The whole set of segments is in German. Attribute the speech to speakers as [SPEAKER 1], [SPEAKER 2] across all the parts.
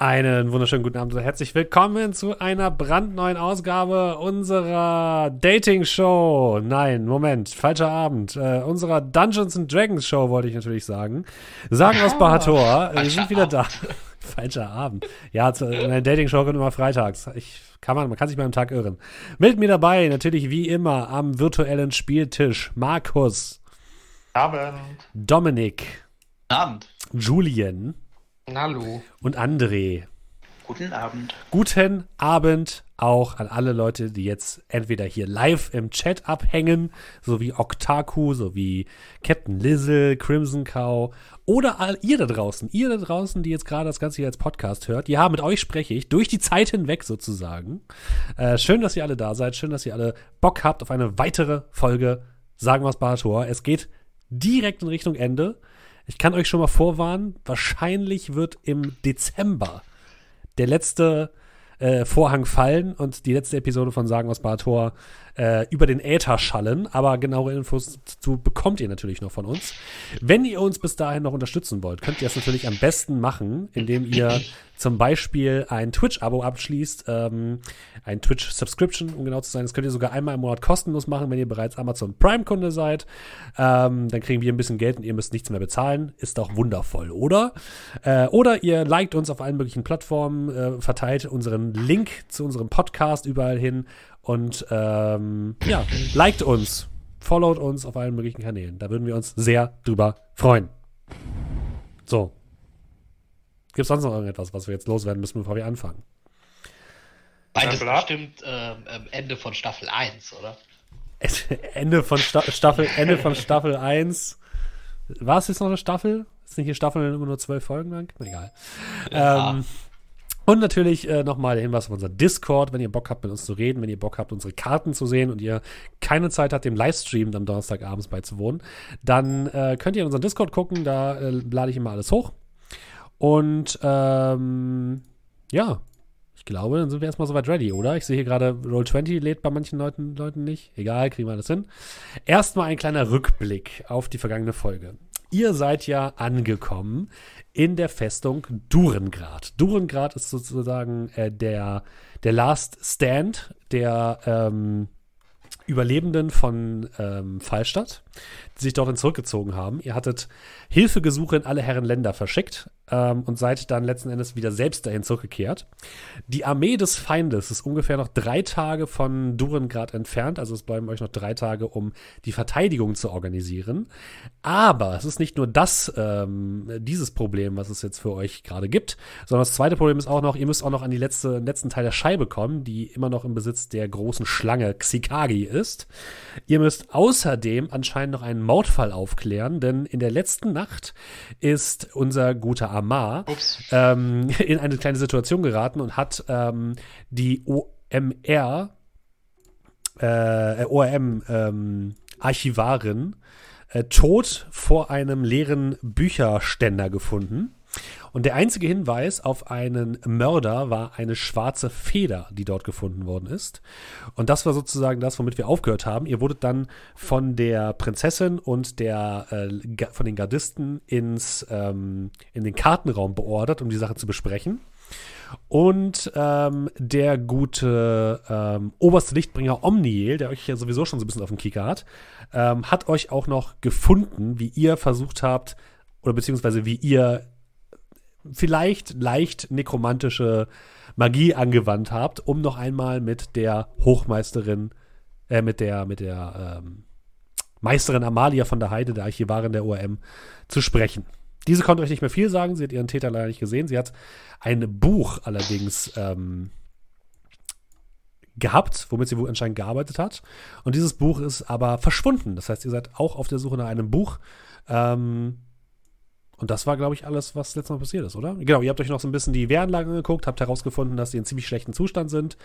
[SPEAKER 1] Einen wunderschönen guten Abend und herzlich willkommen zu einer brandneuen Ausgabe unserer Dating-Show. Nein, Moment, falscher Abend. Äh, unserer Dungeons and Dragons Show wollte ich natürlich sagen. Sagen aus Bahator, wir sind wieder da. falscher Abend. Ja, eine Dating-Show kommt immer freitags. Ich kann man, man kann sich mal am Tag irren. Mit mir dabei, natürlich wie immer, am virtuellen Spieltisch Markus.
[SPEAKER 2] Abend.
[SPEAKER 1] Dominik.
[SPEAKER 3] Abend.
[SPEAKER 1] Julian.
[SPEAKER 2] Hallo.
[SPEAKER 1] Und André.
[SPEAKER 3] Guten Abend.
[SPEAKER 1] Guten Abend auch an alle Leute, die jetzt entweder hier live im Chat abhängen, sowie Oktaku, sowie Captain Lizzle, Crimson Cow oder all ihr da draußen, ihr da draußen, die jetzt gerade das Ganze hier als Podcast hört. Ja, mit euch spreche ich durch die Zeit hinweg sozusagen. Äh, schön, dass ihr alle da seid. Schön, dass ihr alle Bock habt auf eine weitere Folge Sagen wir es Barator. Es geht direkt in Richtung Ende. Ich kann euch schon mal vorwarnen, wahrscheinlich wird im Dezember der letzte äh, Vorhang fallen und die letzte Episode von Sagen aus Barator äh, über den Äther schallen. Aber genauere Infos dazu bekommt ihr natürlich noch von uns. Wenn ihr uns bis dahin noch unterstützen wollt, könnt ihr das natürlich am besten machen, indem ihr zum Beispiel ein Twitch-Abo abschließt, ähm, ein Twitch-Subscription, um genau zu sein. Das könnt ihr sogar einmal im Monat kostenlos machen, wenn ihr bereits Amazon Prime-Kunde seid. Ähm, dann kriegen wir ein bisschen Geld und ihr müsst nichts mehr bezahlen. Ist doch wundervoll, oder? Äh, oder ihr liked uns auf allen möglichen Plattformen, äh, verteilt unseren Link zu unserem Podcast überall hin und ähm, ja, liked uns, followt uns auf allen möglichen Kanälen. Da würden wir uns sehr drüber freuen. So. Gibt es sonst noch irgendetwas, was wir jetzt loswerden müssen, bevor wir anfangen?
[SPEAKER 3] Beides bestimmt äh, Ende von Staffel 1, oder?
[SPEAKER 1] Ende von Sta Staffel, Ende von Staffel 1. War es jetzt noch eine Staffel? Ist nicht hier Staffel immer nur zwölf Folgen lang? Egal. Ja. Ähm, und natürlich äh, nochmal der Hinweis auf unser Discord, wenn ihr Bock habt, mit uns zu reden, wenn ihr Bock habt, unsere Karten zu sehen und ihr keine Zeit habt, dem Livestream am Donnerstagabends beizuwohnen, dann äh, könnt ihr in unseren Discord gucken, da äh, lade ich immer alles hoch. Und ähm, ja, ich glaube, dann sind wir erstmal soweit ready, oder? Ich sehe hier gerade, Roll20 lädt bei manchen Leuten, Leuten nicht. Egal, kriegen wir alles hin. Erstmal ein kleiner Rückblick auf die vergangene Folge. Ihr seid ja angekommen in der Festung Durengrad. Durengrad ist sozusagen äh, der, der Last Stand der ähm, Überlebenden von ähm, Fallstadt, die sich dorthin zurückgezogen haben. Ihr hattet Hilfegesuche in alle Herren Länder verschickt ähm, und seid dann letzten Endes wieder selbst dahin zurückgekehrt. Die Armee des Feindes ist ungefähr noch drei Tage von Durengrad entfernt, also es bleiben euch noch drei Tage, um die Verteidigung zu organisieren. Aber es ist nicht nur das, ähm, dieses Problem, was es jetzt für euch gerade gibt, sondern das zweite Problem ist auch noch, ihr müsst auch noch an die letzte, letzten Teil der Scheibe kommen, die immer noch im Besitz der großen Schlange Xikagi ist. Ihr müsst außerdem anscheinend noch einen Mordfall aufklären, denn in der letzten Nacht ist unser guter Amar ähm, in eine kleine Situation geraten und hat ähm, die OMR, äh, ORM ähm, Archivarin äh, tot vor einem leeren Bücherständer gefunden. Und der einzige Hinweis auf einen Mörder war eine schwarze Feder, die dort gefunden worden ist. Und das war sozusagen das, womit wir aufgehört haben. Ihr wurdet dann von der Prinzessin und der, äh, von den Gardisten ins, ähm, in den Kartenraum beordert, um die Sache zu besprechen. Und ähm, der gute ähm, oberste Lichtbringer Omniel, der euch ja sowieso schon so ein bisschen auf dem Kicker hat, ähm, hat euch auch noch gefunden, wie ihr versucht habt, oder beziehungsweise wie ihr vielleicht leicht nekromantische Magie angewandt habt, um noch einmal mit der Hochmeisterin, äh, mit der, mit der ähm, Meisterin Amalia von der Heide, der Archivarin der ORM, zu sprechen. Diese konnte euch nicht mehr viel sagen, sie hat ihren Täter leider nicht gesehen. Sie hat ein Buch allerdings ähm, gehabt, womit sie wohl anscheinend gearbeitet hat. Und dieses Buch ist aber verschwunden. Das heißt, ihr seid auch auf der Suche nach einem Buch. Ähm, und das war, glaube ich, alles, was letztes Mal passiert ist, oder? Genau, ihr habt euch noch so ein bisschen die Wehranlagen angeguckt, habt herausgefunden, dass sie in ziemlich schlechten Zustand sind,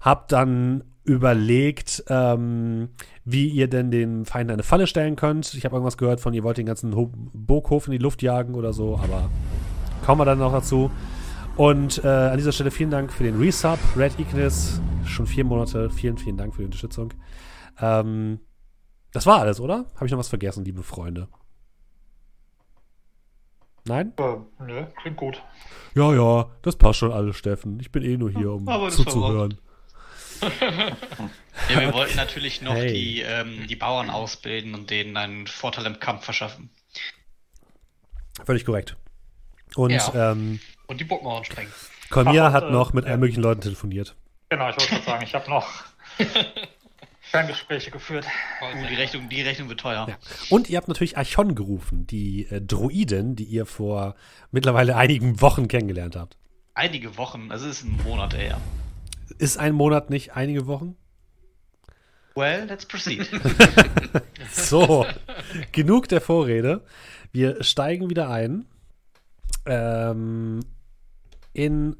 [SPEAKER 1] habt dann überlegt, ähm, wie ihr denn den Feind eine Falle stellen könnt. Ich habe irgendwas gehört von, ihr wollt den ganzen Burghof in die Luft jagen oder so, aber kommen wir dann noch dazu. Und äh, an dieser Stelle vielen Dank für den Resub, Red Ignis, schon vier Monate. Vielen, vielen Dank für die Unterstützung. Ähm, das war alles, oder? Habe ich noch was vergessen, liebe Freunde? Nein?
[SPEAKER 2] Äh, nö, klingt gut.
[SPEAKER 1] Ja, ja, das passt schon alles, Steffen. Ich bin eh nur hier, um zuzuhören.
[SPEAKER 3] Ja, wir wollten natürlich noch
[SPEAKER 1] Hey.
[SPEAKER 3] die, ähm, die Bauern ausbilden und denen einen Vorteil im Kampf verschaffen.
[SPEAKER 1] Völlig korrekt. Und
[SPEAKER 3] Ja.
[SPEAKER 1] ähm,
[SPEAKER 3] Und die Burgmauern sprengen.
[SPEAKER 1] Cormier
[SPEAKER 2] Ach, und,
[SPEAKER 1] hat
[SPEAKER 2] äh,
[SPEAKER 1] noch mit allen möglichen Leuten telefoniert.
[SPEAKER 2] Genau, ich wollte gerade sagen, ich habe noch Ferngespräche geführt.
[SPEAKER 3] Uh, die, Rechnung, die Rechnung wird teuer.
[SPEAKER 1] Ja. Und ihr habt natürlich Archon gerufen, die äh, Druiden, die ihr vor mittlerweile einigen Wochen kennengelernt habt.
[SPEAKER 3] Einige Wochen, also es ist ein Monat eher.
[SPEAKER 1] Ist ein Monat nicht einige Wochen?
[SPEAKER 3] Well, let's proceed.
[SPEAKER 1] So, genug der Vorrede. Wir steigen wieder ein ähm, in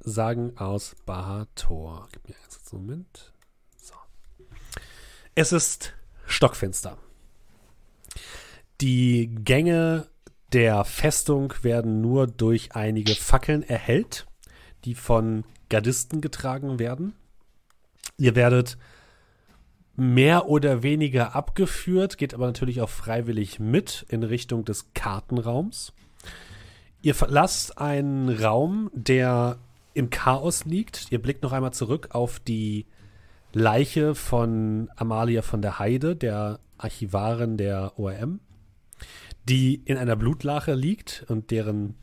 [SPEAKER 1] Sagen aus Bahator. Gib mir jetzt einen Moment. Es ist stockfinster. Die Gänge der Festung werden nur durch einige Fackeln erhellt, die von Gardisten getragen werden. Ihr werdet mehr oder weniger abgeführt, geht aber natürlich auch freiwillig mit in Richtung des Kartenraums. Ihr verlasst einen Raum, der im Chaos liegt. Ihr blickt noch einmal zurück auf die Leiche von Amalia von der Heide, der Archivarin der ORM, die in einer Blutlache liegt und deren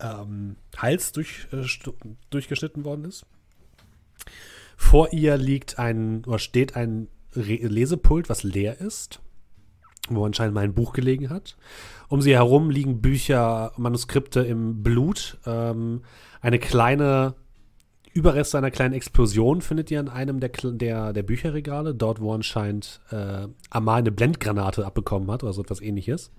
[SPEAKER 1] ähm, Hals durch, äh, durchgeschnitten worden ist. Vor ihr liegt ein, oder steht ein Re Lesepult, was leer ist, wo anscheinend mal ein Buch gelegen hat. Um sie herum liegen Bücher, Manuskripte im Blut. Ähm, eine kleine Überreste einer kleinen Explosion findet ihr in einem der, der, der Bücherregale, dort wo anscheinend äh, Amal eine Blendgranate abbekommen hat oder so etwas ähnliches.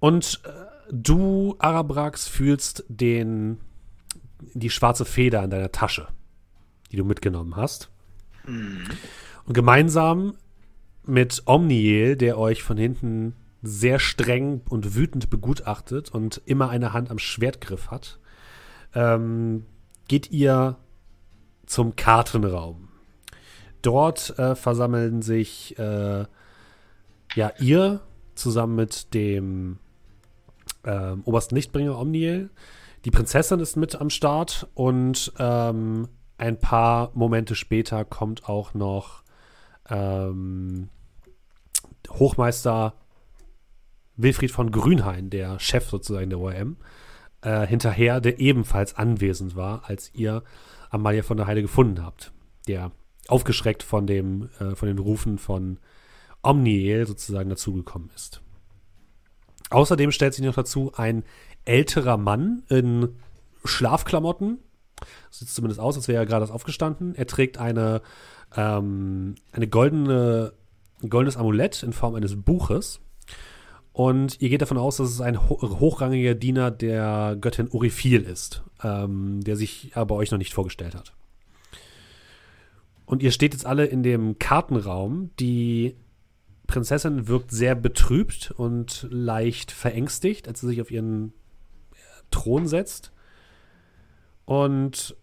[SPEAKER 1] Und äh, du, Arabrax, fühlst den, die schwarze Feder in deiner Tasche, die du mitgenommen hast. Und gemeinsam mit Omniel, der euch von hinten sehr streng und wütend begutachtet und immer eine Hand am Schwertgriff hat, ähm, geht ihr zum Kartenraum. Dort äh, versammeln sich äh, ja ihr zusammen mit dem ähm, obersten Lichtbringer Omniel. Die Prinzessin ist mit am Start und ähm, ein paar Momente später kommt auch noch ähm, Hochmeister Wilfried von Grünhain, der Chef sozusagen der ORM, äh, hinterher, der ebenfalls anwesend war, als ihr Amalia von der Heide gefunden habt. Der aufgeschreckt von, dem, äh, von den Rufen von Omniel sozusagen dazugekommen ist. Außerdem stellt sich noch dazu ein älterer Mann in Schlafklamotten. Sieht zumindest aus, als wäre er gerade aufgestanden. Er trägt eine, ähm, eine goldene, ein goldenes Amulett in Form eines Buches. Und ihr geht davon aus, dass es ein ho hochrangiger Diener der Göttin Orifil ist, ähm, der sich aber euch noch nicht vorgestellt hat. Und ihr steht jetzt alle in dem Kartenraum. Die Prinzessin wirkt sehr betrübt und leicht verängstigt, als sie sich auf ihren äh, Thron setzt. Und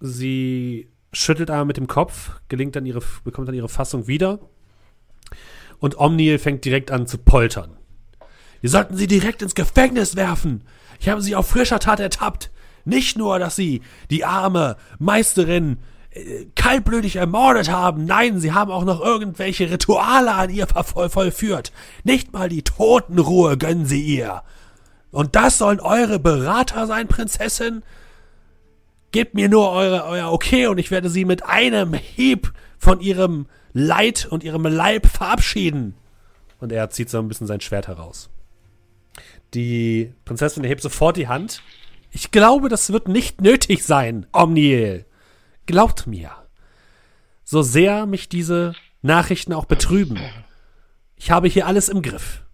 [SPEAKER 1] sie schüttelt einmal mit dem Kopf, gelingt dann ihre, bekommt dann ihre Fassung wieder. Und Omniel fängt direkt an zu poltern. Wir sollten sie direkt ins Gefängnis werfen. Ich habe sie auf frischer Tat ertappt. Nicht nur, dass sie die arme Meisterin äh, kaltblütig ermordet haben. Nein, sie haben auch noch irgendwelche Rituale an ihr vollführt. Nicht mal die Totenruhe gönnen sie ihr. Und das sollen eure Berater sein, Prinzessin? Gebt mir nur eure, euer Okay und ich werde sie mit einem Hieb von ihrem Leid und ihrem Leib verabschieden. Und er zieht so ein bisschen sein Schwert heraus. Die Prinzessin erhebt sofort die Hand. Ich glaube, das wird nicht nötig sein, Omniel. Glaubt mir. So sehr mich diese Nachrichten auch betrüben. Ich habe hier alles im Griff.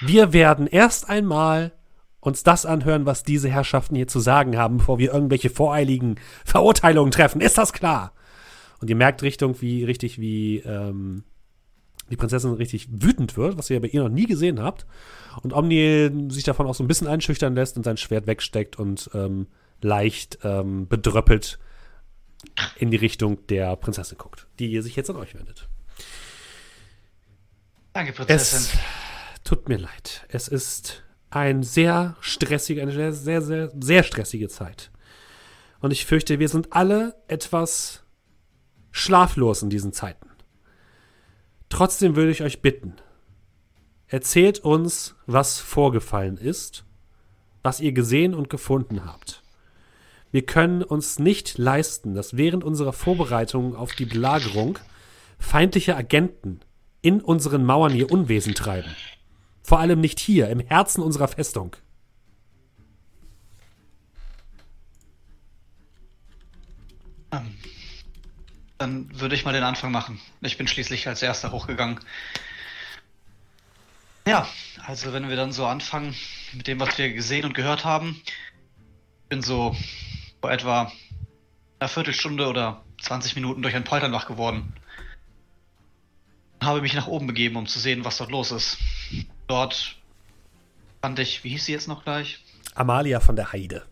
[SPEAKER 1] Wir werden erst einmal uns das anhören, was diese Herrschaften hier zu sagen haben, bevor wir irgendwelche voreiligen Verurteilungen treffen. Ist das klar? Und ihr merkt Richtung, wie richtig, wie ähm, die Prinzessin richtig wütend wird, was ihr bei ihr noch nie gesehen habt. Und Omni sich davon auch so ein bisschen einschüchtern lässt und sein Schwert wegsteckt und ähm, leicht ähm, bedröppelt in die Richtung der Prinzessin guckt, die sich jetzt an euch wendet.
[SPEAKER 3] Danke, Prinzessin.
[SPEAKER 1] Es tut mir leid. Es ist ein sehr stressige, eine sehr, sehr, sehr, sehr stressige Zeit. Und ich fürchte, wir sind alle etwas schlaflos in diesen Zeiten. Trotzdem würde ich euch bitten, erzählt uns, was vorgefallen ist, was ihr gesehen und gefunden habt. Wir können uns nicht leisten, dass während unserer Vorbereitungen auf die Belagerung feindliche Agenten in unseren Mauern ihr Unwesen treiben. Vor allem nicht hier, im Herzen unserer Festung.
[SPEAKER 3] Ähm, dann würde ich mal den Anfang machen. Ich bin schließlich als erster hochgegangen. Ja, also wenn wir dann so anfangen mit dem, was wir gesehen und gehört haben, bin so vor etwa einer Viertelstunde oder 20 Minuten durch ein Poltern wach geworden. Habe mich nach oben begeben, um zu sehen, was dort los ist. Dort fand ich, wie hieß sie jetzt noch gleich?
[SPEAKER 1] Amalia von der Heide.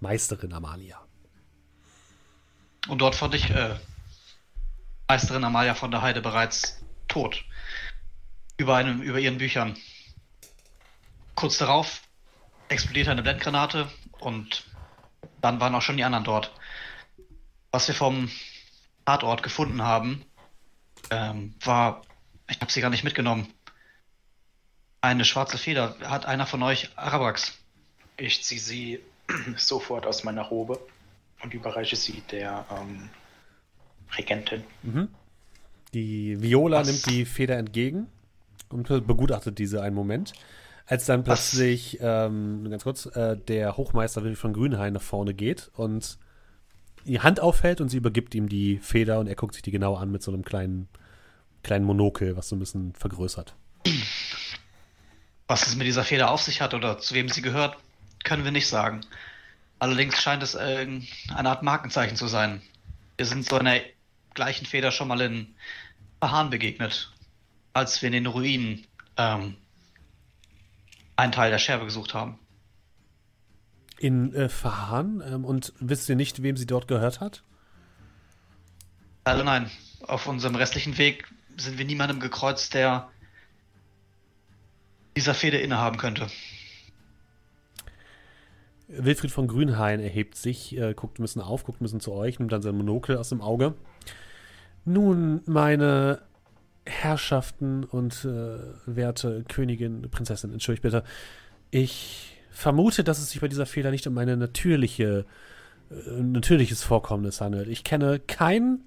[SPEAKER 1] Meisterin Amalia.
[SPEAKER 3] Und dort fand ich äh, Meisterin Amalia von der Heide bereits tot. Über, einem, über ihren Büchern. Kurz darauf explodierte eine Blendgranate und dann waren auch schon die anderen dort. Was wir vom Tatort gefunden haben, ähm, war, ich habe sie gar nicht mitgenommen. Eine schwarze Feder. Hat einer von euch Arabax?
[SPEAKER 4] Ich ziehe sie sofort aus meiner Robe und überreiche sie der ähm, Regentin.
[SPEAKER 1] Mhm. Die Viola Was? nimmt die Feder entgegen und begutachtet diese einen Moment. Als dann plötzlich, ähm, ganz kurz, äh, der Hochmeister von Grünhain nach vorne geht und die Hand aufhält und sie übergibt ihm die Feder und er guckt sich die genau an mit so einem kleinen, kleinen Monokel, was so ein bisschen vergrößert.
[SPEAKER 3] Was es mit dieser Feder auf sich hat oder zu wem sie gehört, können wir nicht sagen. Allerdings scheint es äh, eine Art Markenzeichen zu sein. Wir sind so einer gleichen Feder schon mal in Verhahn begegnet, als wir in den Ruinen ähm, einen Teil der Scherbe gesucht haben.
[SPEAKER 1] In äh, Verhahn? Ähm, und wisst ihr nicht, wem sie dort gehört hat?
[SPEAKER 3] Also nein, auf unserem restlichen Weg sind wir niemandem gekreuzt, der dieser Feder innehaben könnte.
[SPEAKER 1] Wilfried von Grünhain erhebt sich, äh, guckt ein bisschen auf, guckt ein bisschen zu euch, nimmt dann sein Monokel aus dem Auge. Nun, meine Herrschaften und äh, werte Königin, Prinzessin, entschuldigt bitte. Ich vermute, dass es sich bei dieser Fehler nicht um eine natürliche, äh, natürliches Vorkommnis handelt. Ich kenne kein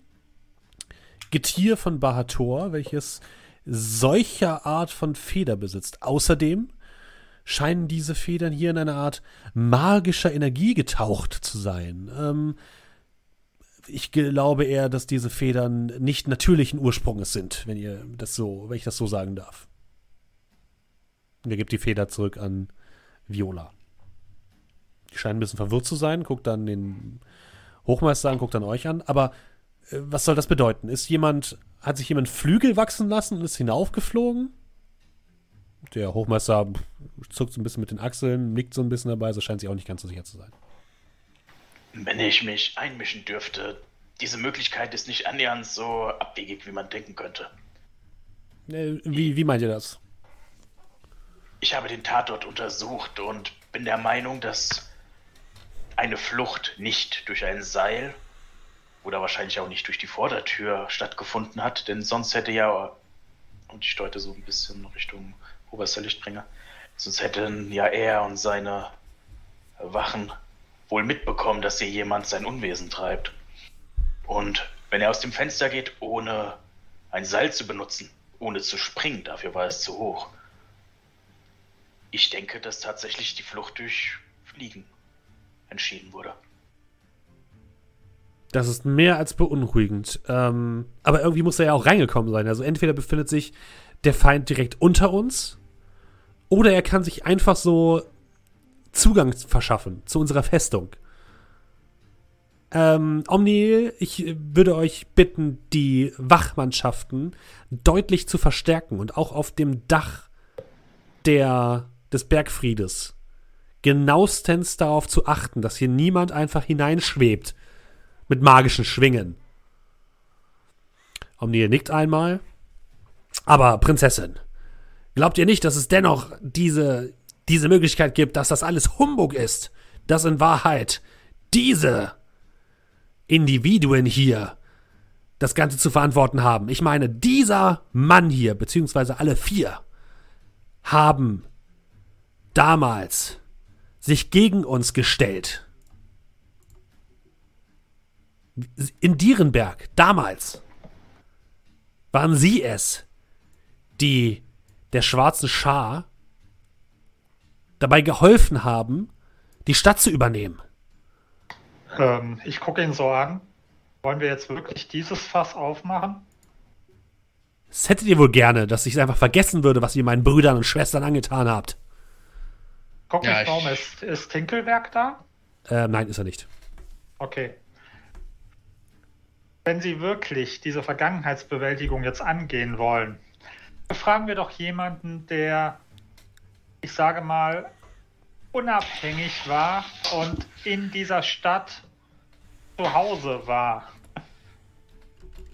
[SPEAKER 1] Getier von Bahator, welches solcher Art von Feder besitzt. Außerdem scheinen diese Federn hier in eine Art magischer Energie getaucht zu sein. Ähm, ich glaube eher, dass diese Federn nicht natürlichen Ursprungs sind, wenn ihr das so, wenn ich das so sagen darf. Und er gibt die Feder zurück an Viola. Die scheinen ein bisschen verwirrt zu sein, guckt dann den Hochmeister an, guckt dann euch an. Aber äh, was soll das bedeuten? Ist jemand, hat sich jemand Flügel wachsen lassen und ist hinaufgeflogen? Der Hochmeister zuckt so ein bisschen mit den Achseln, nickt so ein bisschen dabei, so scheint sich auch nicht ganz so sicher zu sein.
[SPEAKER 4] Wenn ich mich einmischen dürfte, diese Möglichkeit ist nicht annähernd so abwegig, wie man denken könnte.
[SPEAKER 1] Äh, wie, wie meint ihr das?
[SPEAKER 4] Ich habe den Tatort untersucht und bin der Meinung, dass eine Flucht nicht durch ein Seil oder wahrscheinlich auch nicht durch die Vordertür stattgefunden hat, denn sonst hätte ja, und ich deute so ein bisschen Richtung oberster Lichtbringer, sonst hätten ja er und seine Wachen wohl mitbekommen, dass hier jemand sein Unwesen treibt. Und wenn er aus dem Fenster geht, ohne ein Seil zu benutzen, ohne zu springen, dafür war es zu hoch. Ich denke, dass tatsächlich die Flucht durch Fliegen entschieden wurde.
[SPEAKER 1] Das ist mehr als beunruhigend. Ähm, aber irgendwie muss er ja auch reingekommen sein. Also entweder befindet sich der Feind direkt unter uns, oder er kann sich einfach so Zugang verschaffen zu unserer Festung. Ähm, Omni, ich würde euch bitten, die Wachmannschaften deutlich zu verstärken und auch auf dem Dach der, des Bergfriedes genauestens darauf zu achten, dass hier niemand einfach hineinschwebt mit magischen Schwingen. Omni nickt einmal. Aber Prinzessin, Glaubt ihr nicht, dass es dennoch diese, diese Möglichkeit gibt, dass das alles Humbug ist? Dass in Wahrheit diese Individuen hier das Ganze zu verantworten haben. Ich meine, dieser Mann hier, beziehungsweise alle vier, haben damals sich gegen uns gestellt. In Dierenberg, damals, waren sie es, die der schwarzen Schar dabei geholfen haben, die Stadt zu übernehmen.
[SPEAKER 2] Ähm, ich gucke ihn so an. Wollen wir jetzt wirklich dieses Fass aufmachen?
[SPEAKER 1] Das hättet ihr wohl gerne, dass ich es einfach vergessen würde, was ihr meinen Brüdern und Schwestern angetan habt.
[SPEAKER 2] Guck
[SPEAKER 3] Ja,
[SPEAKER 2] mich um. Ist, ist Tinkelwerk da?
[SPEAKER 1] Äh, nein, ist er nicht.
[SPEAKER 2] Okay. Wenn Sie wirklich diese Vergangenheitsbewältigung jetzt angehen wollen, fragen wir doch jemanden, der, ich sage mal, unabhängig war und in dieser Stadt zu Hause war.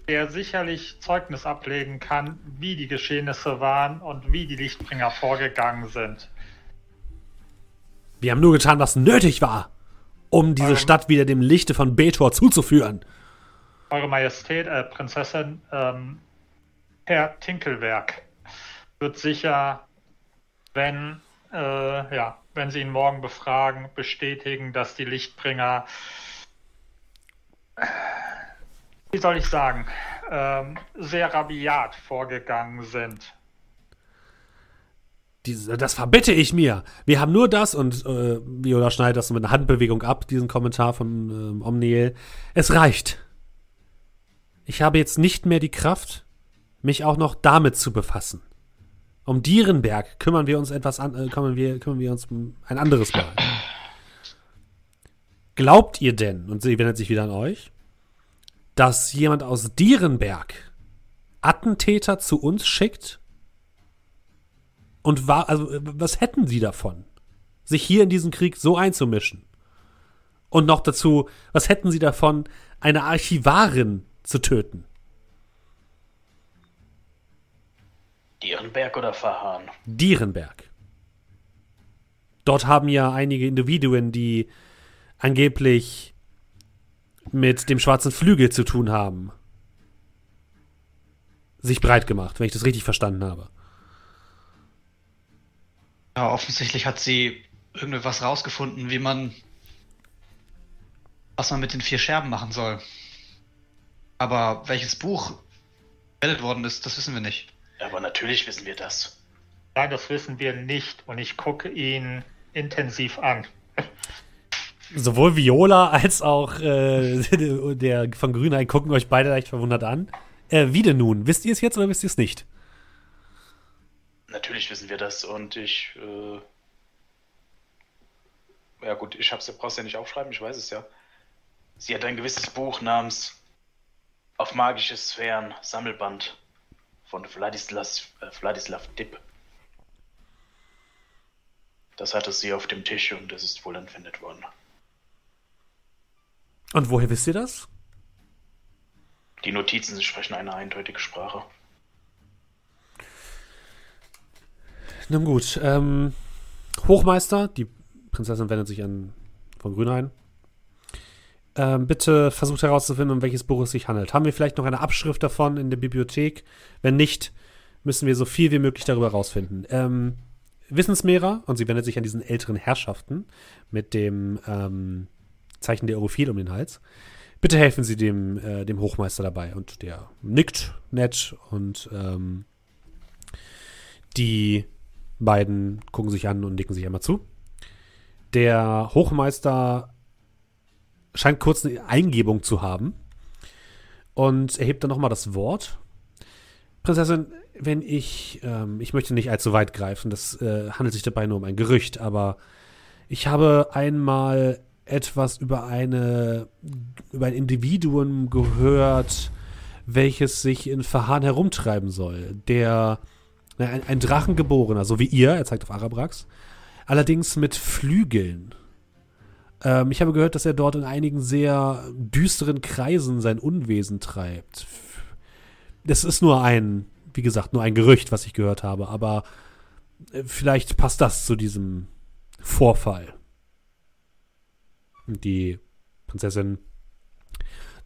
[SPEAKER 2] Der sicherlich Zeugnis ablegen kann, wie die Geschehnisse waren und wie die Lichtbringer vorgegangen sind.
[SPEAKER 1] Wir haben nur getan, was nötig war, um diese
[SPEAKER 2] Ähm.
[SPEAKER 1] Stadt wieder dem Lichte von Betor zuzuführen.
[SPEAKER 2] Eure Majestät, äh, Prinzessin, ähm, Herr Tinkelwerk wird sicher, wenn, äh, ja, wenn Sie ihn morgen befragen, bestätigen, dass die Lichtbringer, wie soll ich sagen, ähm, sehr rabiat vorgegangen sind.
[SPEAKER 1] Diese, das verbitte ich mir. Wir haben nur das und äh, Viola schneidet das mit einer Handbewegung ab, diesen Kommentar von ähm, Omniel. Es reicht. Ich habe jetzt nicht mehr die Kraft, mich auch noch damit zu befassen. Um Dierenberg kümmern wir uns etwas an, äh, kümmern wir, kümmern wir uns um ein anderes Mal. Glaubt ihr denn, und sie wendet sich wieder an euch, dass jemand aus Dierenberg Attentäter zu uns schickt, und war, also, äh, was hätten sie davon, sich hier in diesen Krieg so einzumischen? Und noch dazu, was hätten sie davon, eine Archivarin zu töten?
[SPEAKER 4] Dierenberg oder Verhahn?
[SPEAKER 1] Dierenberg. Dort haben ja einige Individuen, die angeblich mit dem schwarzen Flügel zu tun haben, sich breit gemacht, wenn ich das richtig verstanden habe.
[SPEAKER 3] Ja, offensichtlich hat sie irgendwas rausgefunden, wie man. was man mit den vier Scherben machen soll. Aber welches Buch verwendet worden ist, das wissen wir nicht.
[SPEAKER 4] Aber natürlich wissen wir das.
[SPEAKER 2] Nein, das wissen wir nicht und ich gucke ihn intensiv an.
[SPEAKER 1] Sowohl Viola als auch äh, der von Grünheim gucken euch beide leicht verwundert an. Äh, wie denn nun? Wisst ihr es jetzt oder wisst ihr es nicht?
[SPEAKER 4] Natürlich wissen wir das und ich. Äh ja, gut, ich hab's, brauchst ja nicht aufschreiben, ich weiß es ja. Sie hat ein gewisses Buch namens Auf magische Sphären Sammelband von Wladislas, äh, Wladislav Dipp. Das hatte sie auf dem Tisch und das ist wohl entwendet worden.
[SPEAKER 1] Und woher wisst ihr das?
[SPEAKER 4] Die Notizen sprechen eine eindeutige Sprache.
[SPEAKER 1] Nun gut, ähm, Hochmeister, die Prinzessin wendet sich an von Grünhain. Ähm, bitte versucht herauszufinden, um welches Buch es sich handelt. Haben wir vielleicht noch eine Abschrift davon in der Bibliothek? Wenn nicht, müssen wir so viel wie möglich darüber herausfinden. Ähm, Wissensmehrer, und sie wendet sich an diesen älteren Herrschaften mit dem ähm, Zeichen der Europhil um den Hals. Bitte helfen Sie dem, äh, dem Hochmeister dabei. Und der nickt nett und ähm, die beiden gucken sich an und nicken sich einmal zu. Der Hochmeister scheint kurz eine Eingebung zu haben und erhebt dann nochmal das Wort. Prinzessin, wenn ich, ähm, ich möchte nicht allzu weit greifen, das äh, handelt sich dabei nur um ein Gerücht, aber ich habe einmal etwas über eine, über ein Individuum gehört, welches sich in Verhahn herumtreiben soll. Der, ein, ein Drachengeborener, so wie ihr, er zeigt auf Arabrax, allerdings mit Flügeln. Ähm, ich habe gehört, dass er dort in einigen sehr düsteren Kreisen sein Unwesen treibt. Das ist nur ein, wie gesagt, nur ein Gerücht, was ich gehört habe, aber äh, vielleicht passt das zu diesem Vorfall. Die Prinzessin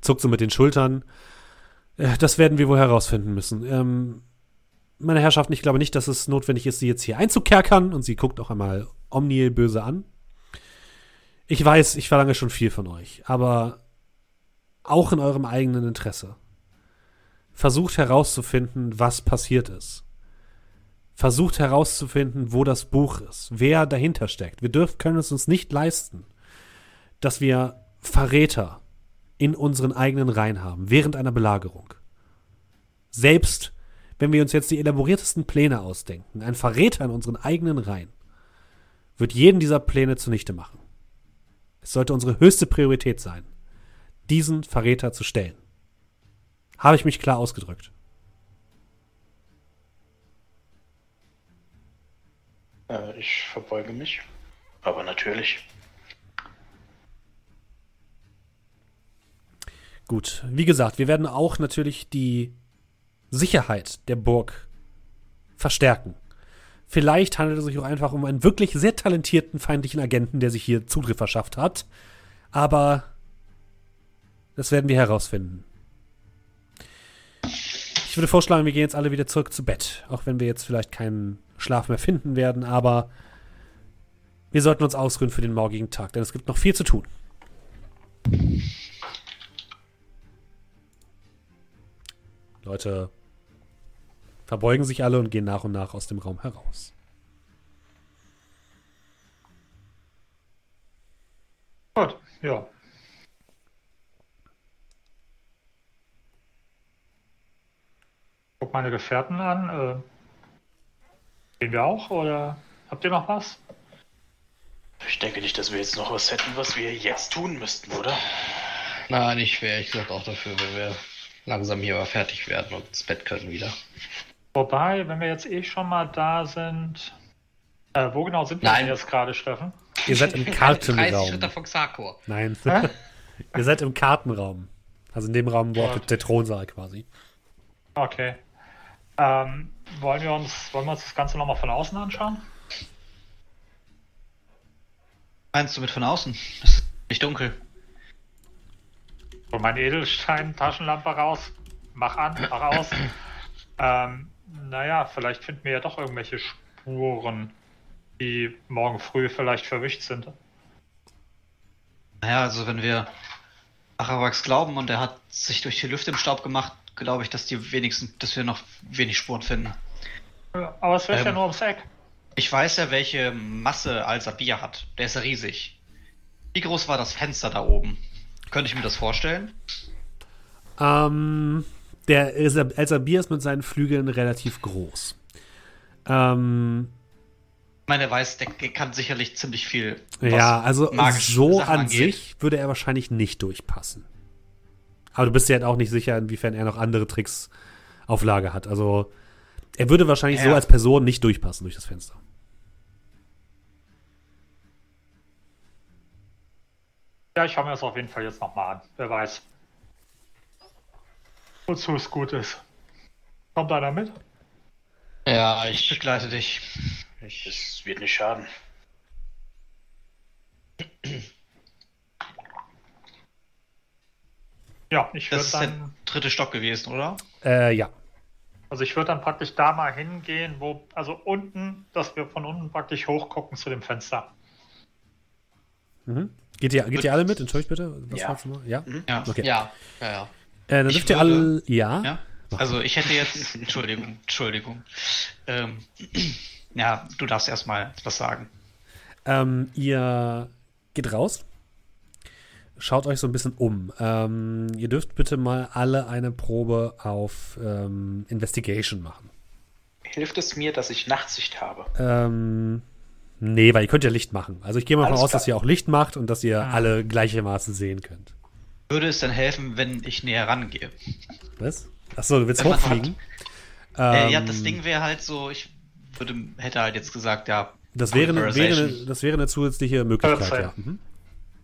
[SPEAKER 1] zuckt so mit den Schultern. Äh, das werden wir wohl herausfinden müssen. Ähm, meine Herrschaft, ich glaube nicht, dass es notwendig ist, sie jetzt hier einzukerkern. Und sie guckt auch einmal Omniel böse an. Ich weiß, ich verlange schon viel von euch, aber auch in eurem eigenen Interesse. Versucht herauszufinden, was passiert ist. Versucht herauszufinden, wo das Buch ist, wer dahinter steckt. Wir dürfen, können es uns nicht leisten, dass wir Verräter in unseren eigenen Reihen haben, während einer Belagerung. Selbst wenn wir uns jetzt die elaboriertesten Pläne ausdenken, ein Verräter in unseren eigenen Reihen wird jeden dieser Pläne zunichte machen. Es sollte unsere höchste Priorität sein, diesen Verräter zu stellen. Habe ich mich klar ausgedrückt?
[SPEAKER 4] Äh, ich verbeuge mich. Aber natürlich.
[SPEAKER 1] Gut, wie gesagt, wir werden auch natürlich die Sicherheit der Burg verstärken. Vielleicht handelt es sich auch einfach um einen wirklich sehr talentierten feindlichen Agenten, der sich hier Zugriff verschafft hat. Aber das werden wir herausfinden. Ich würde vorschlagen, wir gehen jetzt alle wieder zurück zu Bett. Auch wenn wir jetzt vielleicht keinen Schlaf mehr finden werden, aber wir sollten uns ausruhen für den morgigen Tag, denn es gibt noch viel zu tun. Leute verbeugen sich alle und gehen nach und nach aus dem Raum heraus.
[SPEAKER 2] Gut, ja. Guck meine Gefährten an. Äh, gehen wir auch oder habt ihr noch was?
[SPEAKER 4] Ich denke nicht, dass wir jetzt noch was hätten, was wir jetzt tun müssten, oder?
[SPEAKER 3] Nein, ich wäre ich gesagt auch dafür, wenn wir langsam hier aber fertig werden und ins Bett können wieder.
[SPEAKER 2] Wobei, wenn wir jetzt eh schon mal da sind. Äh, wo genau sind wir
[SPEAKER 3] Nein.
[SPEAKER 2] denn jetzt gerade, Steffen?
[SPEAKER 1] Ihr seid im
[SPEAKER 3] 30
[SPEAKER 1] Kartenraum.
[SPEAKER 3] Schritte von Xarkor.
[SPEAKER 1] Nein. Ihr seid im Kartenraum. Also in dem Raum, wo auch der Thronsaal quasi.
[SPEAKER 2] Okay. Ähm, wollen wir uns, wollen wir uns das Ganze nochmal von außen anschauen?
[SPEAKER 3] Meinst du mit von außen? Es ist nicht dunkel.
[SPEAKER 2] So, mein Edelstein, Taschenlampe raus. Mach an, mach aus. ähm, naja, vielleicht finden wir ja doch irgendwelche Spuren, die morgen früh vielleicht verwischt sind.
[SPEAKER 3] Naja, also wenn wir Aravax glauben und er hat sich durch die Lüfte im Staub gemacht, glaube ich, dass die wenigsten, dass wir noch wenig Spuren finden.
[SPEAKER 2] Ja, Aber es wäre ja
[SPEAKER 3] Ähm.
[SPEAKER 2] nur ums Eck.
[SPEAKER 3] Ich weiß ja, welche Masse Al-Sabir hat. Der ist ja riesig. Wie groß war das Fenster da oben? Könnte ich mir das vorstellen?
[SPEAKER 1] Ähm, der Elsa- Elsabir ist mit seinen Flügeln relativ groß. Ähm,
[SPEAKER 3] Ich meine, er weiß, der kann sicherlich ziemlich viel.
[SPEAKER 1] ja, also so
[SPEAKER 3] Sachen
[SPEAKER 1] an
[SPEAKER 3] angeht.
[SPEAKER 1] sich würde er wahrscheinlich nicht durchpassen. Aber du bist ja halt auch nicht sicher, inwiefern er noch andere Tricks auf Lager hat. Also er würde wahrscheinlich so
[SPEAKER 3] Ja.
[SPEAKER 1] als Person nicht durchpassen durch das Fenster.
[SPEAKER 2] Ja, ich schaue mir das auf jeden Fall jetzt nochmal an. Wer weiß. Wozu es gut ist. Kommt einer mit?
[SPEAKER 3] Ja, ich begleite dich.
[SPEAKER 4] Es wird nicht schaden.
[SPEAKER 2] Ja, ich
[SPEAKER 3] Das
[SPEAKER 2] würde
[SPEAKER 3] ist der
[SPEAKER 2] dann,
[SPEAKER 3] dritte Stock gewesen, oder?
[SPEAKER 1] Äh, ja.
[SPEAKER 2] also ich würde dann praktisch da mal hingehen, wo, also unten, dass wir von unten praktisch hochgucken zu dem Fenster.
[SPEAKER 1] Mhm. Geht, ihr, geht ihr alle mit? Entschuldigt bitte. Was
[SPEAKER 4] Ja.
[SPEAKER 1] du noch? Ja?
[SPEAKER 3] Ja.
[SPEAKER 1] Okay.
[SPEAKER 3] Ja, ja, ja.
[SPEAKER 1] Äh, dann dürft ihr alle. Ja?
[SPEAKER 3] Ja? Also ich hätte jetzt. Entschuldigung, Entschuldigung. Ähm, ja, du darfst erstmal was sagen.
[SPEAKER 1] Ähm, ihr geht raus. Schaut euch so ein bisschen um. Ähm, ihr dürft bitte mal alle eine Probe auf ähm, Investigation machen.
[SPEAKER 4] Hilft es mir, dass ich Nachtsicht habe?
[SPEAKER 1] Ähm, nee, weil ihr könnt ja Licht machen. Also ich gehe mal davon aus, dass ihr auch Licht macht und dass ihr alle gleichermaßen sehen könnt.
[SPEAKER 3] Würde es denn helfen, wenn ich näher rangehe?
[SPEAKER 1] Was? Achso, du willst
[SPEAKER 3] Wenn man
[SPEAKER 1] hochfliegen?
[SPEAKER 3] äh, ja,
[SPEAKER 1] Ähm,
[SPEAKER 3] das Ding wäre halt so, ich würde, hätte halt jetzt gesagt, ja.
[SPEAKER 1] Das wäre, eine, wäre, das wäre eine zusätzliche Möglichkeit, ja. Mhm.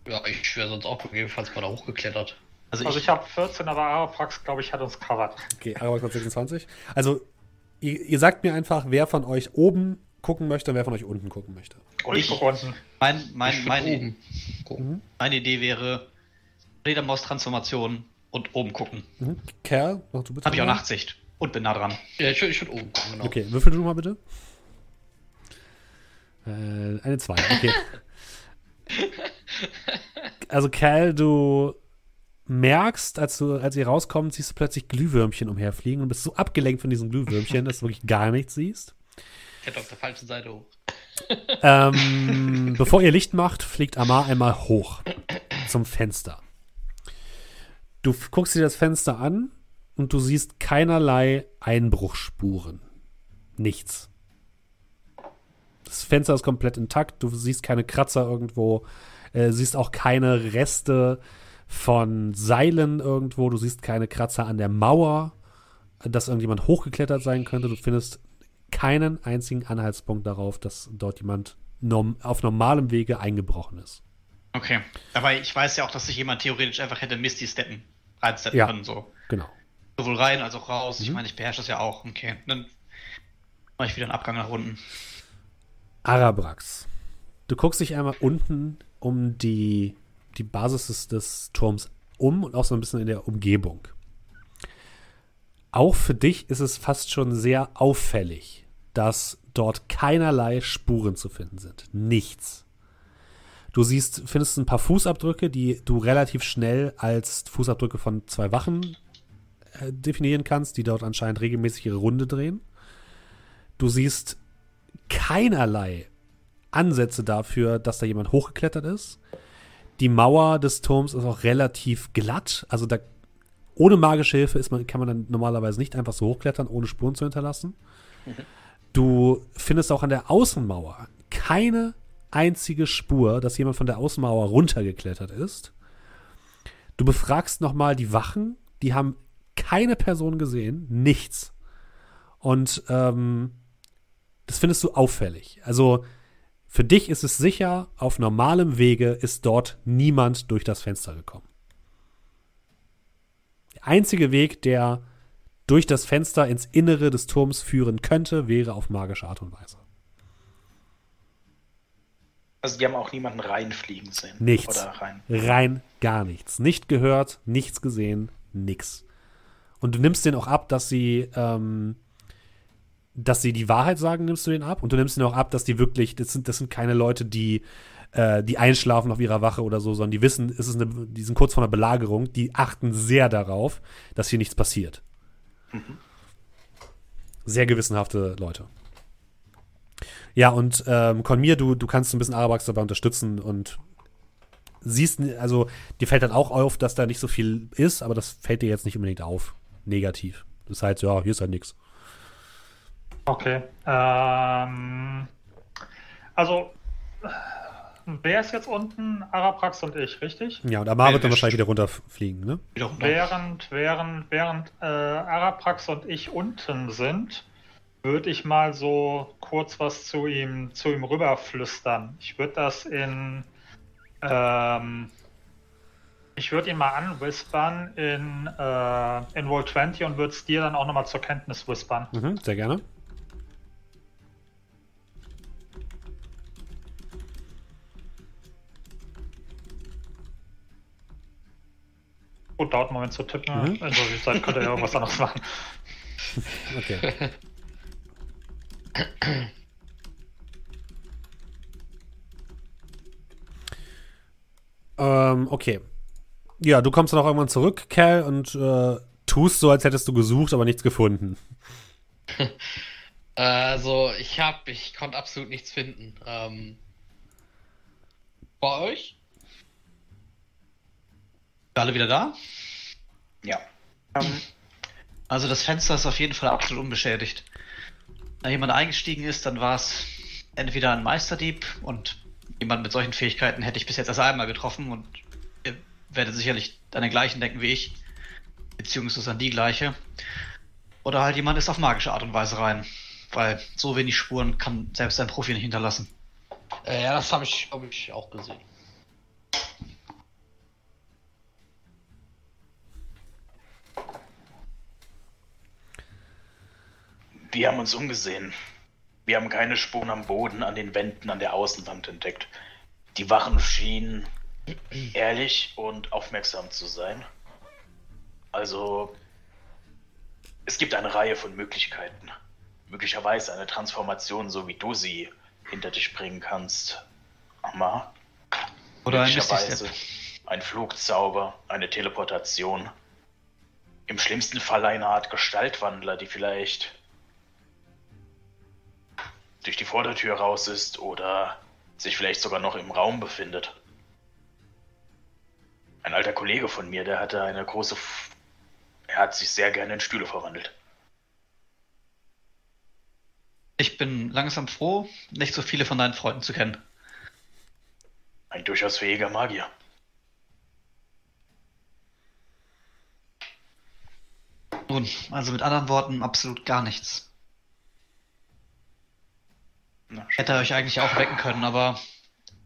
[SPEAKER 3] Ja, ich wäre sonst auch gegebenenfalls mal da hochgeklettert. Also,
[SPEAKER 2] Also
[SPEAKER 3] ich,
[SPEAKER 2] ich habe 14, aber Araprax, glaube ich, hat uns covered.
[SPEAKER 1] Okay, Arawax hat 26. Also, ihr, ihr sagt mir einfach, wer von euch oben gucken möchte und wer von euch unten gucken möchte.
[SPEAKER 2] Und ich gucke unten.
[SPEAKER 3] Mein,
[SPEAKER 5] Ich
[SPEAKER 3] mein, meine,
[SPEAKER 5] oben gucken.
[SPEAKER 3] meine Idee wäre Fledermaus-Transformation und oben gucken.
[SPEAKER 1] Mhm. Kerl, mach du bitte.
[SPEAKER 3] Habe ich auch. Nachtsicht und bin nah dran.
[SPEAKER 5] Ja, ich würde ich oben gucken, genau.
[SPEAKER 1] Okay, würfel du mal bitte. Äh, eine 2, okay. also, Cal, du merkst, als du, als ihr rauskommt, siehst du plötzlich Glühwürmchen umherfliegen und bist so abgelenkt von diesen Glühwürmchen, dass du wirklich gar nichts siehst.
[SPEAKER 5] Ich hätte auf der falschen Seite hoch.
[SPEAKER 1] Ähm, bevor ihr Licht macht, fliegt Amar einmal hoch zum Fenster. Du guckst dir das Fenster an und du siehst keinerlei Einbruchsspuren. Nichts. Das Fenster ist komplett intakt, du siehst keine Kratzer irgendwo, äh, siehst auch keine Reste von Seilen irgendwo, du siehst keine Kratzer an der Mauer, dass irgendjemand hochgeklettert sein könnte. Du findest keinen einzigen Anhaltspunkt darauf, dass dort jemand norm auf normalem Wege eingebrochen ist.
[SPEAKER 3] Okay. Aber ich weiß ja auch, dass sich jemand theoretisch einfach hätte Misty steppen, reinsteppen
[SPEAKER 1] Ja.
[SPEAKER 3] können. So.
[SPEAKER 1] Genau.
[SPEAKER 3] Sowohl rein als auch raus. Ich
[SPEAKER 1] Mhm.
[SPEAKER 3] meine, ich beherrsche das ja auch. Okay. Dann mache ich wieder einen Abgang nach unten.
[SPEAKER 1] Arabrax. Du guckst dich einmal unten um die, die Basis des, des Turms um und auch so ein bisschen in der Umgebung. Auch für dich ist es fast schon sehr auffällig, dass dort keinerlei Spuren zu finden sind. Nichts. Du siehst, findest ein paar Fußabdrücke, die du relativ schnell als Fußabdrücke von zwei Wachen äh, definieren kannst, die dort anscheinend regelmäßig ihre Runde drehen. Du siehst keinerlei Ansätze dafür, dass da jemand hochgeklettert ist. Die Mauer des Turms ist auch relativ glatt. Also da ohne magische Hilfe ist man, kann man dann normalerweise nicht einfach so hochklettern, ohne Spuren zu hinterlassen. Du findest auch an der Außenmauer keine einzige Spur, dass jemand von der Außenmauer runtergeklettert ist. Du befragst nochmal die Wachen, die haben keine Person gesehen, nichts. Und ähm, das findest du auffällig. Also für dich ist es sicher, auf normalem Wege ist dort niemand durch das Fenster gekommen. Der einzige Weg, der durch das Fenster ins Innere des Turms führen könnte, wäre auf magische Art und Weise.
[SPEAKER 4] Also die haben auch niemanden reinfliegen sehen.
[SPEAKER 1] Nichts.
[SPEAKER 4] Oder rein.
[SPEAKER 1] Rein gar nichts. Nicht gehört, nichts gesehen, nix. Und du nimmst denen auch ab, dass sie, ähm, dass sie die Wahrheit sagen, nimmst du denen ab. Und du nimmst denen auch ab, dass die wirklich, das sind, das sind keine Leute, die, äh, die einschlafen auf ihrer Wache oder so, sondern die wissen, es ist eine, die sind kurz vor einer Belagerung, die achten sehr darauf, dass hier nichts passiert. Sehr gewissenhafte Leute. Ja, und ähm, Konmir, du, du kannst ein bisschen Arabax dabei unterstützen und siehst, also dir fällt dann auch auf, dass da nicht so viel ist, aber das fällt dir jetzt nicht unbedingt auf. Negativ. Das heißt, ja, hier ist halt nichts.
[SPEAKER 2] Okay. Ähm, also, wer ist jetzt unten? Araprax und ich, richtig?
[SPEAKER 1] Ja, und Amar wird dann wahrscheinlich wieder runterfliegen, ne?
[SPEAKER 3] Wieder runter.
[SPEAKER 2] Während, während, während äh, Araprax und ich unten sind, würde ich mal so kurz was zu ihm, zu ihm rüberflüstern. Ich würde das in, ähm, ich würde ihn mal anwispern in, äh, in Roll 20 und würde es dir dann auch nochmal zur Kenntnis whispern.
[SPEAKER 1] Mhm, sehr gerne.
[SPEAKER 2] Gut, dauert einen Moment zu tippen.
[SPEAKER 1] Mhm.
[SPEAKER 2] In der Zeit könnt ihr ja irgendwas anderes machen.
[SPEAKER 1] Okay. ähm, okay. Ja, du kommst dann auch irgendwann zurück, Cal, und äh, tust so, als hättest du gesucht, aber nichts gefunden.
[SPEAKER 5] Also, ich hab, ich konnte absolut nichts finden. Ähm, bei euch?
[SPEAKER 3] Alle wieder da?
[SPEAKER 4] Ja. Ähm,
[SPEAKER 3] Also das Fenster ist auf jeden Fall absolut unbeschädigt. Wenn jemand eingestiegen ist, dann war es entweder ein Meisterdieb und jemand mit solchen Fähigkeiten hätte ich bis jetzt erst einmal getroffen und ihr werdet sicherlich an den gleichen denken wie ich, beziehungsweise an die gleiche. Oder halt jemand ist auf magische Art und Weise rein, weil so wenig Spuren kann selbst ein Profi nicht hinterlassen.
[SPEAKER 5] Äh, ja, das habe ich, hab ich auch gesehen.
[SPEAKER 4] Wir haben uns umgesehen. Wir haben keine Spuren am Boden, an den Wänden, an der Außenwand entdeckt. Die Wachen schienen ehrlich und aufmerksam zu sein. Also, es gibt eine Reihe von Möglichkeiten. Möglicherweise eine Transformation, so wie du sie hinter dich bringen kannst. Amma.
[SPEAKER 3] Oder ein
[SPEAKER 4] Möglicherweise
[SPEAKER 3] Misty-Step.
[SPEAKER 4] ein Flugzauber, eine Teleportation. Im schlimmsten Fall eine Art Gestaltwandler, die vielleicht durch die Vordertür raus ist oder sich vielleicht sogar noch im Raum befindet. Ein alter Kollege von mir, der hatte eine große... F er hat sich sehr gerne in Stühle verwandelt.
[SPEAKER 3] Ich bin langsam froh, nicht so viele von deinen Freunden zu kennen.
[SPEAKER 4] Ein durchaus fähiger Magier.
[SPEAKER 3] Nun, also mit anderen Worten, absolut gar nichts. Hätte er euch eigentlich auch wecken können, aber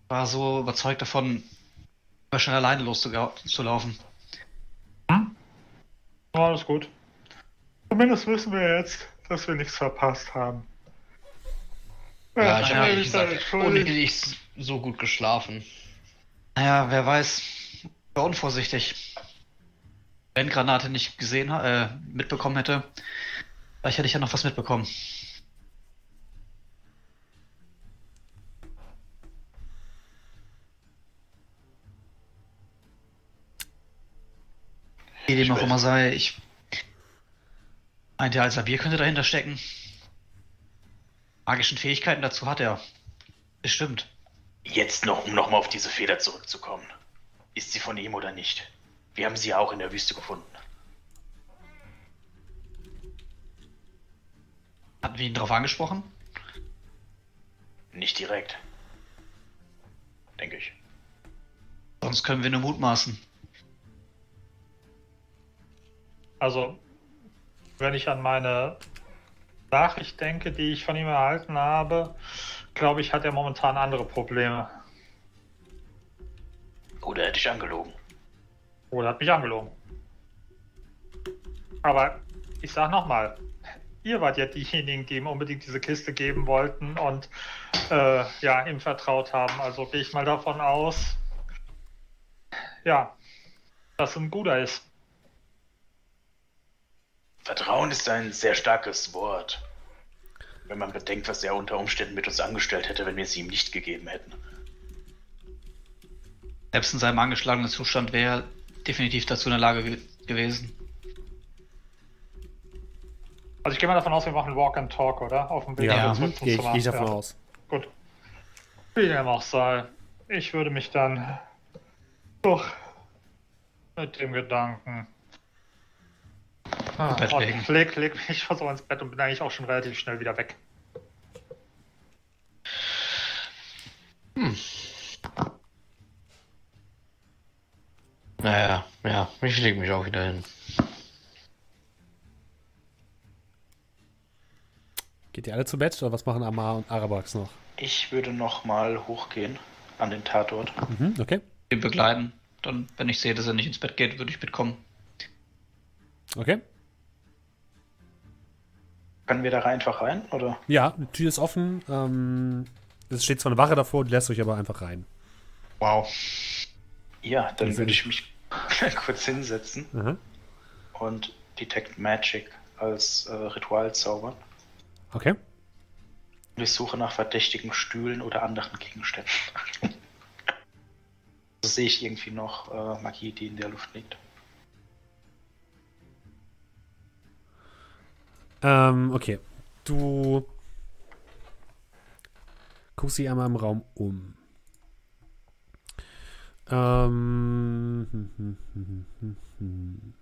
[SPEAKER 3] war so überzeugt davon, immer schnell alleine loszulaufen.
[SPEAKER 2] Alles gut. Zumindest wissen wir jetzt, dass wir nichts verpasst haben.
[SPEAKER 5] Ja, ich
[SPEAKER 3] ja,
[SPEAKER 5] habe ehrlich
[SPEAKER 2] da
[SPEAKER 5] gesagt unnötig so gut geschlafen.
[SPEAKER 3] Naja, wer weiß. War unvorsichtig. Wenn Granate nicht gesehen, äh, mitbekommen hätte, vielleicht hätte ich ja noch was mitbekommen. Wie dem auch immer sei, ich meinte, als Bier könnte dahinter stecken. Magischen Fähigkeiten dazu hat er. Bestimmt.
[SPEAKER 4] Jetzt noch, um nochmal auf diese Feder zurückzukommen. Ist sie von ihm oder nicht? Wir haben sie ja auch in der Wüste gefunden.
[SPEAKER 3] Hatten wir ihn darauf angesprochen?
[SPEAKER 4] Nicht direkt. Denke ich.
[SPEAKER 3] Sonst können wir nur mutmaßen.
[SPEAKER 2] Also, wenn ich an meine Nachricht denke, die ich von ihm erhalten habe, glaube ich, hat er momentan andere Probleme.
[SPEAKER 4] Oder hätte ich angelogen.
[SPEAKER 2] Oder hat mich angelogen. Aber ich sag nochmal, ihr wart ja diejenigen, die ihm unbedingt diese Kiste geben wollten und äh, ja, ihm vertraut haben. Also gehe ich mal davon aus, ja, dass ein guter ist.
[SPEAKER 4] Vertrauen ist ein sehr starkes Wort. Wenn man bedenkt, was er unter Umständen mit uns angestellt hätte, wenn wir sie ihm nicht gegeben hätten.
[SPEAKER 3] Selbst in seinem angeschlagenen Zustand wäre er definitiv dazu in der Lage ge gewesen.
[SPEAKER 2] Also ich gehe mal davon aus, wir machen Walk and Talk, oder? Auf dem Weg
[SPEAKER 1] Ja,
[SPEAKER 2] zurück zum
[SPEAKER 1] gehe ich, ich davon
[SPEAKER 2] ja.
[SPEAKER 1] aus.
[SPEAKER 2] Gut. Wie dem auch sei. Ich würde mich dann doch mit dem Gedanken. Ah,
[SPEAKER 3] Bett
[SPEAKER 2] und
[SPEAKER 3] legen.
[SPEAKER 2] leg, leg mich so ins Bett und bin eigentlich auch schon relativ schnell wieder weg.
[SPEAKER 5] Naja, ja, ich leg mich auch wieder hin.
[SPEAKER 1] Geht ihr alle zu Bett oder was machen Amar und Arabax noch?
[SPEAKER 4] Ich würde nochmal hochgehen an den Tatort.
[SPEAKER 1] Mhm, okay.
[SPEAKER 3] Wir begleiten. Dann, wenn ich sehe, dass er nicht ins Bett geht, würde ich mitkommen.
[SPEAKER 1] Okay.
[SPEAKER 4] Können wir da rein- einfach rein, oder?
[SPEAKER 1] Ja, die Tür ist offen. Ähm, es steht zwar eine Wache davor, die lässt euch aber einfach rein.
[SPEAKER 3] Wow.
[SPEAKER 4] Ja, dann würde ich mich kurz hinsetzen
[SPEAKER 1] Aha.
[SPEAKER 4] und Detect Magic als äh, Ritual zaubern.
[SPEAKER 1] Okay.
[SPEAKER 4] Und ich suche nach verdächtigen Stühlen oder anderen Gegenständen. also sehe ich irgendwie noch äh, Magie, die in der Luft liegt.
[SPEAKER 1] Ähm, okay. Du guckst dich einmal im Raum um. Ähm, hm, hm, hm, hm, hm.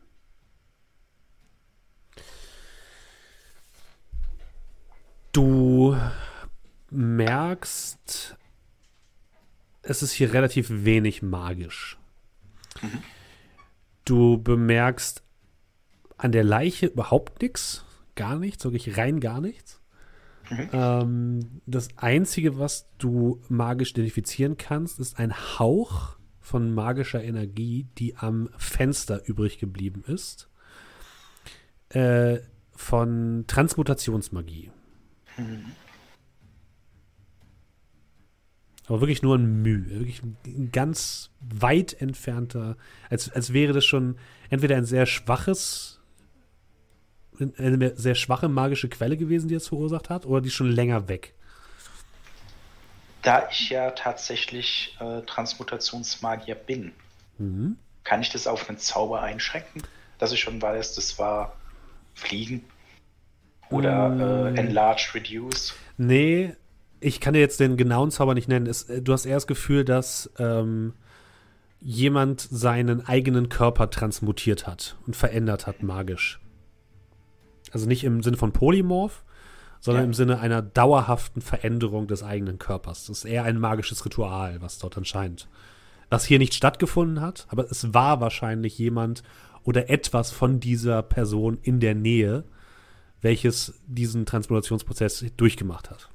[SPEAKER 1] Du merkst, es ist hier relativ wenig magisch. Du bemerkst an der Leiche überhaupt nichts, gar nichts, wirklich rein gar nichts. Ähm, das Einzige, was du magisch identifizieren kannst, ist ein Hauch von magischer Energie, die am Fenster übrig geblieben ist. Äh, von Transmutationsmagie. Aber wirklich nur ein Müh. Wirklich ein ganz weit entfernter, als, als wäre das schon entweder ein sehr schwaches, eine sehr schwache magische Quelle gewesen, die es verursacht hat, oder die schon länger weg.
[SPEAKER 4] Da ich ja tatsächlich äh, Transmutationsmagier bin,
[SPEAKER 1] Mhm.
[SPEAKER 4] kann ich das auf einen Zauber einschränken, dass ich schon weiß, das war Fliegen oder
[SPEAKER 1] Mm.
[SPEAKER 4] äh, Enlarge, Reduce.
[SPEAKER 1] Nee, ich kann dir jetzt den genauen Zauber nicht nennen. Es, äh, du hast eher das Gefühl, dass ähm, jemand seinen eigenen Körper transmutiert hat und verändert hat magisch. Also nicht im Sinne von Polymorph, sondern
[SPEAKER 4] Ja.
[SPEAKER 1] im Sinne einer dauerhaften Veränderung des eigenen Körpers. Das ist eher ein magisches Ritual, was dort anscheinend, was hier nicht stattgefunden hat, aber es war wahrscheinlich jemand oder etwas von dieser Person in der Nähe, welches diesen Transmutationsprozess durchgemacht hat.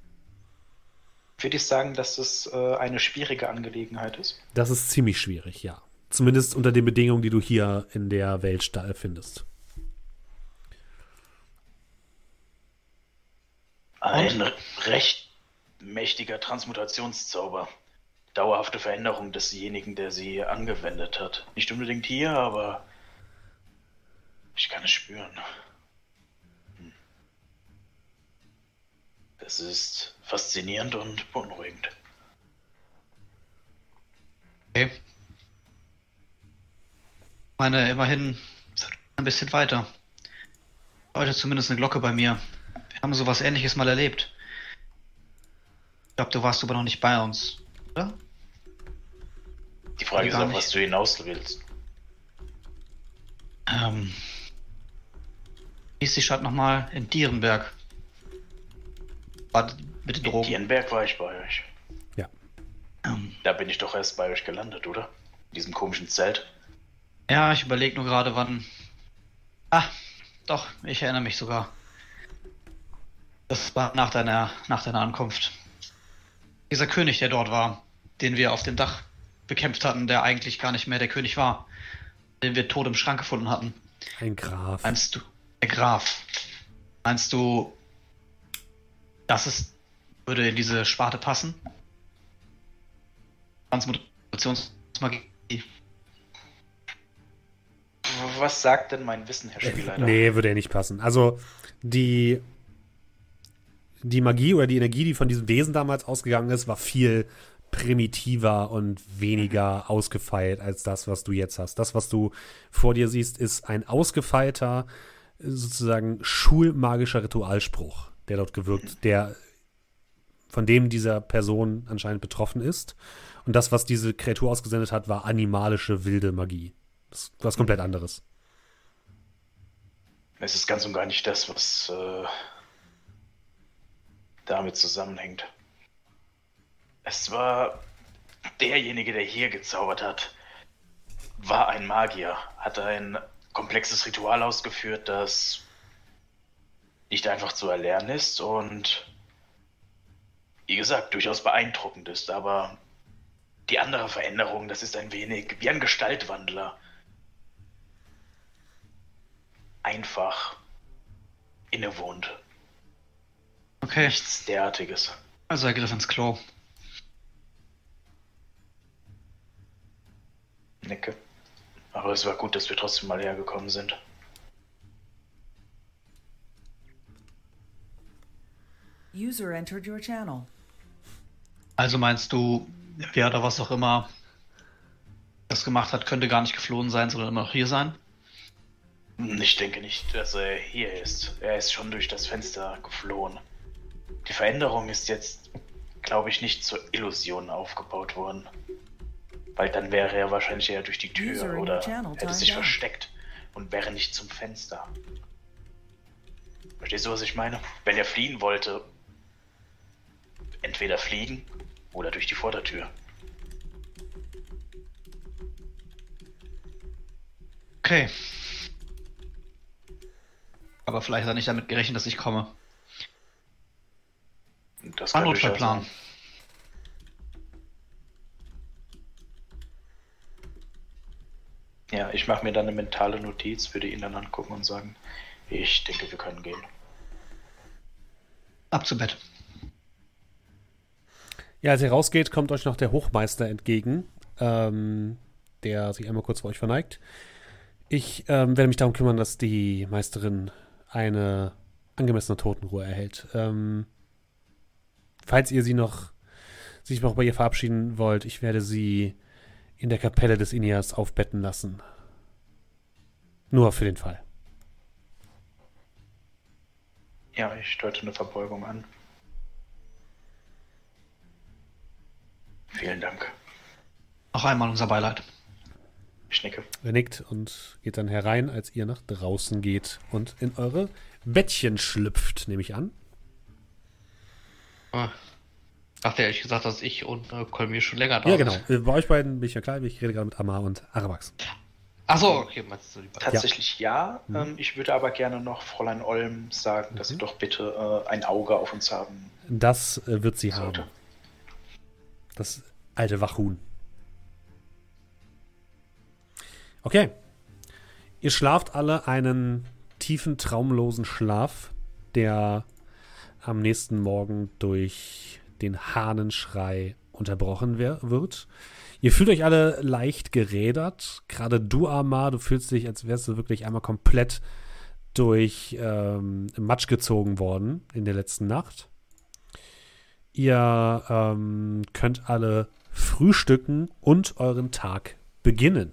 [SPEAKER 4] Würde ich sagen, dass das äh, eine schwierige Angelegenheit ist?
[SPEAKER 1] Das ist ziemlich schwierig, ja. Zumindest unter den Bedingungen, die du hier in der Welt findest.
[SPEAKER 4] Ein recht mächtiger Transmutationszauber. Dauerhafte Veränderung desjenigen, der sie angewendet hat. Nicht unbedingt hier, aber ich kann es spüren. Hm. Das ist faszinierend und beunruhigend.
[SPEAKER 3] Okay. Meine, immerhin ein bisschen weiter. Heute zumindest eine Glocke bei mir. Wir haben sowas ähnliches mal erlebt. Ich glaube, du warst aber noch nicht bei uns, oder?
[SPEAKER 4] Die Frage ist auch, was du hinaus willst.
[SPEAKER 3] Ähm. Wie ist die Stadt nochmal? In Dierenberg. War mit den
[SPEAKER 4] In
[SPEAKER 3] Drogen.
[SPEAKER 4] Dierenberg war ich bei euch.
[SPEAKER 1] Ja.
[SPEAKER 3] Ähm,
[SPEAKER 4] Da bin ich doch erst bei euch gelandet, oder? In diesem komischen Zelt.
[SPEAKER 3] ja, ich überlege nur gerade, wann. Ah, doch, ich erinnere mich sogar. Das war nach deiner, nach deiner Ankunft. Dieser König, der dort war, den wir auf dem Dach bekämpft hatten, der eigentlich gar nicht mehr der König war, den wir tot im Schrank gefunden hatten.
[SPEAKER 1] Ein Graf.
[SPEAKER 3] Meinst du, der Graf, meinst du, das ist, würde in diese Sparte passen? Transmutationsmagie.
[SPEAKER 4] Was sagt denn mein Wissen, Herr Spielleiter?
[SPEAKER 1] Nee, würde ja nicht passen. Also die, die Magie oder die Energie, die von diesem Wesen damals ausgegangen ist, war viel primitiver und weniger ausgefeilt als das, was du jetzt hast. Das, was du vor dir siehst, ist ein ausgefeilter, sozusagen schulmagischer Ritualspruch, der dort gewirkt, der von dem dieser Person anscheinend betroffen ist. Und das, was diese Kreatur ausgesendet hat, war animalische wilde Magie. Das ist was komplett anderes.
[SPEAKER 4] Es ist ganz und gar nicht das, was äh, damit zusammenhängt. Es war derjenige, der hier gezaubert hat, war ein Magier, hat ein komplexes Ritual ausgeführt, das nicht einfach zu erlernen ist und wie gesagt, durchaus beeindruckend ist, aber die andere Veränderung, das ist ein wenig wie ein Gestaltwandler. Einfach innewohnt.
[SPEAKER 3] Okay,
[SPEAKER 4] Nichts derartiges.
[SPEAKER 3] also er griff ins Klo.
[SPEAKER 4] Nicke. Aber es war gut, dass wir trotzdem mal hergekommen sind.
[SPEAKER 6] User entered your channel.
[SPEAKER 3] Also meinst du, wer oder was auch immer das gemacht hat, könnte gar nicht geflohen sein, sondern immer noch hier sein?
[SPEAKER 4] Ich denke nicht, dass er hier ist. Er ist schon durch das Fenster geflohen. Die Veränderung ist jetzt, glaube ich, nicht zur Illusion aufgebaut worden. Weil dann wäre er wahrscheinlich eher durch die Tür oder hätte sich versteckt und wäre nicht zum Fenster. Verstehst du, was ich meine? Wenn er fliehen wollte, entweder fliegen oder durch die Vordertür.
[SPEAKER 3] Okay. Aber vielleicht hat er nicht damit gerechnet, dass ich komme.
[SPEAKER 4] Das
[SPEAKER 3] War
[SPEAKER 4] kann
[SPEAKER 3] Notfallplan.
[SPEAKER 4] Ja, ich mache mir dann eine mentale Notiz, würde ihn dann angucken und sagen, ich denke, wir können gehen.
[SPEAKER 3] Ab zu Bett.
[SPEAKER 1] Ja, als ihr rausgeht, kommt euch noch der Hochmeister entgegen, ähm, der sich einmal kurz vor euch verneigt. Ich ähm, werde mich darum kümmern, dass die Meisterin eine angemessene Totenruhe erhält. Ähm, falls ihr sie noch sich noch bei ihr verabschieden wollt, ich werde sie in der Kapelle des Ineas aufbetten lassen. Nur für den Fall.
[SPEAKER 4] Ja, ich deute eine Verbeugung an. Vielen Dank.
[SPEAKER 3] Noch einmal unser Beileid.
[SPEAKER 4] Ich nicke.
[SPEAKER 1] Er nickt und geht dann herein, als ihr nach draußen geht und in eure Bettchen schlüpft, nehme ich an.
[SPEAKER 5] Ah. Dachte ehrlich gesagt, dass ich und äh, Kolmir schon länger da
[SPEAKER 1] Ja,
[SPEAKER 5] sind.
[SPEAKER 1] genau. Äh, Bei euch beiden bin ich ja klar, ich rede gerade mit Amar und Arabax.
[SPEAKER 5] Achso, okay, meinst du die beiden?
[SPEAKER 4] Tatsächlich ja. Ähm, ich würde aber gerne noch Fräulein Olm sagen, dass sie doch bitte äh, ein Auge auf uns haben
[SPEAKER 1] Das äh, wird sie
[SPEAKER 4] sollte.
[SPEAKER 1] haben. Das alte Wachhuhn. Okay. Ihr schlaft alle einen tiefen, traumlosen Schlaf, der am nächsten Morgen durch den Hahnenschrei unterbrochen wird. Ihr fühlt euch alle leicht gerädert. Gerade du, Amar, du fühlst dich, als wärst du wirklich einmal komplett durch ähm, Matsch gezogen worden in der letzten Nacht. Ihr ähm, könnt alle frühstücken und euren Tag beginnen.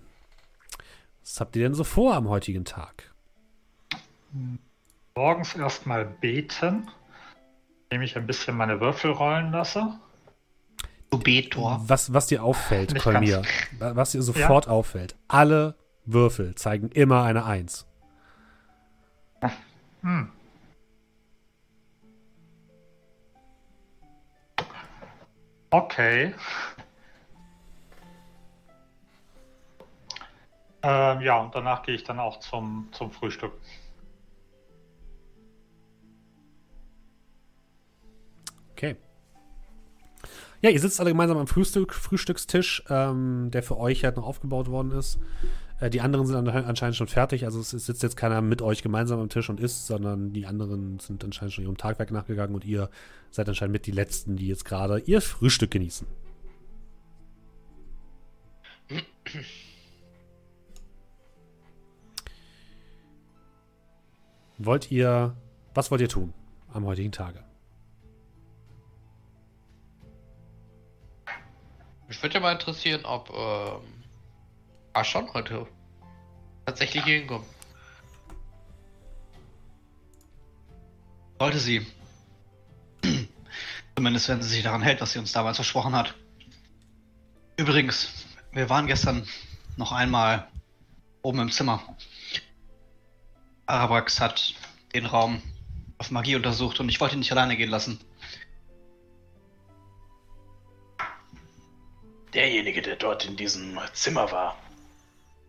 [SPEAKER 1] Was habt ihr denn so vor am heutigen Tag?
[SPEAKER 2] Morgens erstmal beten, indem ich ein bisschen meine Würfel rollen lasse.
[SPEAKER 3] Du Betor.
[SPEAKER 1] Was, was dir auffällt,
[SPEAKER 2] Nicht
[SPEAKER 1] was dir sofort auffällt, alle Würfel zeigen immer eine Eins.
[SPEAKER 2] Hm. Okay. Ähm, ja, und danach gehe ich dann auch zum, zum Frühstück.
[SPEAKER 1] Okay. Ja, ihr sitzt alle gemeinsam am Frühstück, Frühstückstisch, ähm, der für euch halt noch aufgebaut worden ist. Äh, die anderen sind an- anscheinend schon fertig, also es sitzt jetzt keiner mit euch gemeinsam am Tisch und isst, sondern die anderen sind anscheinend schon ihrem Tagwerk nachgegangen und ihr seid anscheinend mit die Letzten, die jetzt gerade ihr Frühstück genießen. Wollt ihr, was wollt ihr tun am heutigen Tage?
[SPEAKER 5] Mich würde ja mal interessieren, ob ähm, Aschon heute tatsächlich hier hinkommt.
[SPEAKER 3] Wollte sie. Zumindest wenn sie sich daran hält, was sie uns damals versprochen hat. Übrigens, wir waren gestern noch einmal oben im Zimmer. Arabax hat den Raum auf Magie untersucht und ich wollte ihn nicht alleine gehen lassen.
[SPEAKER 4] Derjenige, der dort in diesem Zimmer war,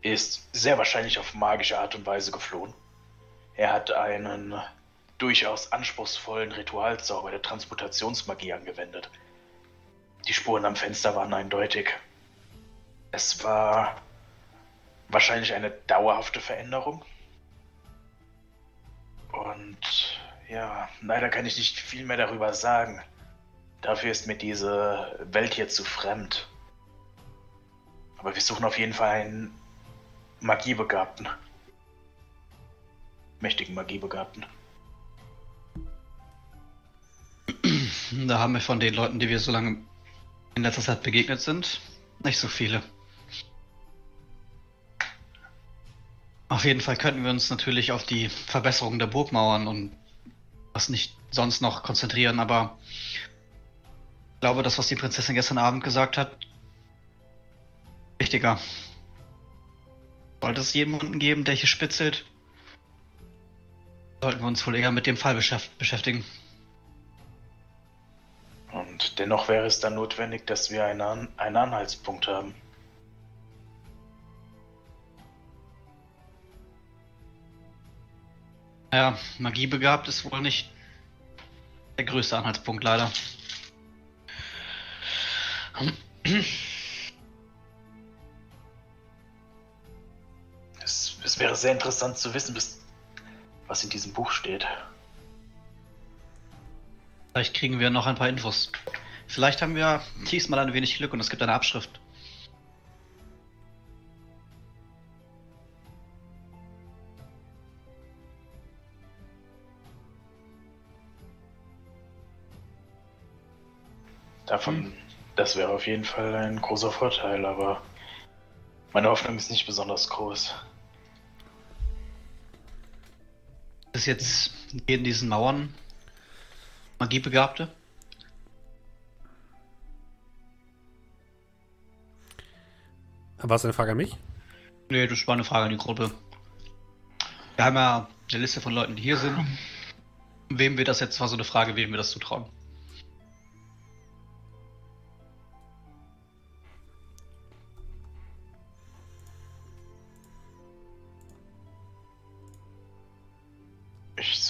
[SPEAKER 4] ist sehr wahrscheinlich auf magische Art und Weise geflohen. Er hat einen durchaus anspruchsvollen Ritualzauber der Transmutationsmagie angewendet. Die Spuren am Fenster waren eindeutig. Es war wahrscheinlich eine dauerhafte Veränderung. Und ja, leider kann ich nicht viel mehr darüber sagen. Dafür ist mir diese Welt hier zu fremd. Aber wir suchen auf jeden Fall einen Magiebegabten. Mächtigen Magiebegabten.
[SPEAKER 3] Da haben wir von den Leuten, die wir so lange in letzter Zeit begegnet sind, nicht so viele. Auf jeden Fall könnten wir uns natürlich auf die Verbesserung der Burgmauern und was nicht sonst noch konzentrieren, aber ich glaube, das, was die Prinzessin gestern Abend gesagt hat, wichtiger. Sollte es jemanden geben, der hier spitzelt, sollten wir uns wohl eher mit dem Fall beschäft- beschäftigen.
[SPEAKER 4] Und dennoch wäre es dann notwendig, dass wir einen, An einen Anhaltspunkt haben.
[SPEAKER 3] Ja, magiebegabt ist wohl nicht der größte Anhaltspunkt, leider.
[SPEAKER 4] Es, wäre sehr interessant zu wissen, bis, was in diesem Buch steht.
[SPEAKER 3] Vielleicht kriegen wir noch ein paar Infos. Vielleicht haben wir diesmal ein wenig Glück und es gibt eine Abschrift.
[SPEAKER 4] Davon, das wäre auf jeden Fall ein großer Vorteil, aber meine Hoffnung ist nicht besonders groß.
[SPEAKER 3] Ist jetzt in diesen Mauern Magiebegabte?
[SPEAKER 1] War es eine Frage an mich?
[SPEAKER 3] Nee, das war eine Frage an die Gruppe. Wir haben ja eine Liste von Leuten, die hier sind. Wem wir das jetzt war so eine Frage, wem wir das zutrauen.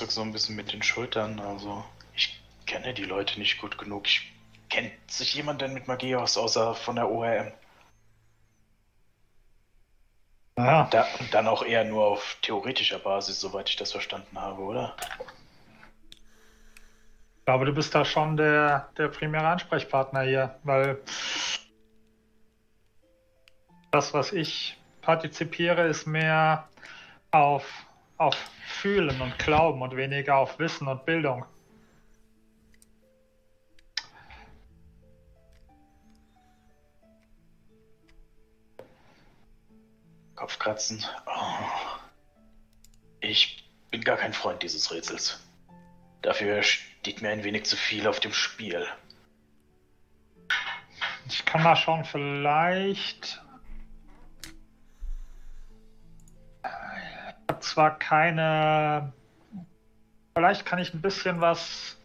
[SPEAKER 4] Zuck so ein bisschen mit den Schultern, also ich kenne die Leute nicht gut genug. Ich, kennt sich jemand denn mit Magie aus, außer von der ORM?
[SPEAKER 2] Ja,
[SPEAKER 4] Da, und dann auch eher nur auf theoretischer Basis, soweit ich das verstanden habe, oder?
[SPEAKER 2] ich glaube, du bist da schon der, der primäre Ansprechpartner hier, weil das, was ich partizipiere, ist mehr auf, auf Fühlen und Glauben und weniger auf Wissen und Bildung.
[SPEAKER 4] Kopfkratzen. Oh. Ich bin gar kein Freund dieses Rätsels. Dafür steht mir ein wenig zu viel auf dem Spiel.
[SPEAKER 2] Ich kann mal schauen, vielleicht. Habe zwar keine. Vielleicht kann ich ein bisschen was.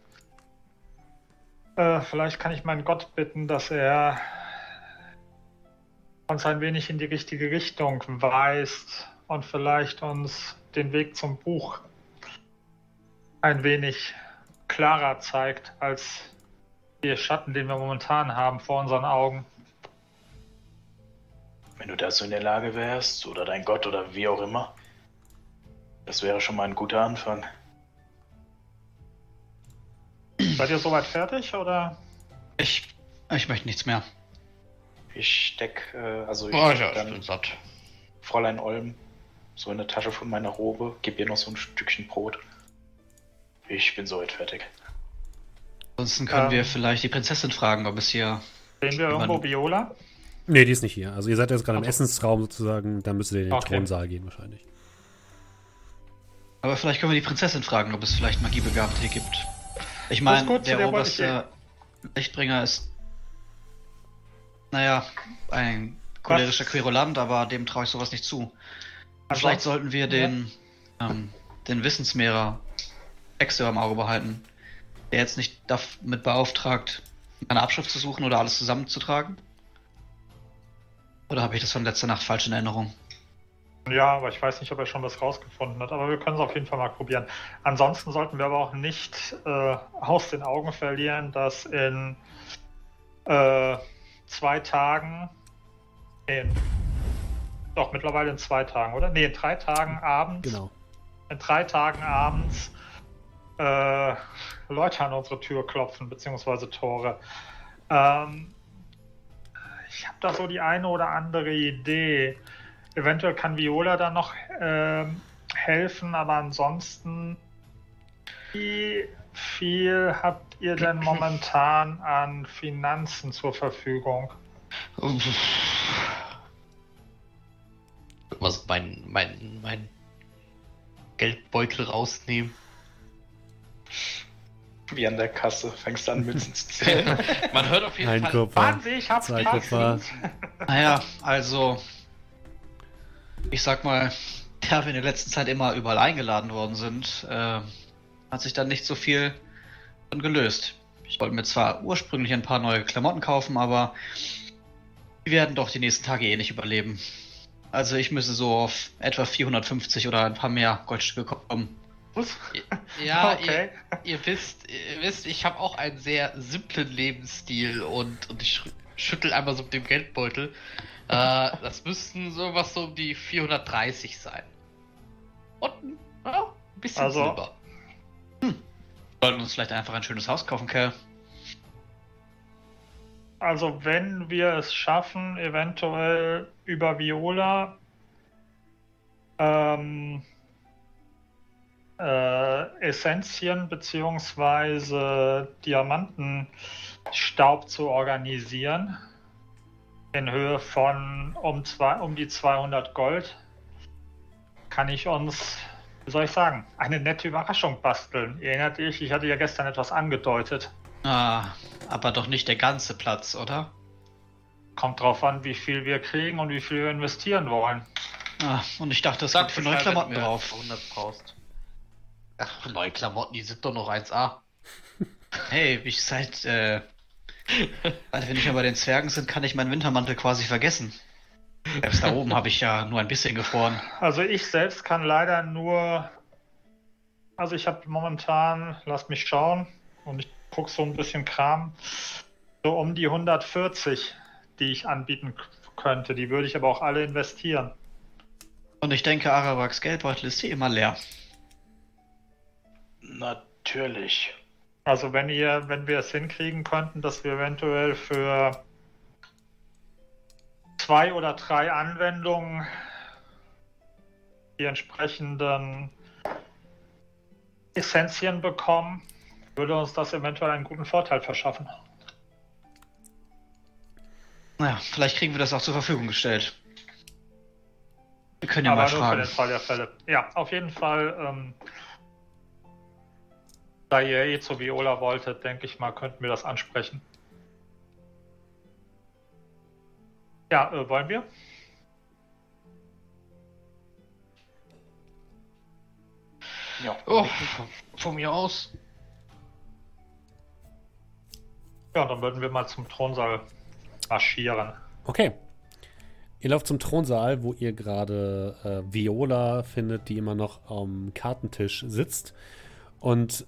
[SPEAKER 2] Äh, vielleicht kann ich meinen Gott bitten, dass er uns ein wenig in die richtige Richtung weist und vielleicht uns den Weg zum Buch ein wenig klarer zeigt als die Schatten, den wir momentan haben vor unseren Augen.
[SPEAKER 4] Wenn du dazu in der Lage wärst, oder dein Gott oder wie auch immer, das wäre schon mal ein guter Anfang.
[SPEAKER 2] Seid ihr soweit fertig oder?
[SPEAKER 3] Ich, ich möchte nichts mehr.
[SPEAKER 4] Ich steck, äh, also ich
[SPEAKER 5] Oh, ja, ich
[SPEAKER 4] dann
[SPEAKER 5] bin satt.
[SPEAKER 4] Fräulein Olm so in der Tasche von meiner Robe, gib ihr noch so ein Stückchen Brot. Ich bin soweit fertig.
[SPEAKER 3] Ansonsten können
[SPEAKER 2] Ähm.
[SPEAKER 3] wir vielleicht die Prinzessin fragen, ob es hier.
[SPEAKER 2] Sehen wir irgendwo Viola?
[SPEAKER 1] Nee, die ist nicht hier. Also ihr seid jetzt gerade im. Essensraum sozusagen, dann müsstet ihr in den
[SPEAKER 2] Okay.
[SPEAKER 1] Thronsaal gehen wahrscheinlich.
[SPEAKER 3] Aber vielleicht können wir die Prinzessin fragen, ob es vielleicht Magiebegabte hier gibt. Ich meine, der
[SPEAKER 2] der
[SPEAKER 3] oberste Lichtbringer ist. Naja, ein cholerischer? Querulant, aber dem traue ich sowas nicht zu.
[SPEAKER 2] Also-
[SPEAKER 3] vielleicht sollten wir den, ähm, den Wissensmehrer Exter im Auge behalten, der jetzt nicht damit beauftragt, eine Abschrift zu suchen oder alles zusammenzutragen. Oder habe ich das von letzter Nacht falsch in Erinnerung?
[SPEAKER 2] Ja, aber ich weiß nicht, ob er schon was rausgefunden hat. Aber wir können es auf jeden Fall mal probieren. Ansonsten sollten wir aber auch nicht äh, aus den Augen verlieren, dass in äh, zwei Tagen, nee, in, doch mittlerweile in zwei Tagen, oder? Nee, in drei Tagen abends,
[SPEAKER 1] Genau.
[SPEAKER 2] in drei Tagen abends äh, Leute an unsere Tür klopfen, beziehungsweise Tore. Ähm, ich habe da so die eine oder andere Idee. Eventuell kann Viola da noch ähm, helfen, aber ansonsten, wie viel habt ihr denn momentan an Finanzen zur Verfügung?
[SPEAKER 5] Was mein, mein, mein Geldbeutel rausnehmen.
[SPEAKER 4] Wie an der Kasse, fängst an Münzen zu zählen.
[SPEAKER 5] Man hört auf jeden
[SPEAKER 1] Ein
[SPEAKER 5] Fall.
[SPEAKER 2] Wahnsinn, ich hab's.
[SPEAKER 3] Naja, also. Ich sag mal, da wir in der letzten Zeit immer überall eingeladen worden sind, äh, hat sich dann nicht so viel gelöst. Ich wollte mir zwar ursprünglich ein paar neue Klamotten kaufen, aber die werden doch die nächsten Tage eh nicht überleben. Also ich müsse so auf etwa 450 oder ein paar mehr Goldstücke kommen.
[SPEAKER 5] Ja,
[SPEAKER 2] okay.
[SPEAKER 5] ihr, ihr wisst, ihr wisst, ich habe auch einen sehr simplen Lebensstil und, und ich schüttel einmal so mit dem Geldbeutel. Äh, das müssten sowas so um die 430 sein. Und ja, ein bisschen
[SPEAKER 2] Also-
[SPEAKER 5] Silber.
[SPEAKER 3] Wir sollten uns vielleicht einfach ein schönes Haus kaufen, Kerl.
[SPEAKER 2] Also wenn wir es schaffen, eventuell über Viola ähm, äh, Essenzien bzw. Diamantenstaub zu organisieren, in Höhe von um, zwei, um die 200 Gold, kann ich uns, wie soll ich sagen, eine nette Überraschung basteln. Erinnert dich, ich hatte ja gestern etwas angedeutet.
[SPEAKER 3] Ah, aber doch nicht der ganze Platz, oder?
[SPEAKER 2] Kommt drauf an, wie viel wir kriegen und wie viel wir investieren wollen.
[SPEAKER 3] Ah, und ich dachte, es
[SPEAKER 5] Sag
[SPEAKER 3] gibt für neue Klamotten drauf.
[SPEAKER 5] 100 brauchst. Ach, neue Klamotten, die sind doch noch 1A.
[SPEAKER 3] Hey, ich seit, äh, also wenn ich ja bei den Zwergen sind, kann ich meinen Wintermantel quasi vergessen. Selbst da oben habe ich ja nur ein bisschen gefroren.
[SPEAKER 2] Also ich selbst kann leider nur, also ich habe momentan, lass mich schauen, und ich gucke so ein bisschen Kram, so um die 140, die ich anbieten könnte. Die würde ich aber auch alle investieren.
[SPEAKER 3] Und ich denke, Arawaks Geldbeutel ist hier immer leer.
[SPEAKER 4] Natürlich.
[SPEAKER 2] Also wenn ihr, wenn wir es hinkriegen könnten, dass wir eventuell für zwei oder drei Anwendungen die entsprechenden Essenzien bekommen, würde uns das eventuell einen guten Vorteil verschaffen.
[SPEAKER 3] Naja, vielleicht kriegen wir das auch zur Verfügung gestellt. Wir können ja
[SPEAKER 2] Aber
[SPEAKER 3] mal
[SPEAKER 2] nur für
[SPEAKER 3] fragen.
[SPEAKER 2] den Fall der Fälle. Ja, auf jeden Fall, ähm, da ihr eh zu Viola wolltet, denke ich mal, könnten wir das ansprechen. Ja, äh, wollen wir?
[SPEAKER 4] Ja.
[SPEAKER 5] Oh, von, von mir aus.
[SPEAKER 2] Ja, dann würden wir mal zum Thronsaal marschieren.
[SPEAKER 1] Okay. Ihr lauft zum Thronsaal, wo ihr gerade äh, Viola findet, die immer noch am Kartentisch sitzt. Und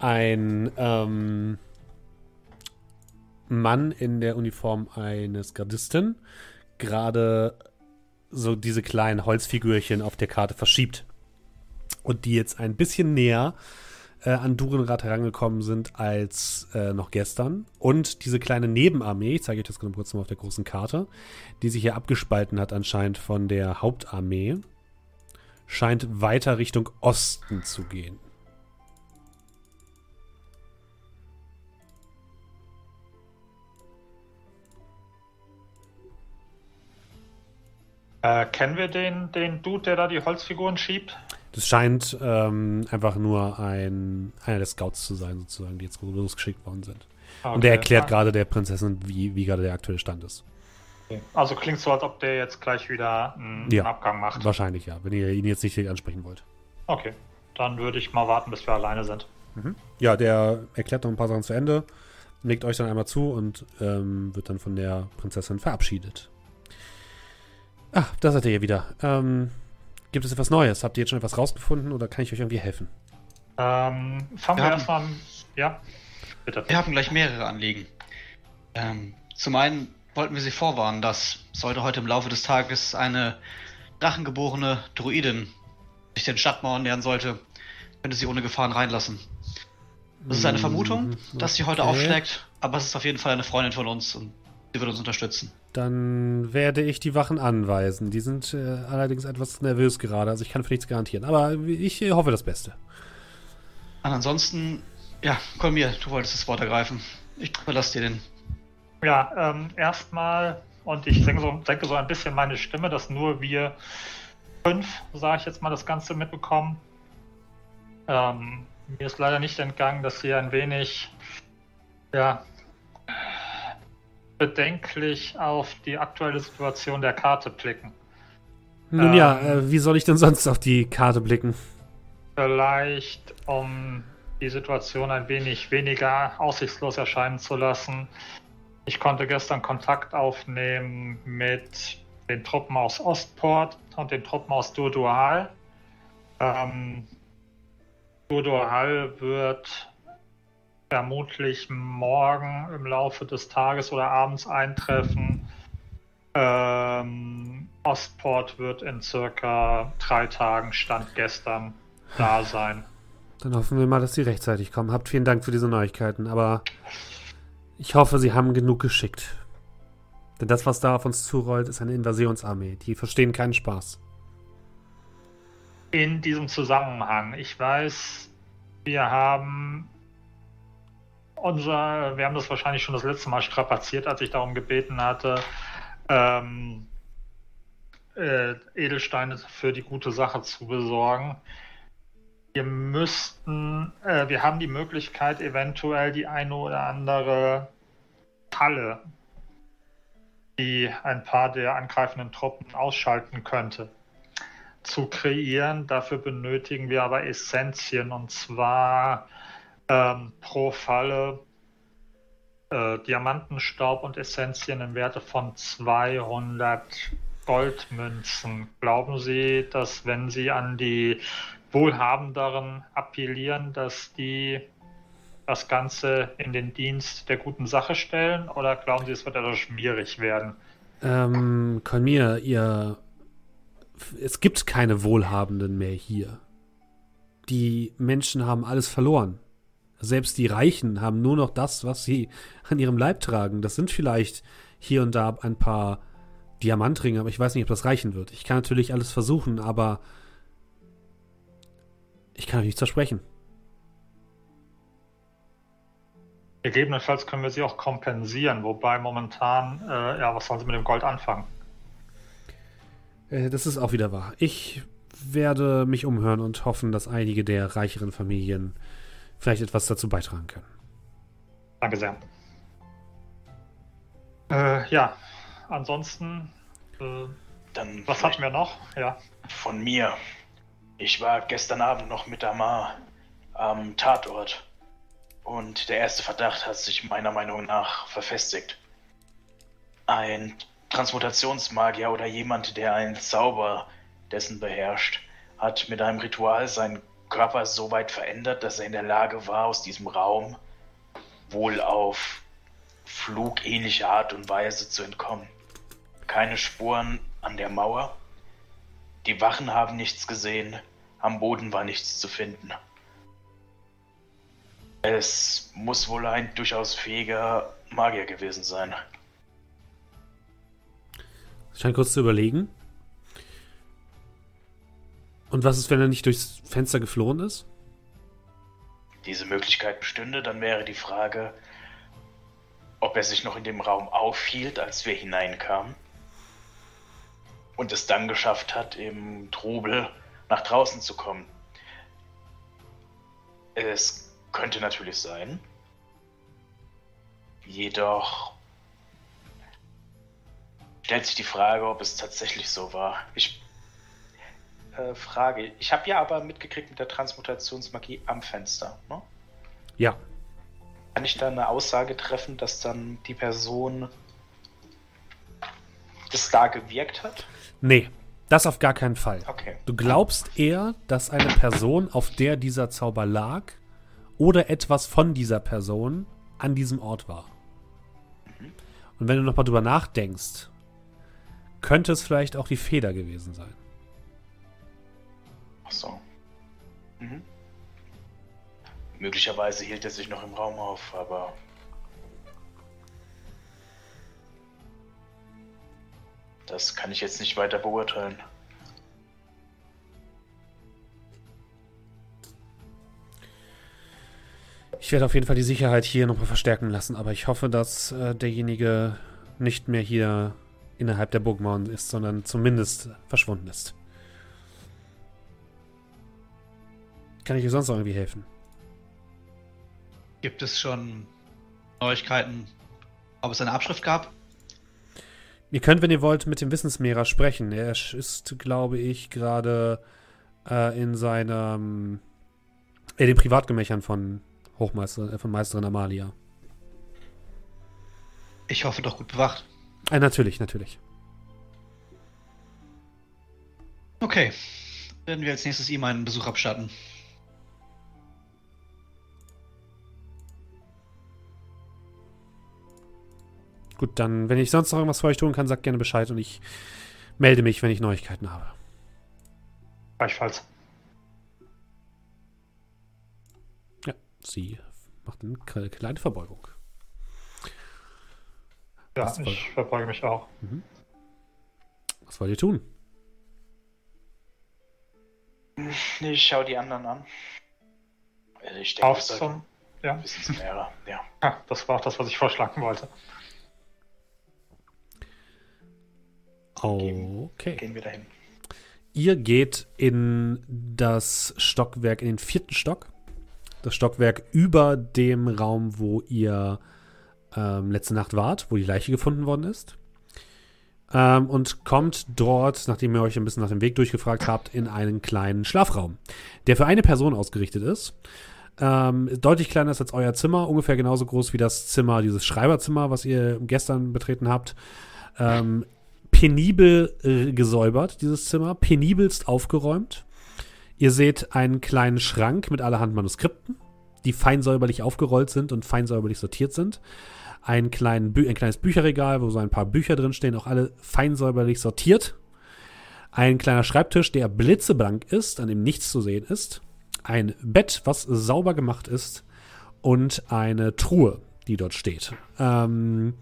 [SPEAKER 1] ein ähm, Mann in der Uniform eines Gardisten gerade so diese kleinen Holzfigürchen auf der Karte verschiebt. Und die jetzt ein bisschen näher äh, an Durenrad herangekommen sind als äh, noch gestern. Und diese kleine Nebenarmee, ich zeige euch das kurz mal auf der großen Karte, die sich hier abgespalten hat anscheinend von der Hauptarmee, scheint weiter Richtung Osten zu gehen.
[SPEAKER 2] Äh, kennen wir den, den Dude, der da die Holzfiguren schiebt?
[SPEAKER 1] Das scheint ähm, einfach nur ein, einer der Scouts zu sein, sozusagen, die jetzt losgeschickt worden sind. Und der
[SPEAKER 2] Okay.
[SPEAKER 1] erklärt gerade der Prinzessin, wie, wie gerade der aktuelle Stand ist.
[SPEAKER 2] Also klingt so, als ob der jetzt gleich wieder einen
[SPEAKER 1] Ja.
[SPEAKER 2] Abgang macht.
[SPEAKER 1] Wahrscheinlich ja, wenn ihr ihn jetzt nicht ansprechen wollt.
[SPEAKER 2] Okay, dann würde ich mal warten, bis wir alleine sind.
[SPEAKER 1] Ja, der erklärt noch ein paar Sachen zu Ende, legt euch dann einmal zu und ähm, wird dann von der Prinzessin verabschiedet. Ach, da seid ihr ja wieder. Ähm, gibt es etwas Neues? Habt ihr jetzt schon etwas rausgefunden oder kann ich euch irgendwie helfen?
[SPEAKER 2] Ähm, fangen wir
[SPEAKER 3] Wir
[SPEAKER 2] erstmal an. Ja, bitte.
[SPEAKER 3] Wir haben gleich mehrere Anliegen. Ähm, zum einen wollten wir Sie vorwarnen, dass sollte heute im Laufe des Tages eine drachengeborene Druidin sich den Stadtmauern nähern sollte, könnte sie ohne Gefahren reinlassen. Das ist eine Vermutung, dass sie heute
[SPEAKER 1] okay.
[SPEAKER 3] aufschlägt, aber es ist auf jeden Fall eine Freundin von uns und sie wird uns unterstützen.
[SPEAKER 1] Dann werde ich die Wachen anweisen. Die sind äh, allerdings etwas nervös gerade, also ich kann für nichts garantieren. Aber ich äh, hoffe das Beste.
[SPEAKER 3] Ansonsten, ja, komm mir, du wolltest das Wort ergreifen. Ich überlasse dir den.
[SPEAKER 2] Ja, ähm, erstmal, und ich denke so, denke so ein bisschen meine Stimme, dass nur wir fünf, sage ich jetzt mal, das Ganze mitbekommen. Ähm, mir ist leider nicht entgangen, dass sie ein wenig, ja, bedenklich auf die aktuelle Situation der Karte blicken.
[SPEAKER 1] Nun ja,
[SPEAKER 2] Ähm.
[SPEAKER 1] äh, wie soll ich denn sonst auf die Karte blicken?
[SPEAKER 2] Vielleicht, um die Situation ein wenig weniger aussichtslos erscheinen zu lassen. Ich konnte gestern Kontakt aufnehmen mit den Truppen aus Ostport und den Truppen aus Durdual. Ähm, Durdual wird vermutlich morgen im Laufe des Tages oder abends eintreffen. Ähm, Ostport wird in circa drei Tagen, Stand gestern, da sein.
[SPEAKER 1] Dann hoffen wir mal, dass sie rechtzeitig kommen. Habt vielen Dank für diese Neuigkeiten. Aber Ich hoffe, sie haben genug geschickt. Denn das, was da auf uns zurollt, ist eine Invasionsarmee. Die verstehen keinen Spaß.
[SPEAKER 2] In diesem Zusammenhang, ich weiß, wir haben unser, wir haben das wahrscheinlich schon das letzte Mal strapaziert, als ich darum gebeten hatte, ähm, äh, Edelsteine für die gute Sache zu besorgen. Wir müssten, äh, wir haben die Möglichkeit, eventuell die eine oder andere Falle, die ein paar der angreifenden Truppen ausschalten könnte, zu kreieren. Dafür benötigen wir aber Essenzien und zwar ähm, pro Falle äh, Diamantenstaub und Essenzien im Werte von 200 Goldmünzen. Glauben Sie, dass wenn Sie an die Wohlhabenderen appellieren, dass die das Ganze in den Dienst der guten Sache stellen? Oder glauben Sie, es wird etwas schwierig werden?
[SPEAKER 1] Ähm, Kolmir, ihr. Es gibt keine Wohlhabenden mehr hier. Die Menschen haben alles verloren. Selbst die Reichen haben nur noch das, was sie an ihrem Leib tragen. Das sind vielleicht hier und da ein paar Diamantringe, aber ich weiß nicht, ob das reichen wird. Ich kann natürlich alles versuchen, aber ich kann euch nichts versprechen.
[SPEAKER 2] Gegebenenfalls können wir sie auch kompensieren, wobei momentan, äh, ja, was sollen sie mit dem Gold anfangen?
[SPEAKER 1] Äh, das ist auch wieder wahr. Ich werde mich umhören und hoffen, dass einige der reicheren Familien vielleicht etwas dazu beitragen können.
[SPEAKER 2] Danke sehr. Äh, ja, ansonsten, äh,
[SPEAKER 4] Dann
[SPEAKER 2] was hatten wir noch? Ja.
[SPEAKER 4] Von mir. Ich war gestern Abend noch mit Amar am Tatort. Und der erste Verdacht hat sich meiner Meinung nach verfestigt. Ein Transmutationsmagier oder jemand, der einen Zauber dessen beherrscht, hat mit einem Ritual seinen Körper so weit verändert, dass er in der Lage war, aus diesem Raum wohl auf flugähnliche Art und Weise zu entkommen. Keine Spuren an der Mauer. Die Wachen haben nichts gesehen. Am Boden war nichts zu finden. Es muss wohl ein durchaus fähiger Magier gewesen sein.
[SPEAKER 1] Scheint kurz zu überlegen. Und was ist, wenn er nicht durchs Fenster geflohen ist?
[SPEAKER 4] Diese Möglichkeit bestünde, dann wäre die Frage, ob er sich noch in dem Raum aufhielt, als wir hineinkamen. Und es dann geschafft hat, im Trubel nach draußen zu kommen. Es könnte natürlich sein. Jedoch stellt sich die Frage, ob es tatsächlich so war. Ich äh, Frage. Ich habe ja aber mitgekriegt mit der Transmutationsmagie am Fenster. Ne?
[SPEAKER 1] Ja.
[SPEAKER 4] Kann ich da eine Aussage treffen, dass dann die Person das da gewirkt hat?
[SPEAKER 1] Nee, das auf gar keinen Fall.
[SPEAKER 4] Okay.
[SPEAKER 1] Du glaubst eher, dass eine Person, auf der dieser Zauber lag, oder etwas von dieser Person an diesem Ort war. Und wenn du nochmal drüber nachdenkst, könnte es vielleicht auch die Feder gewesen sein.
[SPEAKER 4] Ach so. Mhm. Möglicherweise hielt er sich noch im Raum auf, aber. Das kann ich jetzt nicht weiter beurteilen.
[SPEAKER 1] Ich werde auf jeden Fall die Sicherheit hier nochmal verstärken lassen, aber ich hoffe, dass äh, derjenige nicht mehr hier innerhalb der Burgmauern ist, sondern zumindest verschwunden ist. Kann ich dir sonst noch irgendwie helfen?
[SPEAKER 3] Gibt es schon Neuigkeiten, ob es eine Abschrift gab?
[SPEAKER 1] Ihr könnt, wenn ihr wollt, mit dem Wissensmehrer sprechen. Er ist, glaube ich, gerade äh, in seinem in den Privatgemächern von Hochmeister, äh, von Meisterin Amalia.
[SPEAKER 3] Ich hoffe doch gut bewacht.
[SPEAKER 1] Äh, natürlich, natürlich.
[SPEAKER 3] Okay. Werden wir als nächstes ihm einen Besuch abstatten.
[SPEAKER 1] Gut, dann, wenn ich sonst noch irgendwas für euch tun kann, sagt gerne Bescheid und ich melde mich, wenn ich Neuigkeiten habe.
[SPEAKER 2] Gleichfalls.
[SPEAKER 1] Ja, sie macht eine kleine Verbeugung.
[SPEAKER 2] Ja,
[SPEAKER 1] war-
[SPEAKER 2] ich verbeuge mich auch.
[SPEAKER 1] Was wollt ihr tun?
[SPEAKER 4] Nee, ich schau die anderen an. Äh, Ich denke,
[SPEAKER 2] Auf zum. Ja,
[SPEAKER 4] Wissenslehrer. Ja.
[SPEAKER 2] ha, das war auch das, was ich vorschlagen wollte.
[SPEAKER 1] Okay.
[SPEAKER 4] Gehen wir dahin.
[SPEAKER 1] Ihr geht in das Stockwerk, in den vierten Stock. Das Stockwerk über dem Raum, wo ihr ähm, letzte Nacht wart, wo die Leiche gefunden worden ist. Ähm, und kommt dort, nachdem ihr euch ein bisschen nach dem Weg durchgefragt habt, in einen kleinen Schlafraum, der für eine Person ausgerichtet ist. Ähm, deutlich kleiner ist als euer Zimmer, ungefähr genauso groß wie das Zimmer, dieses Schreiberzimmer, was ihr gestern betreten habt. Ähm, penibel äh, gesäubert, dieses Zimmer, penibelst aufgeräumt. Ihr seht einen kleinen Schrank mit allerhand Manuskripten, die fein säuberlich aufgerollt sind und fein säuberlich sortiert sind. Ein, kleinen Bü ein kleines Bücherregal, wo so ein paar Bücher drin stehen, auch alle fein säuberlich sortiert. Ein kleiner Schreibtisch, der blitzeblank ist, an dem nichts zu sehen ist. Ein Bett, was sauber gemacht ist. Und eine Truhe, die dort steht. Ähm,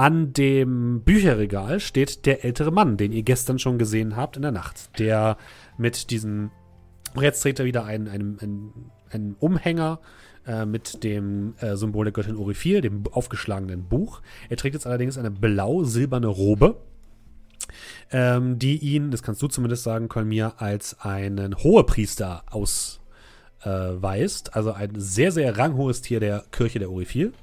[SPEAKER 1] an dem Bücherregal steht der ältere Mann, den ihr gestern schon gesehen habt in der Nacht. Der mit diesen. Jetzt trägt er wieder einen, einen, einen, einen Umhänger äh, mit dem äh, Symbol der Göttin Orifil, dem aufgeschlagenen Buch. Er trägt jetzt allerdings eine blau-silberne Robe, ähm, die ihn, das kannst du zumindest sagen, Kolmir, als einen Hohepriester ausweist. also ein sehr, sehr ranghohes Tier der Kirche der Orifil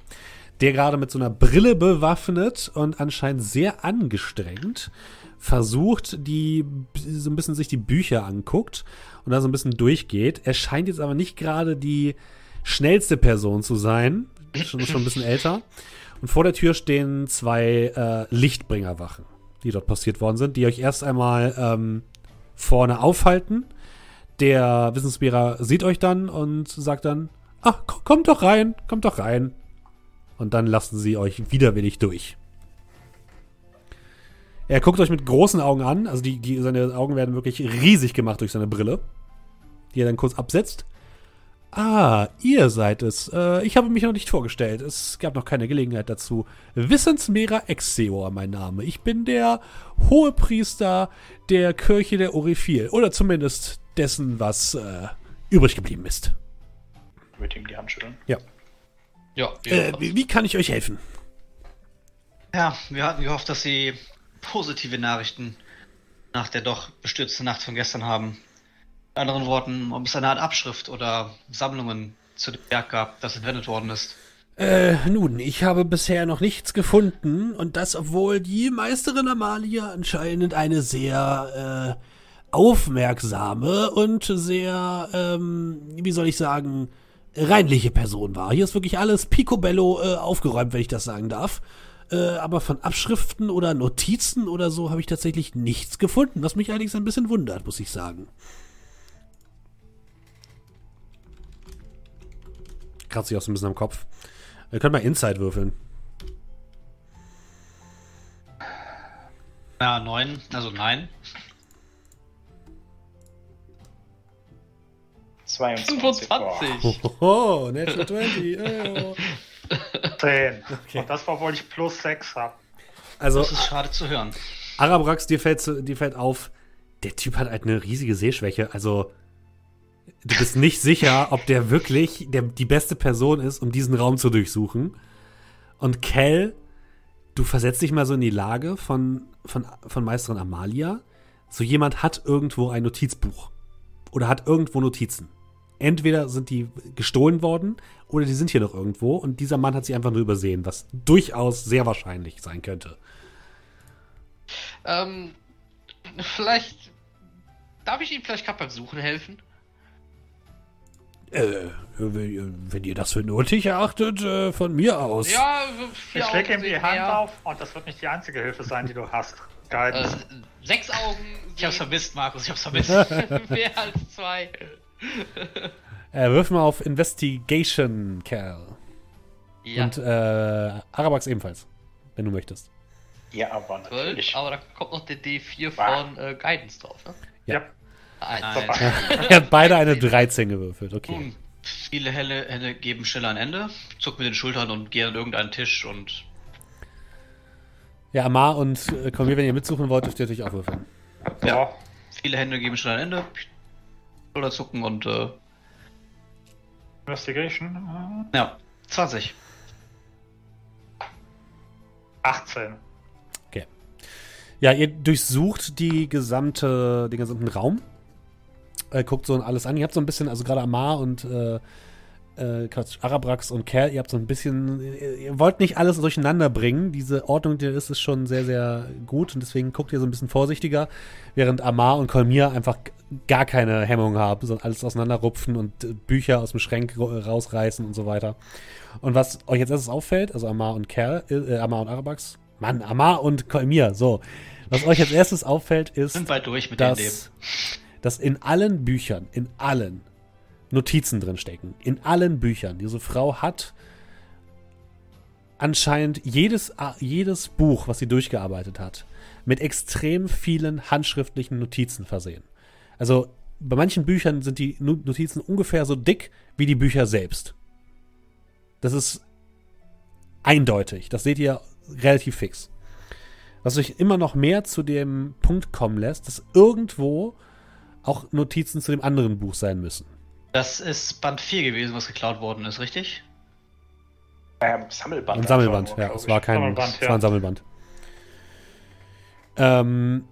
[SPEAKER 1] der gerade mit so einer Brille bewaffnet und anscheinend sehr angestrengt versucht, die so ein bisschen sich die Bücher anguckt und da so ein bisschen durchgeht. Er scheint jetzt aber nicht gerade die schnellste Person zu sein, schon, schon ein bisschen älter. Und vor der Tür stehen zwei äh, Lichtbringerwachen, die dort passiert worden sind, die euch erst einmal ähm, vorne aufhalten. Der Wissenslehrer sieht euch dann und sagt dann, ach, ko- kommt doch rein, kommt doch rein. Und dann lassen sie euch widerwillig durch. Er guckt euch mit großen Augen an, also die, die, seine Augen werden wirklich riesig gemacht durch seine Brille, die er dann kurz absetzt. Ah, ihr seid es. Äh, ich habe mich noch nicht vorgestellt. Es gab noch keine Gelegenheit dazu. Wissensmehrer Exeor, mein Name. Ich bin der Hohepriester der Kirche der Orifil. Oder zumindest dessen, was äh, übrig geblieben ist.
[SPEAKER 4] Würde ihm die Hand schütteln.
[SPEAKER 5] Ja,
[SPEAKER 1] Äh, wie, wie kann ich euch helfen?
[SPEAKER 3] Ja, wir hatten gehofft, dass Sie positive Nachrichten nach der doch bestürzten Nacht von gestern haben. In anderen Worten, ob es eine Art Abschrift oder Sammlungen zu dem Werk gab, das entwendet worden ist.
[SPEAKER 1] Äh, nun, ich habe bisher noch nichts gefunden und das, obwohl die Meisterin Amalia anscheinend eine sehr äh, aufmerksame und sehr, ähm, wie soll ich sagen, reinliche Person war. Hier ist wirklich alles picobello äh, aufgeräumt, wenn ich das sagen darf. Äh, aber von Abschriften oder Notizen oder so habe ich tatsächlich nichts gefunden, was mich allerdings ein bisschen wundert, muss ich sagen. Kratzt sich auch so ein bisschen am Kopf. Wir können mal Inside würfeln.
[SPEAKER 3] Ja, neun, also nein.
[SPEAKER 4] 22. Boah.
[SPEAKER 5] 25.
[SPEAKER 1] Oh, Natural 20. Oh.
[SPEAKER 2] 10. Und das war, obwohl ich plus 6 habe.
[SPEAKER 1] Also,
[SPEAKER 3] Das ist schade zu hören.
[SPEAKER 1] Arabrax, dir fällt, zu- dir fällt auf, der Typ hat halt eine riesige Sehschwäche. Also, du bist nicht sicher, ob der wirklich der, die beste Person ist, um diesen Raum zu durchsuchen. Und Kel, du versetzt dich mal so in die Lage von, von, von Meisterin Amalia. So jemand hat irgendwo ein Notizbuch. Oder hat irgendwo Notizen. Entweder sind die gestohlen worden oder die sind hier noch irgendwo und dieser Mann hat sie einfach nur übersehen, was durchaus sehr wahrscheinlich sein könnte.
[SPEAKER 5] Ähm, vielleicht. Darf ich Ihnen vielleicht gerade beim Suchen helfen?
[SPEAKER 1] Äh, wenn, ihr das für nötig erachtet, äh, von mir aus.
[SPEAKER 5] Ja,
[SPEAKER 2] Ich lege ihm die Hand
[SPEAKER 5] mehr.
[SPEAKER 2] auf und das wird nicht die einzige Hilfe sein, die du hast.
[SPEAKER 5] Äh,
[SPEAKER 2] Guidance.
[SPEAKER 5] sechs Augen
[SPEAKER 3] Ich hab's vermisst, Markus, ich hab's vermisst.
[SPEAKER 5] mehr als zwei.
[SPEAKER 1] Äh, wirf mal auf Investigation, Kerl.
[SPEAKER 5] Ja,
[SPEAKER 1] Und äh, Arabax ebenfalls, wenn du möchtest.
[SPEAKER 4] Ja, aber natürlich.
[SPEAKER 5] aber da kommt noch der D4
[SPEAKER 4] Ah.
[SPEAKER 5] von äh, Guidance drauf, ne?
[SPEAKER 2] ja.
[SPEAKER 5] Eins.
[SPEAKER 3] Nein.
[SPEAKER 1] Er hat beide eine 13 gewürfelt, okay.
[SPEAKER 3] Nun, viele Helle, Hände geben schneller ein Ende. Zuck mit den Schultern und gehe an irgendeinen Tisch und
[SPEAKER 1] Ja, Amar und äh, Kolmir, wenn ihr mitsuchen wollt, dürft ihr natürlich auch würfeln.
[SPEAKER 2] Ja.
[SPEAKER 3] Viele Hände geben schon ein Ende. Oder zucken und äh,
[SPEAKER 2] Investigation.
[SPEAKER 3] ja, 20.
[SPEAKER 2] äh, 18.
[SPEAKER 1] Ja, ihr durchsucht die gesamte, den gesamten Raum. Äh, guckt so alles an. Ihr habt so ein bisschen, also gerade Amar und äh, äh, Quatsch, Arabrax und Kerl, ihr habt so ein bisschen, ihr wollt nicht alles durcheinander bringen. Diese Ordnung, die da ist, ist schon sehr, sehr gut und deswegen guckt ihr so ein bisschen vorsichtiger, während Amar und Kolmir einfach gar keine Hemmung haben, sondern alles auseinanderrupfen und äh, Bücher aus dem Schrank ro- rausreißen und so weiter. Und was euch jetzt erstes auffällt, also Amar und Kerl, äh, Amar und Arabrax, Mann, Amar und Kolmir, so. Was euch als erstes auffällt, ist,
[SPEAKER 3] Sind bald durch mit dem Leben.
[SPEAKER 1] dass, dass in allen Büchern, in allen Notizen drin stecken. In allen Büchern. Diese Frau hat anscheinend jedes, jedes Buch, was sie durchgearbeitet hat, mit extrem vielen handschriftlichen Notizen versehen. Also bei manchen Büchern sind die Notizen ungefähr so dick wie die Bücher selbst. Das ist eindeutig. Das seht ihr relativ fix. Was euch immer noch mehr zu dem Punkt kommen lässt, dass irgendwo auch Notizen zu dem anderen Buch sein müssen.
[SPEAKER 3] Das ist Band 4 gewesen, was geklaut worden ist, richtig?
[SPEAKER 4] Ähm, Sammelband.
[SPEAKER 1] Ein Sammelband,
[SPEAKER 4] einfach
[SPEAKER 1] ja. Es war kein,
[SPEAKER 2] Sammelband,
[SPEAKER 1] es
[SPEAKER 2] ja.
[SPEAKER 1] war ein Sammelband. Ähm,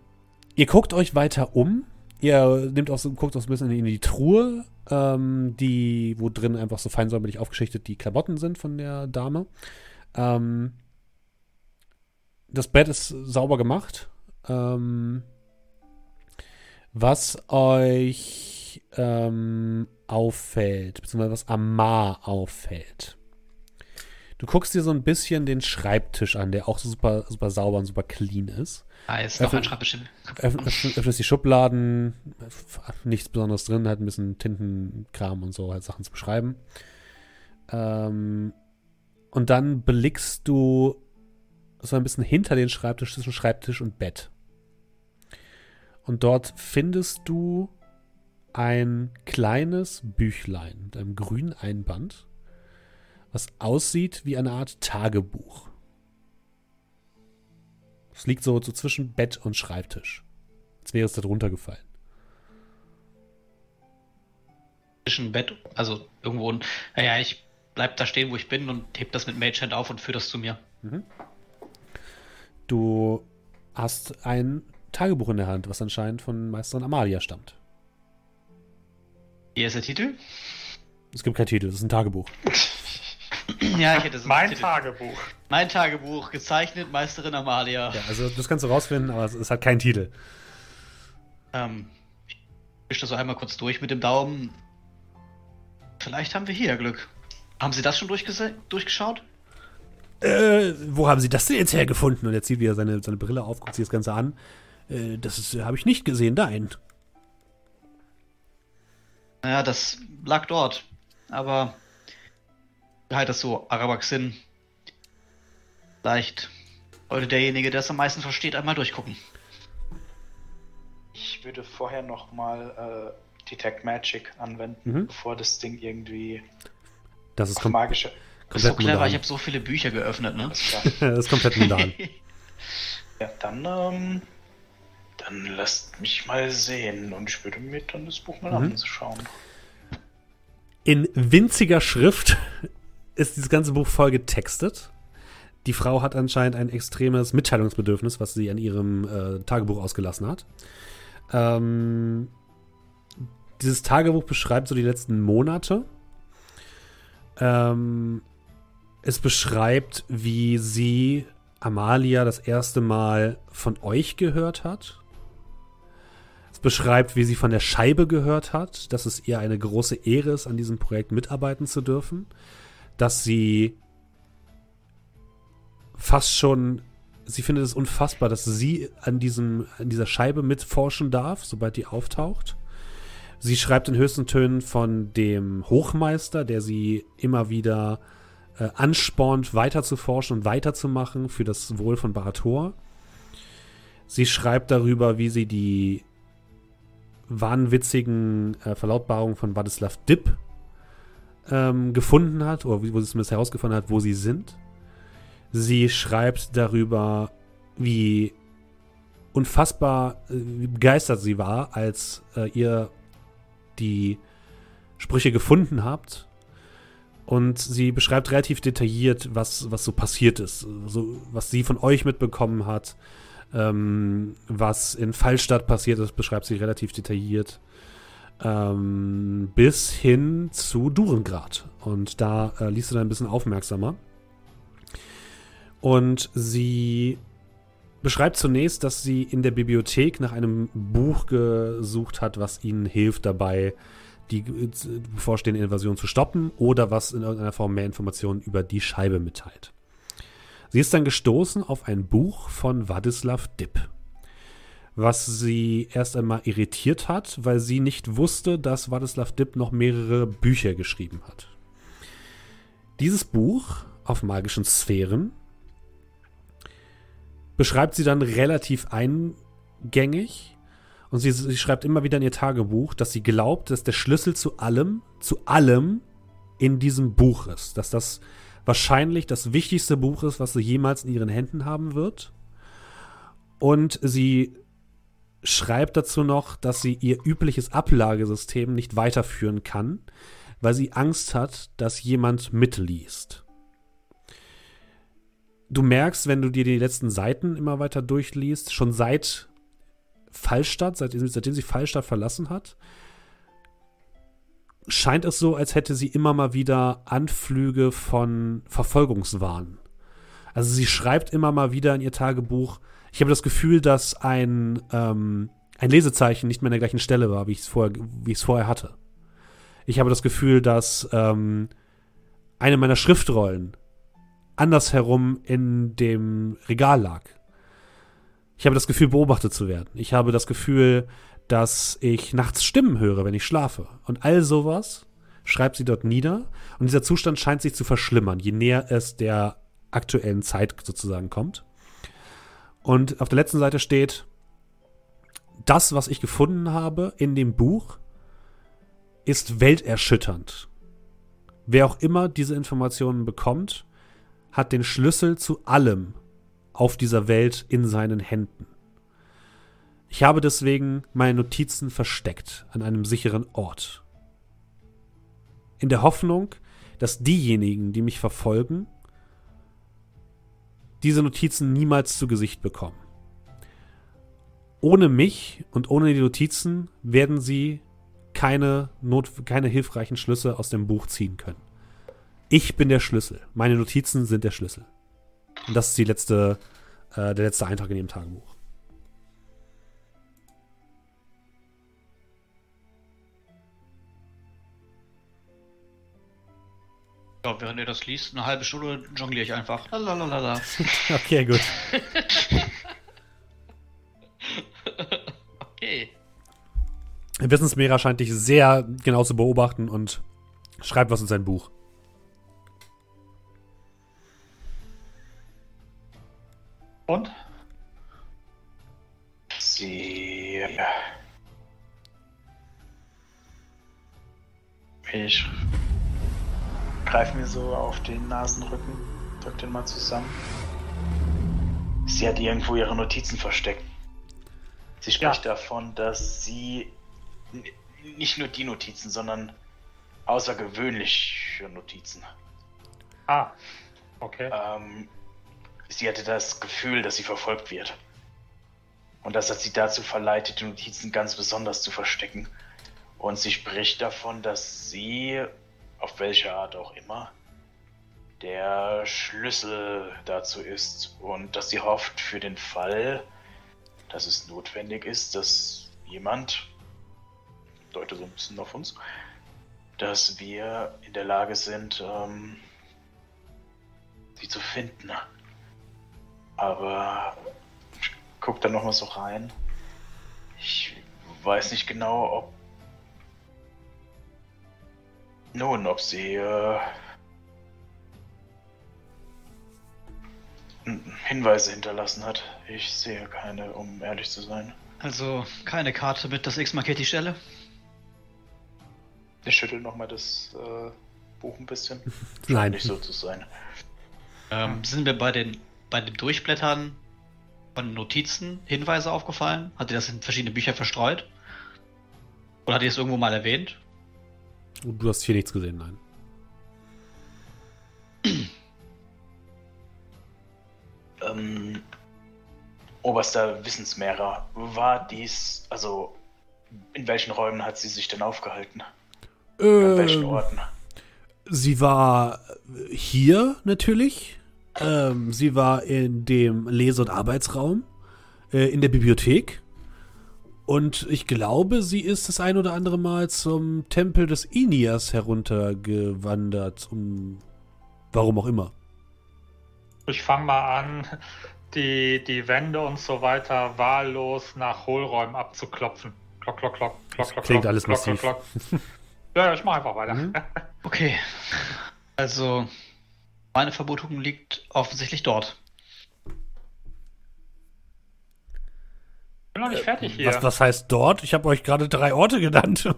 [SPEAKER 1] ihr guckt euch weiter um. Ihr nehmt auch so, guckt auch so ein bisschen in die Truhe, ähm, die, wo drin einfach so feinsäuberlich aufgeschichtet die Klamotten sind von der Dame. Ähm, das Bett ist sauber gemacht. Ähm, was euch ähm, auffällt, beziehungsweise was Amar auffällt. Du guckst dir so ein bisschen den Schreibtisch an, der auch so super, super sauber und super clean ist.
[SPEAKER 3] Nice,
[SPEAKER 1] Ja,
[SPEAKER 3] noch ein Schreibtisch.
[SPEAKER 1] Öffn, öffn, öffnest die Schubladen, nichts Besonderes drin, halt ein bisschen Tintenkram und so, halt Sachen zu beschreiben. Ähm, und dann blickst du so ein bisschen hinter den Schreibtisch, zwischen Schreibtisch und Bett. Und dort findest du ein kleines Büchlein mit einem grünen Einband, was aussieht wie eine Art Tagebuch. Es liegt so, so zwischen Bett und Schreibtisch. Als wäre es da drunter gefallen.
[SPEAKER 3] Zwischen Bett, also irgendwo. ein- Naja, ich bleib da stehen, wo ich bin und heb das mit Mage Hand auf und führe das zu mir.
[SPEAKER 1] Du hast ein Tagebuch in der Hand, was anscheinend von Meisterin Amalia stammt.
[SPEAKER 3] Hier ist der Titel.
[SPEAKER 1] Es gibt keinen Titel, es ist ein Tagebuch.
[SPEAKER 3] ja, ich hätte so
[SPEAKER 2] Mein
[SPEAKER 3] Titel.
[SPEAKER 2] Tagebuch.
[SPEAKER 3] Mein Tagebuch, gezeichnet Meisterin Amalia.
[SPEAKER 1] Ja, also das kannst du rausfinden, aber es, es hat keinen Titel.
[SPEAKER 3] Ähm, ich wische das so einmal kurz durch mit dem Daumen. Vielleicht haben wir hier Glück. Haben Sie das schon durchgeschaut?
[SPEAKER 1] Äh, wo haben Sie das denn jetzt hergefunden? Und er zieht wieder seine, seine Brille auf, guckt sich das Ganze an. Äh, das ist, habe ich nicht gesehen, nein.
[SPEAKER 3] Naja, das lag dort. Aber halt das so, Arabaxin. Vielleicht sollte derjenige, der es am meisten versteht, einmal durchgucken.
[SPEAKER 4] Ich würde vorher nochmal äh, Detect Magic anwenden,
[SPEAKER 1] Mhm.
[SPEAKER 4] bevor das Ding irgendwie
[SPEAKER 1] Das ist,
[SPEAKER 4] auf magische.
[SPEAKER 3] Das ist so
[SPEAKER 1] komplett
[SPEAKER 3] clever,
[SPEAKER 1] mundan.
[SPEAKER 3] ich habe so viele Bücher geöffnet, ne?
[SPEAKER 1] Das ist komplett mundan.
[SPEAKER 4] ja, dann, ähm, dann lasst mich mal sehen und ich würde mir dann das Buch mal
[SPEAKER 1] Mhm.
[SPEAKER 4] anschauen.
[SPEAKER 1] In winziger Schrift ist dieses ganze Buch voll getextet. Die Frau hat anscheinend ein extremes Mitteilungsbedürfnis, was sie an ihrem äh, Tagebuch ausgelassen hat. Ähm, dieses Tagebuch beschreibt so die letzten Monate. Ähm, es beschreibt, wie sie Amalia das erste Mal von euch gehört hat. Es beschreibt, wie sie von der Scheibe gehört hat, dass es ihr eine große Ehre ist, an diesem Projekt mitarbeiten zu dürfen. Dass sie fast schon, sie findet es unfassbar, dass sie an, diesem, an dieser Scheibe mitforschen darf, sobald die auftaucht. Sie schreibt in höchsten Tönen von dem Hochmeister, der sie immer wieder äh, anspornt, weiter zu forschen und weiterzumachen für das Wohl von Barator. Sie schreibt darüber, wie sie die wahnwitzigen äh, Verlautbarungen von Wadislav Dipp ähm, gefunden hat, oder wo sie zumindest herausgefunden hat, wo sie sind. Sie schreibt darüber, wie unfassbar äh, wie begeistert sie war, als äh, ihr die Sprüche gefunden habt. Und sie beschreibt relativ detailliert, was, was so passiert ist. So, was sie von euch mitbekommen hat. Ähm, was in Fallstadt passiert ist, beschreibt sie relativ detailliert. Ähm, bis hin zu Durengrad. Und da äh, liest du dann ein bisschen aufmerksamer. Und sie beschreibt zunächst, dass sie in der Bibliothek nach einem Buch gesucht hat, was ihnen hilft dabei, die bevorstehende Invasion zu stoppen oder was in irgendeiner Form mehr Informationen über die Scheibe mitteilt. Sie ist dann gestoßen auf ein Buch von Wadislav Dipp, was sie erst einmal irritiert hat, weil sie nicht wusste, dass Wadislav Dipp noch mehrere Bücher geschrieben hat. Dieses Buch auf magischen Sphären beschreibt sie dann relativ eingängig und sie, sie, schreibt immer wieder in ihr Tagebuch, dass sie glaubt, dass der Schlüssel zu allem, zu allem in diesem Buch ist. Dass das wahrscheinlich das wichtigste Buch ist, was sie jemals in ihren Händen haben wird. Und sie schreibt dazu noch, dass sie ihr übliches Ablagesystem nicht weiterführen kann, weil sie Angst hat, dass jemand mitliest du merkst, wenn du dir die letzten Seiten immer weiter durchliest, schon seit Fallstadt, seitdem, seitdem sie Fallstadt verlassen hat, scheint es so, als hätte sie immer mal wieder Anflüge von Verfolgungswahn. Also sie schreibt immer mal wieder in ihr Tagebuch, ich habe das Gefühl, dass ein, ähm, ein Lesezeichen nicht mehr an der gleichen Stelle war, wie ich es vorher, vorher hatte. Ich habe das Gefühl, dass ähm, eine meiner Schriftrollen andersherum in dem Regal lag. Ich habe das Gefühl, beobachtet zu werden. Ich habe das Gefühl, dass ich nachts Stimmen höre, wenn ich schlafe. Und all sowas schreibt sie dort nieder. Und dieser Zustand scheint sich zu verschlimmern, je näher es der aktuellen Zeit sozusagen kommt. Und auf der letzten Seite steht, das, was ich gefunden habe in dem Buch, ist welterschütternd. Wer auch immer diese Informationen bekommt, hat den Schlüssel zu allem auf dieser Welt in seinen Händen. Ich habe deswegen meine Notizen versteckt an einem sicheren Ort. In der Hoffnung, dass diejenigen, die mich verfolgen, diese Notizen niemals zu Gesicht bekommen. Ohne mich und ohne die Notizen werden sie keine, Not keine hilfreichen Schlüsse aus dem Buch ziehen können. Ich bin der Schlüssel. Meine Notizen sind der Schlüssel. Und das ist die letzte, äh, der letzte Eintrag in ihrem Tagebuch.
[SPEAKER 3] Ja, während ihr das liest, eine halbe Stunde jongliere ich einfach. Lalalala.
[SPEAKER 1] okay, gut.
[SPEAKER 5] okay.
[SPEAKER 1] Wissensmehrer scheint dich sehr genau zu beobachten und schreibt was in sein Buch.
[SPEAKER 2] Und?
[SPEAKER 4] Sie. Ich greife mir so auf den Nasenrücken, drück den mal zusammen. Sie hat irgendwo ihre Notizen versteckt. Sie spricht ja. davon, dass sie nicht nur die Notizen, sondern außergewöhnliche Notizen.
[SPEAKER 2] Ah, okay.
[SPEAKER 4] Ähm, Sie hatte das Gefühl, dass sie verfolgt wird. Und das hat sie dazu verleitet, die Notizen ganz besonders zu verstecken. Und sie spricht davon, dass sie, auf welche Art auch immer, der Schlüssel dazu ist. Und dass sie hofft für den Fall, dass es notwendig ist, dass jemand, deute so ein bisschen auf uns, dass wir in der Lage sind, ähm, sie zu finden. Aber ich guck da nochmal so rein. Ich weiß nicht genau, ob. Nun, ob sie äh, Hinweise hinterlassen hat. Ich sehe keine, um ehrlich zu sein.
[SPEAKER 3] Also keine Karte mit das X markiert die Stelle?
[SPEAKER 4] Ich schüttel nochmal das äh, Buch ein bisschen.
[SPEAKER 1] Nein.
[SPEAKER 4] Nicht so zu sein.
[SPEAKER 3] Ähm, sind wir bei den bei dem Durchblättern von Notizen Hinweise aufgefallen? Hat dir das in verschiedene Bücher verstreut? Oder hat ihr es irgendwo mal erwähnt?
[SPEAKER 1] Du hast hier nichts gesehen, nein.
[SPEAKER 4] Ähm, Oberster Wissensmehrer, war dies, also in welchen Räumen hat sie sich denn aufgehalten? An welchen
[SPEAKER 1] Ähm,
[SPEAKER 4] Orten?
[SPEAKER 1] Sie war hier natürlich. Ähm, sie war in dem Lese- und Arbeitsraum, äh, in der Bibliothek. Und ich glaube, sie ist das ein oder andere Mal zum Tempel des Inias heruntergewandert, um warum auch immer.
[SPEAKER 2] Ich fange mal an, die, die Wände und so weiter wahllos nach Hohlräumen abzuklopfen. Klock, klock, klock, klock, klock.
[SPEAKER 1] klingt
[SPEAKER 2] klock,
[SPEAKER 1] alles
[SPEAKER 2] klock,
[SPEAKER 1] massiv.
[SPEAKER 2] klock, klock. Ja, ja, ich mache einfach weiter.
[SPEAKER 1] Mhm.
[SPEAKER 3] Okay. Also, meine Vermutung liegt offensichtlich dort.
[SPEAKER 2] Bin noch nicht fertig hier.
[SPEAKER 1] Was, was heißt dort? Ich habe euch gerade drei Orte genannt.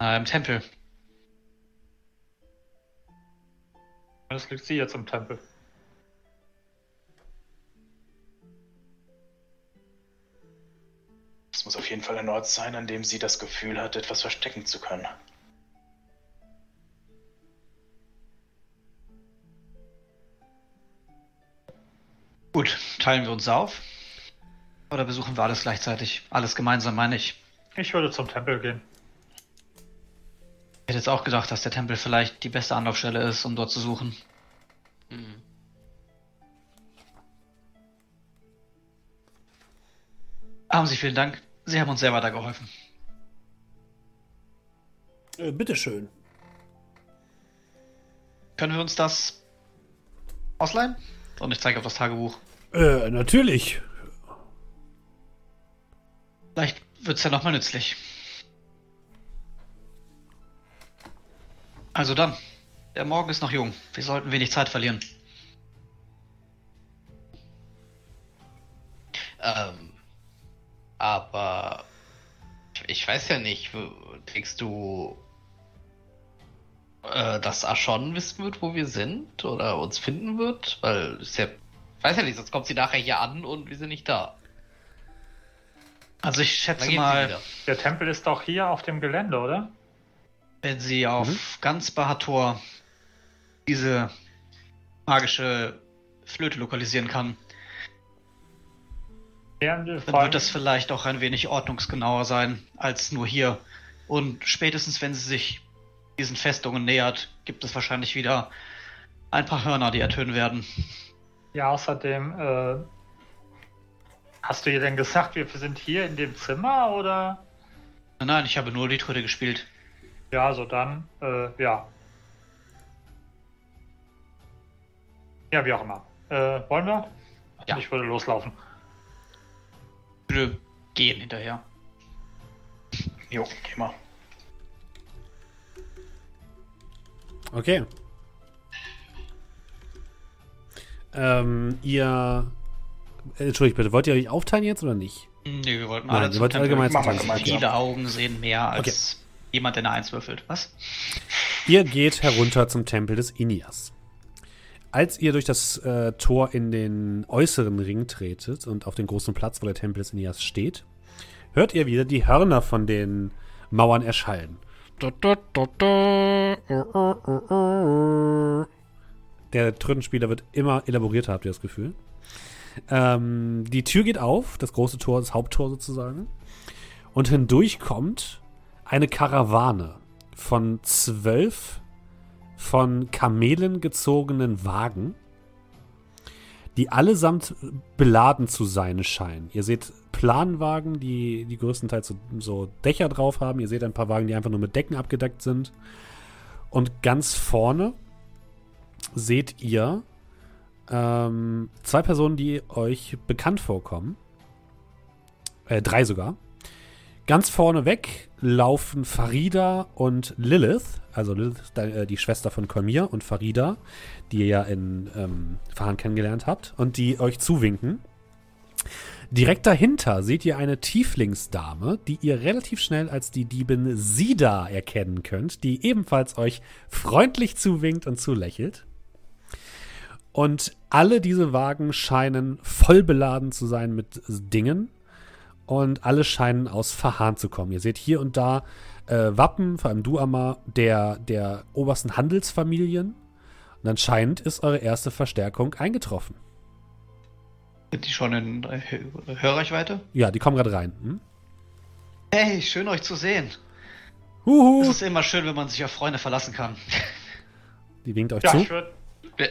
[SPEAKER 3] Äh, Im Tempel.
[SPEAKER 2] Das liegt sie jetzt im Tempel.
[SPEAKER 4] Es muss auf jeden Fall ein Ort sein, an dem sie das Gefühl hat, etwas verstecken zu können.
[SPEAKER 3] Gut, teilen wir uns auf? Oder besuchen wir alles gleichzeitig? Alles gemeinsam, meine ich.
[SPEAKER 2] Ich würde zum Tempel gehen.
[SPEAKER 3] Ich hätte jetzt auch gedacht, dass der Tempel vielleicht die beste Anlaufstelle ist, um dort zu suchen.
[SPEAKER 5] Hm.
[SPEAKER 3] Haben Sie vielen Dank. Sie haben uns sehr weitergeholfen.
[SPEAKER 1] Äh, bitteschön.
[SPEAKER 3] Können wir uns das ausleihen? Und ich zeige auf das Tagebuch.
[SPEAKER 1] Äh, natürlich.
[SPEAKER 3] Vielleicht wird's ja nochmal nützlich. Also dann. Der Morgen ist noch jung. Wir sollten wenig Zeit verlieren.
[SPEAKER 5] Ähm, aber ich weiß ja nicht, denkst du, äh, dass Ashon wissen wird, wo wir sind oder uns finden wird? Weil ist ja, weiß ja nicht, sonst kommt sie nachher hier an und wir sind nicht da.
[SPEAKER 3] Also ich schätze mal.
[SPEAKER 2] Der Tempel ist doch hier auf dem Gelände, oder?
[SPEAKER 3] wenn sie auf ganz Bahator diese magische Flöte lokalisieren kann,
[SPEAKER 2] Ja,
[SPEAKER 3] dann wird das vielleicht auch ein wenig ordnungsgenauer sein als nur hier. Und spätestens, wenn sie sich diesen Festungen nähert, gibt es wahrscheinlich wieder ein paar Hörner, die ertönen werden.
[SPEAKER 2] Ja, außerdem, äh, hast du ihr denn gesagt, wir sind hier in dem Zimmer oder?
[SPEAKER 3] Nein, nein, ich habe nur die Tröte gespielt.
[SPEAKER 2] Ja, also dann, äh, ja. Ja, wie auch immer. Äh, wollen wir?
[SPEAKER 5] Ja.
[SPEAKER 2] Ich würde loslaufen.
[SPEAKER 3] Ich würde gehen hinterher.
[SPEAKER 4] Jo, geh mal.
[SPEAKER 1] Okay. Ähm, ihr. Entschuldigt bitte, wollt ihr euch aufteilen jetzt oder nicht?
[SPEAKER 3] Nee, wir wollten
[SPEAKER 1] Nein,
[SPEAKER 3] alle
[SPEAKER 1] ihr
[SPEAKER 3] zum
[SPEAKER 1] wollt
[SPEAKER 3] Tempel.
[SPEAKER 1] allgemein zum
[SPEAKER 4] Machen wir.
[SPEAKER 3] Viele Augen sehen mehr als jemand, der eine Eins würfelt. Was?
[SPEAKER 1] Ihr geht herunter zum Tempel des Inias. Als ihr durch das äh, Tor in den äußeren Ring tretet und auf den großen Platz, wo der Tempel des Inias steht, hört ihr wieder die Hörner von den Mauern erschallen. Der Trötenspieler wird immer elaborierter, habt ihr das Gefühl. Ähm, die Tür geht auf, das große Tor, das Haupttor sozusagen. Und hindurch kommt eine Karawane von zwölf von Kamelen gezogenen Wagen, die allesamt beladen zu sein scheinen. Ihr seht Planwagen, die, die größtenteils so, so Dächer drauf haben. Ihr seht ein paar Wagen, die einfach nur mit Decken abgedeckt sind. Und ganz vorne seht ihr ähm, zwei Personen, die euch bekannt vorkommen. Äh, drei sogar. Ganz vorne weg laufen Farida und Lilith, also Lilith, äh, die Schwester von Kolmir und Farida, die ihr ja in ähm, Fahren kennengelernt habt und die euch zuwinken. Direkt dahinter seht ihr eine Tieflingsdame, die ihr relativ schnell als die Diebin Sida erkennen könnt, die ebenfalls euch freundlich zuwinkt und zulächelt. Und alle diese Wagen scheinen voll beladen zu sein mit Dingen. Und alle scheinen aus Verhahn zu kommen. Ihr seht hier und da äh, Wappen, vor allem du, Amma, der, der obersten Handelsfamilien. Und anscheinend ist eure erste Verstärkung eingetroffen.
[SPEAKER 3] Sind die schon in Hörreichweite?
[SPEAKER 1] Ja, die kommen gerade rein. Hm?
[SPEAKER 3] Hey, schön euch zu sehen.
[SPEAKER 1] Huhu.
[SPEAKER 3] Es ist immer schön, wenn man sich auf Freunde verlassen kann.
[SPEAKER 1] Die winkt euch
[SPEAKER 2] Ja,
[SPEAKER 1] zu.
[SPEAKER 2] ich würde
[SPEAKER 5] Wer,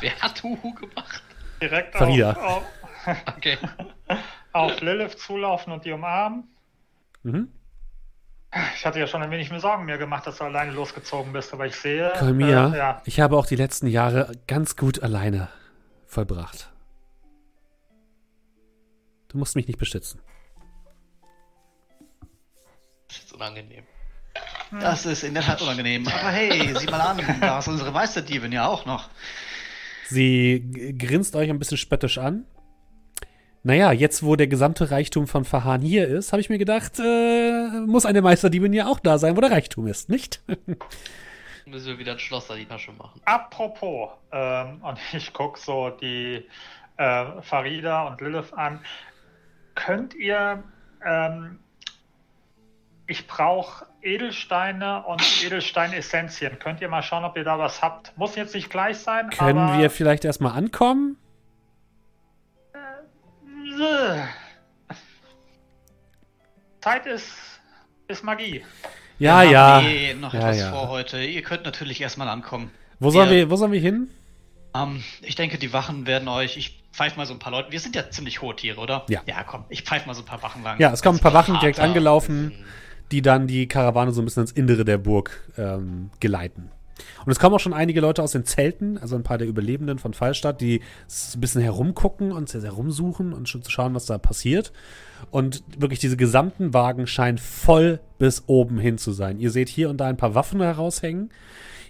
[SPEAKER 5] wer hat Huhu gemacht?
[SPEAKER 2] direkt
[SPEAKER 1] Farida.
[SPEAKER 2] auf, auf,
[SPEAKER 5] Okay.
[SPEAKER 2] auf Lilith zulaufen und die umarmen.
[SPEAKER 1] Mhm.
[SPEAKER 2] Ich hatte ja schon ein wenig mir Sorgen mir gemacht, dass du alleine losgezogen bist, aber ich sehe.
[SPEAKER 1] Kolmia,
[SPEAKER 2] Äh, ja,
[SPEAKER 1] ich habe auch die letzten Jahre ganz gut alleine vollbracht. Du musst mich nicht beschützen.
[SPEAKER 5] Das ist jetzt unangenehm.
[SPEAKER 3] Das ist in der Tat unangenehm. Aber hey, sieh mal an, da ist unsere Meisterdiebin ja auch noch.
[SPEAKER 1] Sie grinst euch ein bisschen spöttisch an. Naja, jetzt wo der gesamte Reichtum von Fahan hier ist, habe ich mir gedacht, äh, muss eine Meisterdiebin ja auch da sein, wo der Reichtum ist, nicht?
[SPEAKER 5] Müssen wir wieder ein Schloss an die Tasche machen.
[SPEAKER 2] Apropos, ähm, und ich gucke so die äh, Farida und Lilith an. Könnt ihr, ähm, ich brauche Edelsteine und Edelsteinessenzien. Könnt ihr mal schauen, ob ihr da was habt? Muss jetzt nicht gleich sein,
[SPEAKER 1] Können
[SPEAKER 2] aber
[SPEAKER 1] wir vielleicht erstmal ankommen?
[SPEAKER 2] Äh. Zeit ist, ist Magie.
[SPEAKER 1] Ja,
[SPEAKER 3] Wir
[SPEAKER 1] ja.
[SPEAKER 3] haben eh noch
[SPEAKER 1] Ja,
[SPEAKER 3] etwas
[SPEAKER 1] ja.
[SPEAKER 3] vor heute. Ihr könnt natürlich erstmal ankommen.
[SPEAKER 1] Wo sollen,
[SPEAKER 3] Wir-
[SPEAKER 1] wir, wo sollen wir hin?
[SPEAKER 3] Ähm, ich denke, die Wachen werden euch. Ich pfeife mal so ein paar Leute. Wir sind ja ziemlich hohe Tiere, oder?
[SPEAKER 1] Ja.
[SPEAKER 3] Ja, komm. Ich pfeife mal so ein paar Wachen lang.
[SPEAKER 1] Ja, es kommen ein paar Wachen direkt angelaufen,
[SPEAKER 5] bisschen-
[SPEAKER 1] die dann die Karawane so ein bisschen ins Innere der Burg ähm, geleiten. Und es kommen auch schon einige Leute aus den Zelten, also ein paar der Überlebenden von Fallstadt, die s- ein bisschen herumgucken und sehr, sehr rumsuchen und schon zu schauen, was da passiert. Und wirklich diese gesamten Wagen scheinen voll bis oben hin zu sein. Ihr seht hier und da ein paar Waffen heraushängen.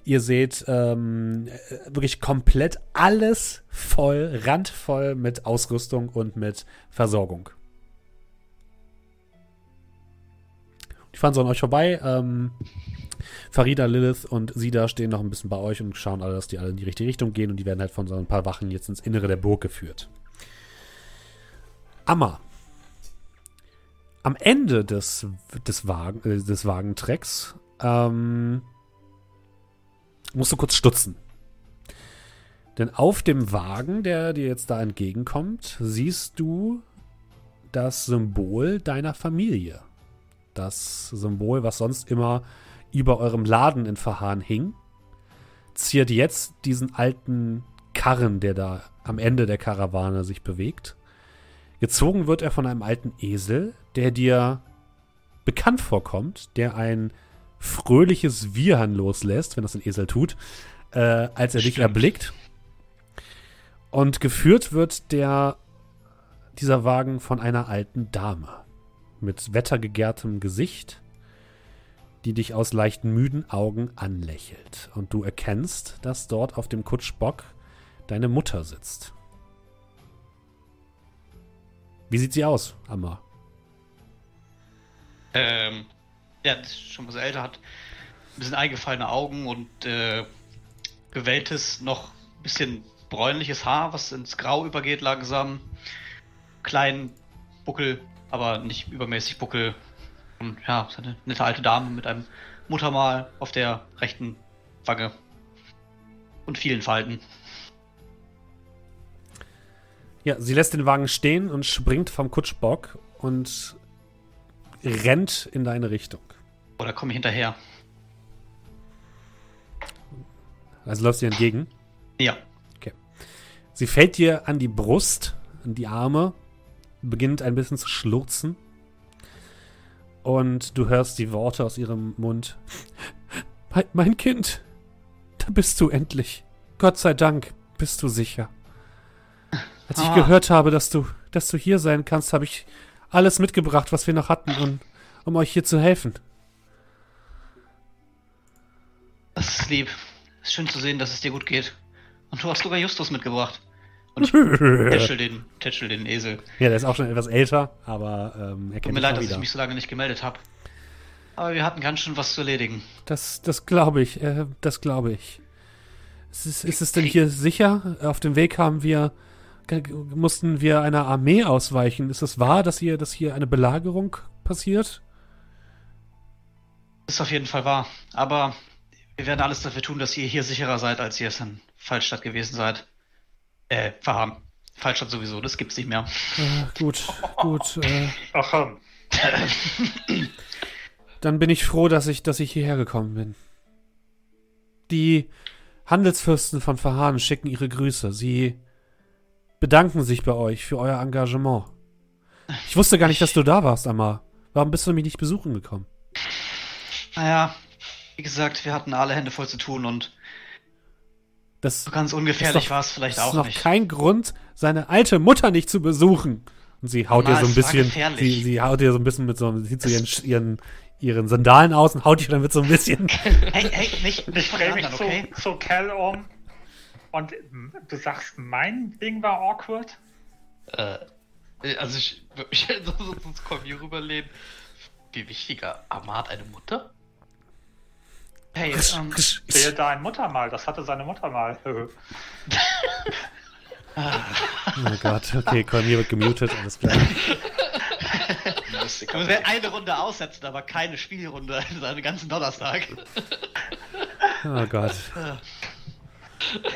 [SPEAKER 1] Ihr seht ähm, äh, wirklich komplett alles voll, randvoll mit Ausrüstung und mit Versorgung. Die fahren so an euch vorbei. Ähm, Farida, Lilith und Sida stehen noch ein bisschen bei euch und schauen alle, dass die alle in die richtige Richtung gehen und die werden halt von so ein paar Wachen jetzt ins Innere der Burg geführt. Amma. Am Ende des, des, Wagen, äh, des Wagentrecks ähm, musst du kurz stutzen. Denn auf dem Wagen, der dir jetzt da entgegenkommt, siehst du das Symbol deiner Familie. Das Symbol, was sonst immer über eurem Laden in Verhahn hing, ziert jetzt diesen alten Karren, der da am Ende der Karawane sich bewegt. Gezogen wird er von einem alten Esel, der dir bekannt vorkommt, der ein fröhliches Wiehern loslässt, wenn das ein Esel tut, äh, als er dich
[SPEAKER 3] Stimmt.
[SPEAKER 1] erblickt. Und geführt wird der, dieser Wagen von einer alten Dame mit wettergegärtem Gesicht, die dich aus leicht müden Augen anlächelt. Und du erkennst, dass dort auf dem Kutschbock deine Mutter sitzt. Wie sieht sie aus, Amma?
[SPEAKER 3] Ähm, ja, schon was älter hat. Ein bisschen eingefallene Augen und äh, gewelltes, noch ein bisschen bräunliches Haar, was ins Grau übergeht langsam. Kleinen Buckel, aber nicht übermäßig Buckel. Und ja, eine nette alte Dame mit einem Muttermal auf der rechten Wange. Und vielen Falten.
[SPEAKER 1] Ja, sie lässt den Wagen stehen und springt vom Kutschbock und rennt in deine Richtung.
[SPEAKER 3] Oder komme ich hinterher?
[SPEAKER 1] Also läuft sie entgegen.
[SPEAKER 3] Ja.
[SPEAKER 1] Sie fällt dir an die Brust, an die Arme, beginnt ein bisschen zu schluchzen. Und du hörst die Worte aus ihrem Mund. Mein, mein Kind, da bist du endlich. Gott sei Dank bist du sicher. Als ich
[SPEAKER 3] Ah.
[SPEAKER 1] gehört habe, dass du, dass du hier sein kannst, habe ich alles mitgebracht, was wir noch hatten, um, um euch hier zu helfen.
[SPEAKER 3] Das ist lieb. Ist schön zu sehen, dass es dir gut geht. Und du hast sogar Justus mitgebracht. Und ich tätschel den, tätschel den Esel.
[SPEAKER 1] Ja, der ist auch schon etwas älter, aber ähm, er
[SPEAKER 3] Tut
[SPEAKER 1] kennt
[SPEAKER 3] mir
[SPEAKER 1] dich
[SPEAKER 3] leid,
[SPEAKER 1] mal
[SPEAKER 3] dass ich mich so lange nicht gemeldet habe. Aber wir hatten ganz schön was zu erledigen.
[SPEAKER 1] Das, das glaube ich, äh, das glaube ich. Ist es, ist es denn hier sicher? Auf dem Weg haben wir mussten wir einer Armee ausweichen. Ist es wahr, dass hier, dass hier eine Belagerung passiert?
[SPEAKER 3] Ist auf jeden Fall wahr. Aber wir werden alles dafür tun, dass ihr hier sicherer seid, als ihr es in Fallstadt gewesen seid. Äh, Verhahn. Fallstadt sowieso, das gibt's nicht mehr.
[SPEAKER 1] Äh, gut, gut. Äh,
[SPEAKER 2] Ach,
[SPEAKER 1] dann bin ich froh, dass ich, dass ich hierher gekommen bin. Die Handelsfürsten von Verhahn schicken ihre Grüße. Sie bedanken sich bei euch für euer Engagement. Ich wusste gar nicht, dass du da warst, Amma. Warum bist du mich nicht besuchen gekommen?
[SPEAKER 3] Naja, wie gesagt, wir hatten alle Hände voll zu tun und
[SPEAKER 1] Das
[SPEAKER 3] so ganz ungefährlich
[SPEAKER 1] doch-
[SPEAKER 3] war es vielleicht
[SPEAKER 1] ist
[SPEAKER 3] auch
[SPEAKER 1] noch
[SPEAKER 3] nicht.
[SPEAKER 1] kein Grund, seine alte Mutter nicht zu besuchen. Und sie haut
[SPEAKER 3] Na,
[SPEAKER 1] ihr so ein bisschen, sie, sie haut ihr so ein bisschen mit so, sieht so ihren, ihren, ihren Sandalen aus und haut ihr dann mit so ein bisschen.
[SPEAKER 3] Hey, hey, nicht,
[SPEAKER 2] ich drehe mich
[SPEAKER 3] anderen, okay?
[SPEAKER 2] zu, zu Cal um. Und mm, du sagst, mein Ding war awkward?
[SPEAKER 5] Äh, also ich würde mich so, so, so zu Cormier rüberlehnen. Wie wichtiger, Amar hat eine Mutter?
[SPEAKER 3] Hey, ähm,
[SPEAKER 2] Sehe deine Mutter mal, das hatte seine Mutter mal.
[SPEAKER 1] Oh Gott, okay, Cormier wird gemutet, alles klar.
[SPEAKER 3] wir werden eine Runde aussetzen, aber keine Spielrunde seinen ganzen Donnerstag.
[SPEAKER 1] Oh Gott.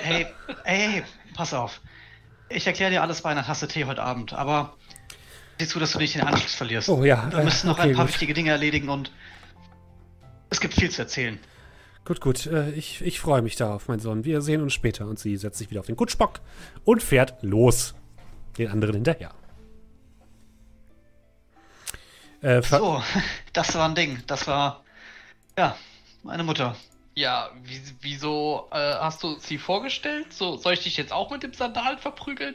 [SPEAKER 3] Hey, hey, pass auf. Ich erkläre dir alles bei einer Tasse Tee heute Abend, aber sieh zu, dass du nicht den Anschluss verlierst.
[SPEAKER 1] Oh ja,
[SPEAKER 3] Wir müssen noch
[SPEAKER 1] okay,
[SPEAKER 3] ein paar
[SPEAKER 1] gut.
[SPEAKER 3] wichtige Dinge erledigen und es gibt viel zu erzählen.
[SPEAKER 1] Gut, gut, äh, ich, ich freue mich darauf, mein Sohn. Wir sehen uns später. Und sie setzt sich wieder auf den Kutschbock und fährt los. Den anderen hinterher. Äh, Ver-
[SPEAKER 3] So, das war ein Ding. Das war, ja, meine Mutter.
[SPEAKER 5] Ja, wie, wieso äh, hast du sie vorgestellt? So, soll ich dich jetzt auch mit dem Sandalen verprügeln?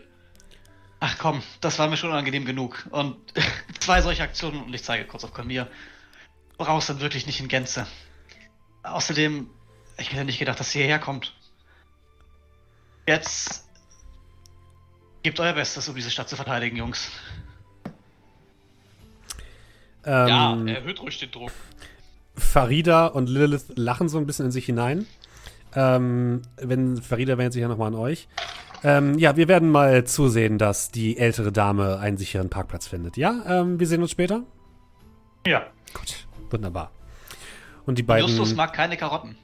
[SPEAKER 3] Ach komm, das war mir schon unangenehm genug. Und zwei solche Aktionen, und ich zeige kurz auf Cormier, brauchst dann wirklich nicht in Gänze. Außerdem, ich hätte nicht gedacht, dass sie hierher kommt. Jetzt gebt euer Bestes, um diese Stadt zu verteidigen, Jungs.
[SPEAKER 5] Ja,
[SPEAKER 1] ähm,
[SPEAKER 5] erhöht ruhig den Druck.
[SPEAKER 1] Farida und Lilith lachen so ein bisschen in sich hinein. Ähm, wenn Farida wendet sich ja nochmal an euch. Ähm, ja, wir werden mal zusehen, dass die ältere Dame einen sicheren Parkplatz findet. Ja, ähm, wir sehen uns später.
[SPEAKER 2] Ja.
[SPEAKER 1] Gut, wunderbar. Und die beiden.
[SPEAKER 3] Justus mag keine Karotten.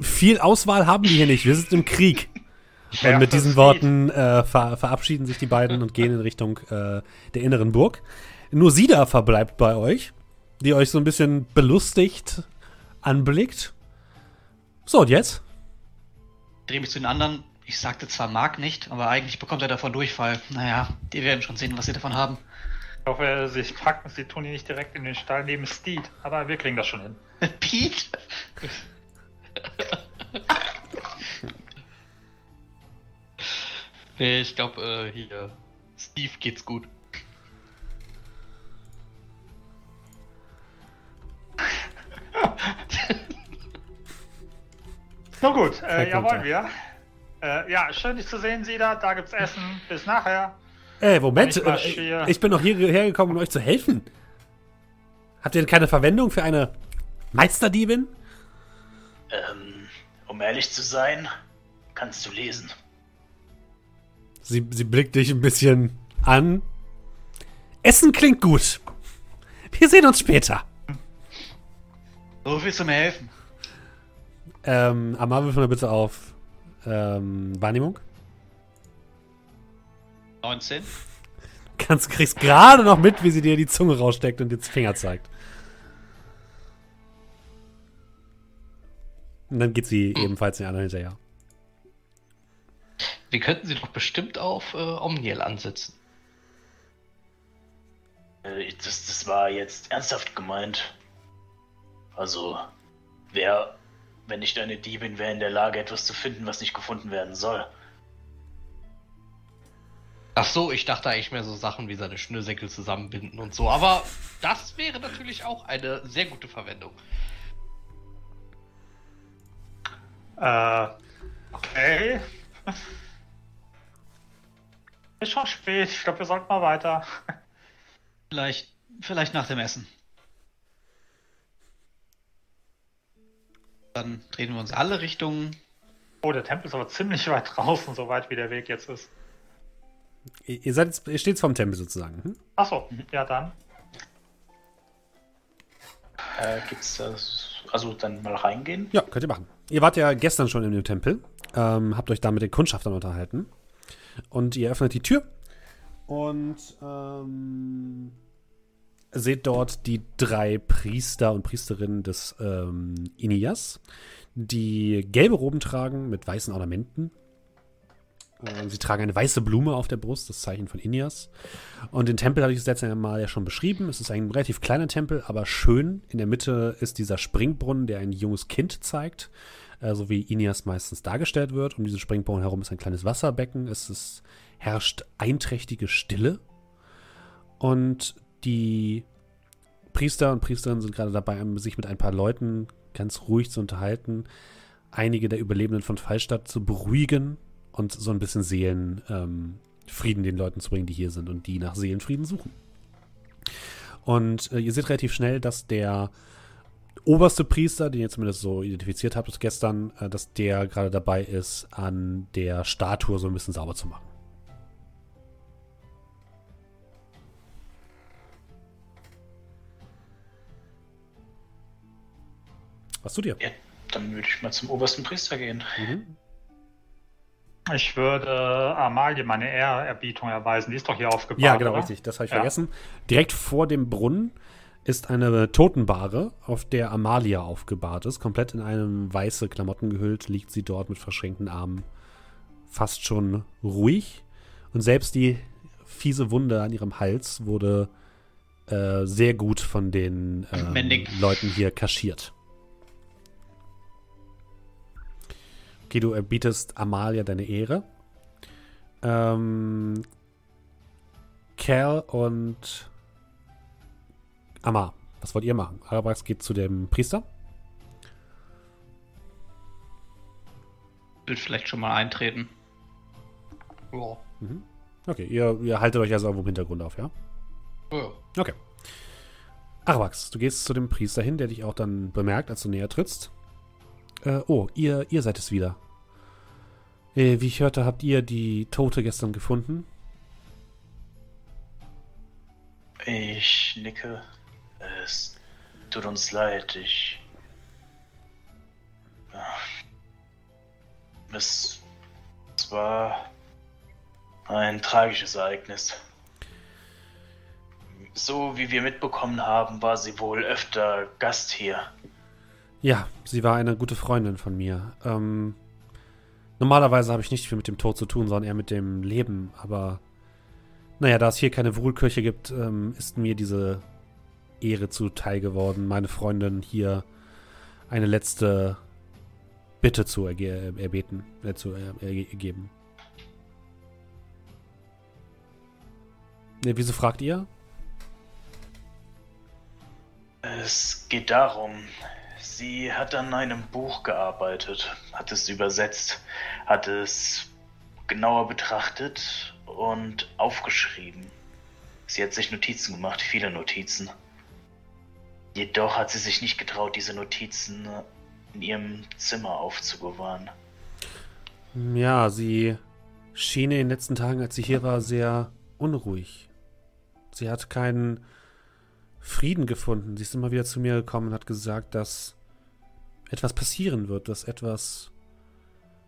[SPEAKER 1] Viel Auswahl haben wir hier nicht. Wir sind im Krieg. Und mit diesen Worten äh, ver verabschieden sich die beiden und gehen in Richtung äh, der inneren Burg. Nur Sida verbleibt bei euch, die euch so ein bisschen belustigt anblickt. So, und jetzt?
[SPEAKER 3] Ich drehe mich zu den anderen. Ich sagte zwar mag nicht, aber eigentlich bekommt er davon Durchfall. Naja, die werden schon sehen, was sie davon haben.
[SPEAKER 2] Ich hoffe, sie packen, sie tun ihn nicht direkt in den Stall neben Steed. Aber wir kriegen das schon hin.
[SPEAKER 3] Pete?
[SPEAKER 5] Nee, ich glaube, äh, hier, Steve geht's gut.
[SPEAKER 2] Na gut, äh, ja, wollen wir. Äh, ja, schön dich zu sehen, Sida. Da gibt's Essen. Bis nachher.
[SPEAKER 1] Ey, Moment.
[SPEAKER 2] Ich.
[SPEAKER 1] Ich bin doch hierher gekommen, um euch zu helfen. Habt ihr denn keine Verwendung für eine Meisterdiebin?
[SPEAKER 4] Ähm, um ehrlich zu sein, kannst du lesen.
[SPEAKER 1] Sie, sie blickt dich ein bisschen an. Essen klingt gut. Wir sehen uns später.
[SPEAKER 3] So willst du mir helfen?
[SPEAKER 1] Ähm, Amar, wirf mal bitte auf ähm, Wahrnehmung.
[SPEAKER 3] 19.
[SPEAKER 1] Kannst, kriegst gerade noch mit, wie sie dir die Zunge raussteckt und dir den Finger zeigt. Und dann geht sie ebenfalls den anderen hinterher.
[SPEAKER 5] Wir könnten sie doch bestimmt auf äh, Omniel ansetzen.
[SPEAKER 4] Äh, das, das war jetzt ernsthaft gemeint. Also, wer, wenn nicht eine Diebin, wäre in der Lage, etwas zu finden, was nicht gefunden werden soll.
[SPEAKER 5] Ach so, ich dachte eigentlich mehr so Sachen wie seine Schnürsenkel zusammenbinden und so. Aber das wäre natürlich auch eine sehr gute Verwendung.
[SPEAKER 2] Äh, okay. Ist schon spät. Ich glaube, wir sollten mal weiter.
[SPEAKER 3] Vielleicht, vielleicht nach dem Essen. Dann drehen wir uns alle Richtungen
[SPEAKER 2] Oh, der Tempel ist aber ziemlich weit draußen, so weit wie der Weg jetzt ist.
[SPEAKER 1] Ihr, seid jetzt, ihr steht vorm Tempel sozusagen. Hm?
[SPEAKER 2] Achso, ja dann.
[SPEAKER 4] Äh, gibt's das. Also dann mal reingehen?
[SPEAKER 1] Ja, könnt ihr machen. Ihr wart ja gestern schon in dem Tempel, ähm, habt euch da mit den Kundschaftern unterhalten. Und ihr öffnet die Tür und ähm, seht dort die drei Priester und Priesterinnen des ähm, Inias, die gelbe Roben tragen mit weißen Ornamenten. Ähm, sie tragen eine weiße Blume auf der Brust, das Zeichen von Inias. Und den Tempel habe ich das letzte Mal ja schon beschrieben. Es ist ein relativ kleiner Tempel, aber schön. In der Mitte ist dieser Springbrunnen, der ein junges Kind zeigt, äh, so wie Inias meistens dargestellt wird. Um diesen Springbrunnen herum ist ein kleines Wasserbecken. Es ist, herrscht einträchtige Stille. Und die Priester und Priesterinnen sind gerade dabei, sich mit ein paar Leuten ganz ruhig zu unterhalten, einige der Überlebenden von Fallstadt zu beruhigen und so ein bisschen Seelenfrieden ähm, den Leuten zu bringen, die hier sind und die nach Seelenfrieden suchen. Und äh, ihr seht relativ schnell, dass der oberste Priester, den ihr zumindest so identifiziert habt gestern, äh, dass der gerade dabei ist, an der Statue so ein bisschen sauber zu machen. Was tut ihr?
[SPEAKER 4] Ja, dann würde ich mal zum obersten Priester gehen.
[SPEAKER 1] Mhm.
[SPEAKER 2] Ich würde Amalie meine Ehrerbietung erweisen. Die ist doch hier aufgebaut.
[SPEAKER 1] Ja, genau,
[SPEAKER 2] oder?
[SPEAKER 1] richtig. Das habe ich
[SPEAKER 2] Ja.
[SPEAKER 1] vergessen. Direkt vor dem Brunnen ist eine Totenbahre, auf der Amalia aufgebahrt ist. Komplett in einem weiße Klamotten gehüllt, liegt sie dort mit verschränkten Armen. Fast schon ruhig. Und selbst die fiese Wunde an ihrem Hals wurde äh, sehr gut von den
[SPEAKER 5] Männlich.
[SPEAKER 1] Leuten hier kaschiert. Okay, du erbietest Amalia deine Ehre. Ähm, Cal und Amar, was wollt ihr machen? Arabax geht zu dem Priester.
[SPEAKER 3] Will vielleicht schon mal eintreten.
[SPEAKER 5] Ja.
[SPEAKER 1] Okay, ihr, ihr haltet euch also irgendwo im Hintergrund auf, ja?
[SPEAKER 5] Ja.
[SPEAKER 1] Okay. Arabax, du gehst zu dem Priester hin, der dich auch dann bemerkt, als du näher trittst. Äh, oh, ihr, ihr seid es wieder. Äh, wie ich hörte, habt ihr die Tote gestern gefunden?
[SPEAKER 4] Ich nicke. Es tut uns leid. Ich. Es, es war ein tragisches Ereignis. So wie wir mitbekommen haben, war sie wohl öfter Gast hier.
[SPEAKER 1] Ja, sie war eine gute Freundin von mir. Ähm, normalerweise habe ich nicht viel mit dem Tod zu tun, sondern eher mit dem Leben. Aber naja, da es hier keine Wohlkirche gibt, ähm, ist mir diese Ehre zuteil geworden, meine Freundin hier eine letzte Bitte zu erge erbeten, äh, zu er ergeben. Ne, wieso fragt ihr?
[SPEAKER 4] Es geht darum, sie hat an einem Buch gearbeitet, hat es übersetzt, hat es genauer betrachtet und aufgeschrieben. Sie hat sich Notizen gemacht, viele Notizen. Jedoch hat sie sich nicht getraut, diese Notizen in ihrem Zimmer aufzubewahren.
[SPEAKER 1] Ja, sie schien in den letzten Tagen, als sie hier war, sehr unruhig. Sie hat keinen Frieden gefunden. Sie ist immer wieder zu mir gekommen und hat gesagt, dass etwas passieren wird, dass etwas,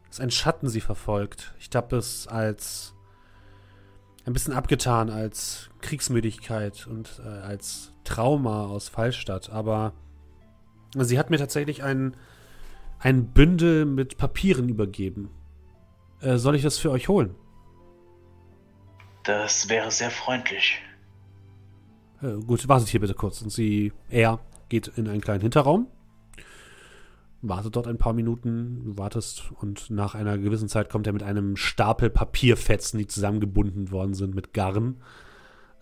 [SPEAKER 1] dass ein Schatten sie verfolgt. Ich habe es als ein bisschen abgetan als Kriegsmüdigkeit und äh, als Trauma aus Fallstadt, aber sie hat mir tatsächlich ein, ein Bündel mit Papieren übergeben. Äh, soll ich das für euch holen?
[SPEAKER 4] Das wäre sehr freundlich.
[SPEAKER 1] Äh, gut, wartet hier bitte kurz. Und sie, er geht in einen kleinen Hinterraum, wartet dort ein paar Minuten, du wartest und nach einer gewissen Zeit kommt er mit einem Stapel Papierfetzen, die zusammengebunden worden sind mit Garn,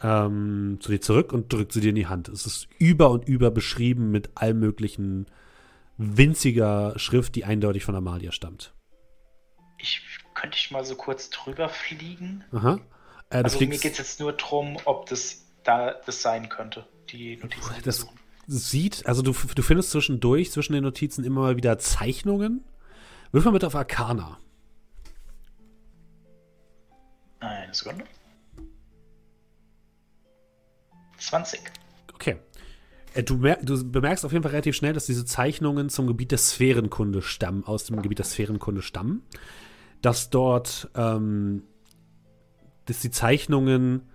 [SPEAKER 1] ähm, zu dir zurück und drückt sie dir in die Hand. Es ist über und über beschrieben mit all möglichen winziger Schrift, die eindeutig von Amalia stammt.
[SPEAKER 4] Ich könnte ich mal so kurz drüber fliegen?
[SPEAKER 1] Aha. Äh,
[SPEAKER 4] Also mir geht es jetzt nur darum, ob das da das sein könnte. Die Notizen.
[SPEAKER 1] Das. Sieht, also du, du findest zwischendurch, zwischen den Notizen immer mal wieder Zeichnungen, Würfel bitte auf Arcana.
[SPEAKER 4] Eine Sekunde. 20.
[SPEAKER 1] Okay. Äh, Du, du bemerkst auf jeden Fall relativ schnell, dass diese Zeichnungen zum Gebiet der Sphärenkunde stammen, aus dem Gebiet der Sphärenkunde stammen. Dass dort, ähm, dass die Zeichnungen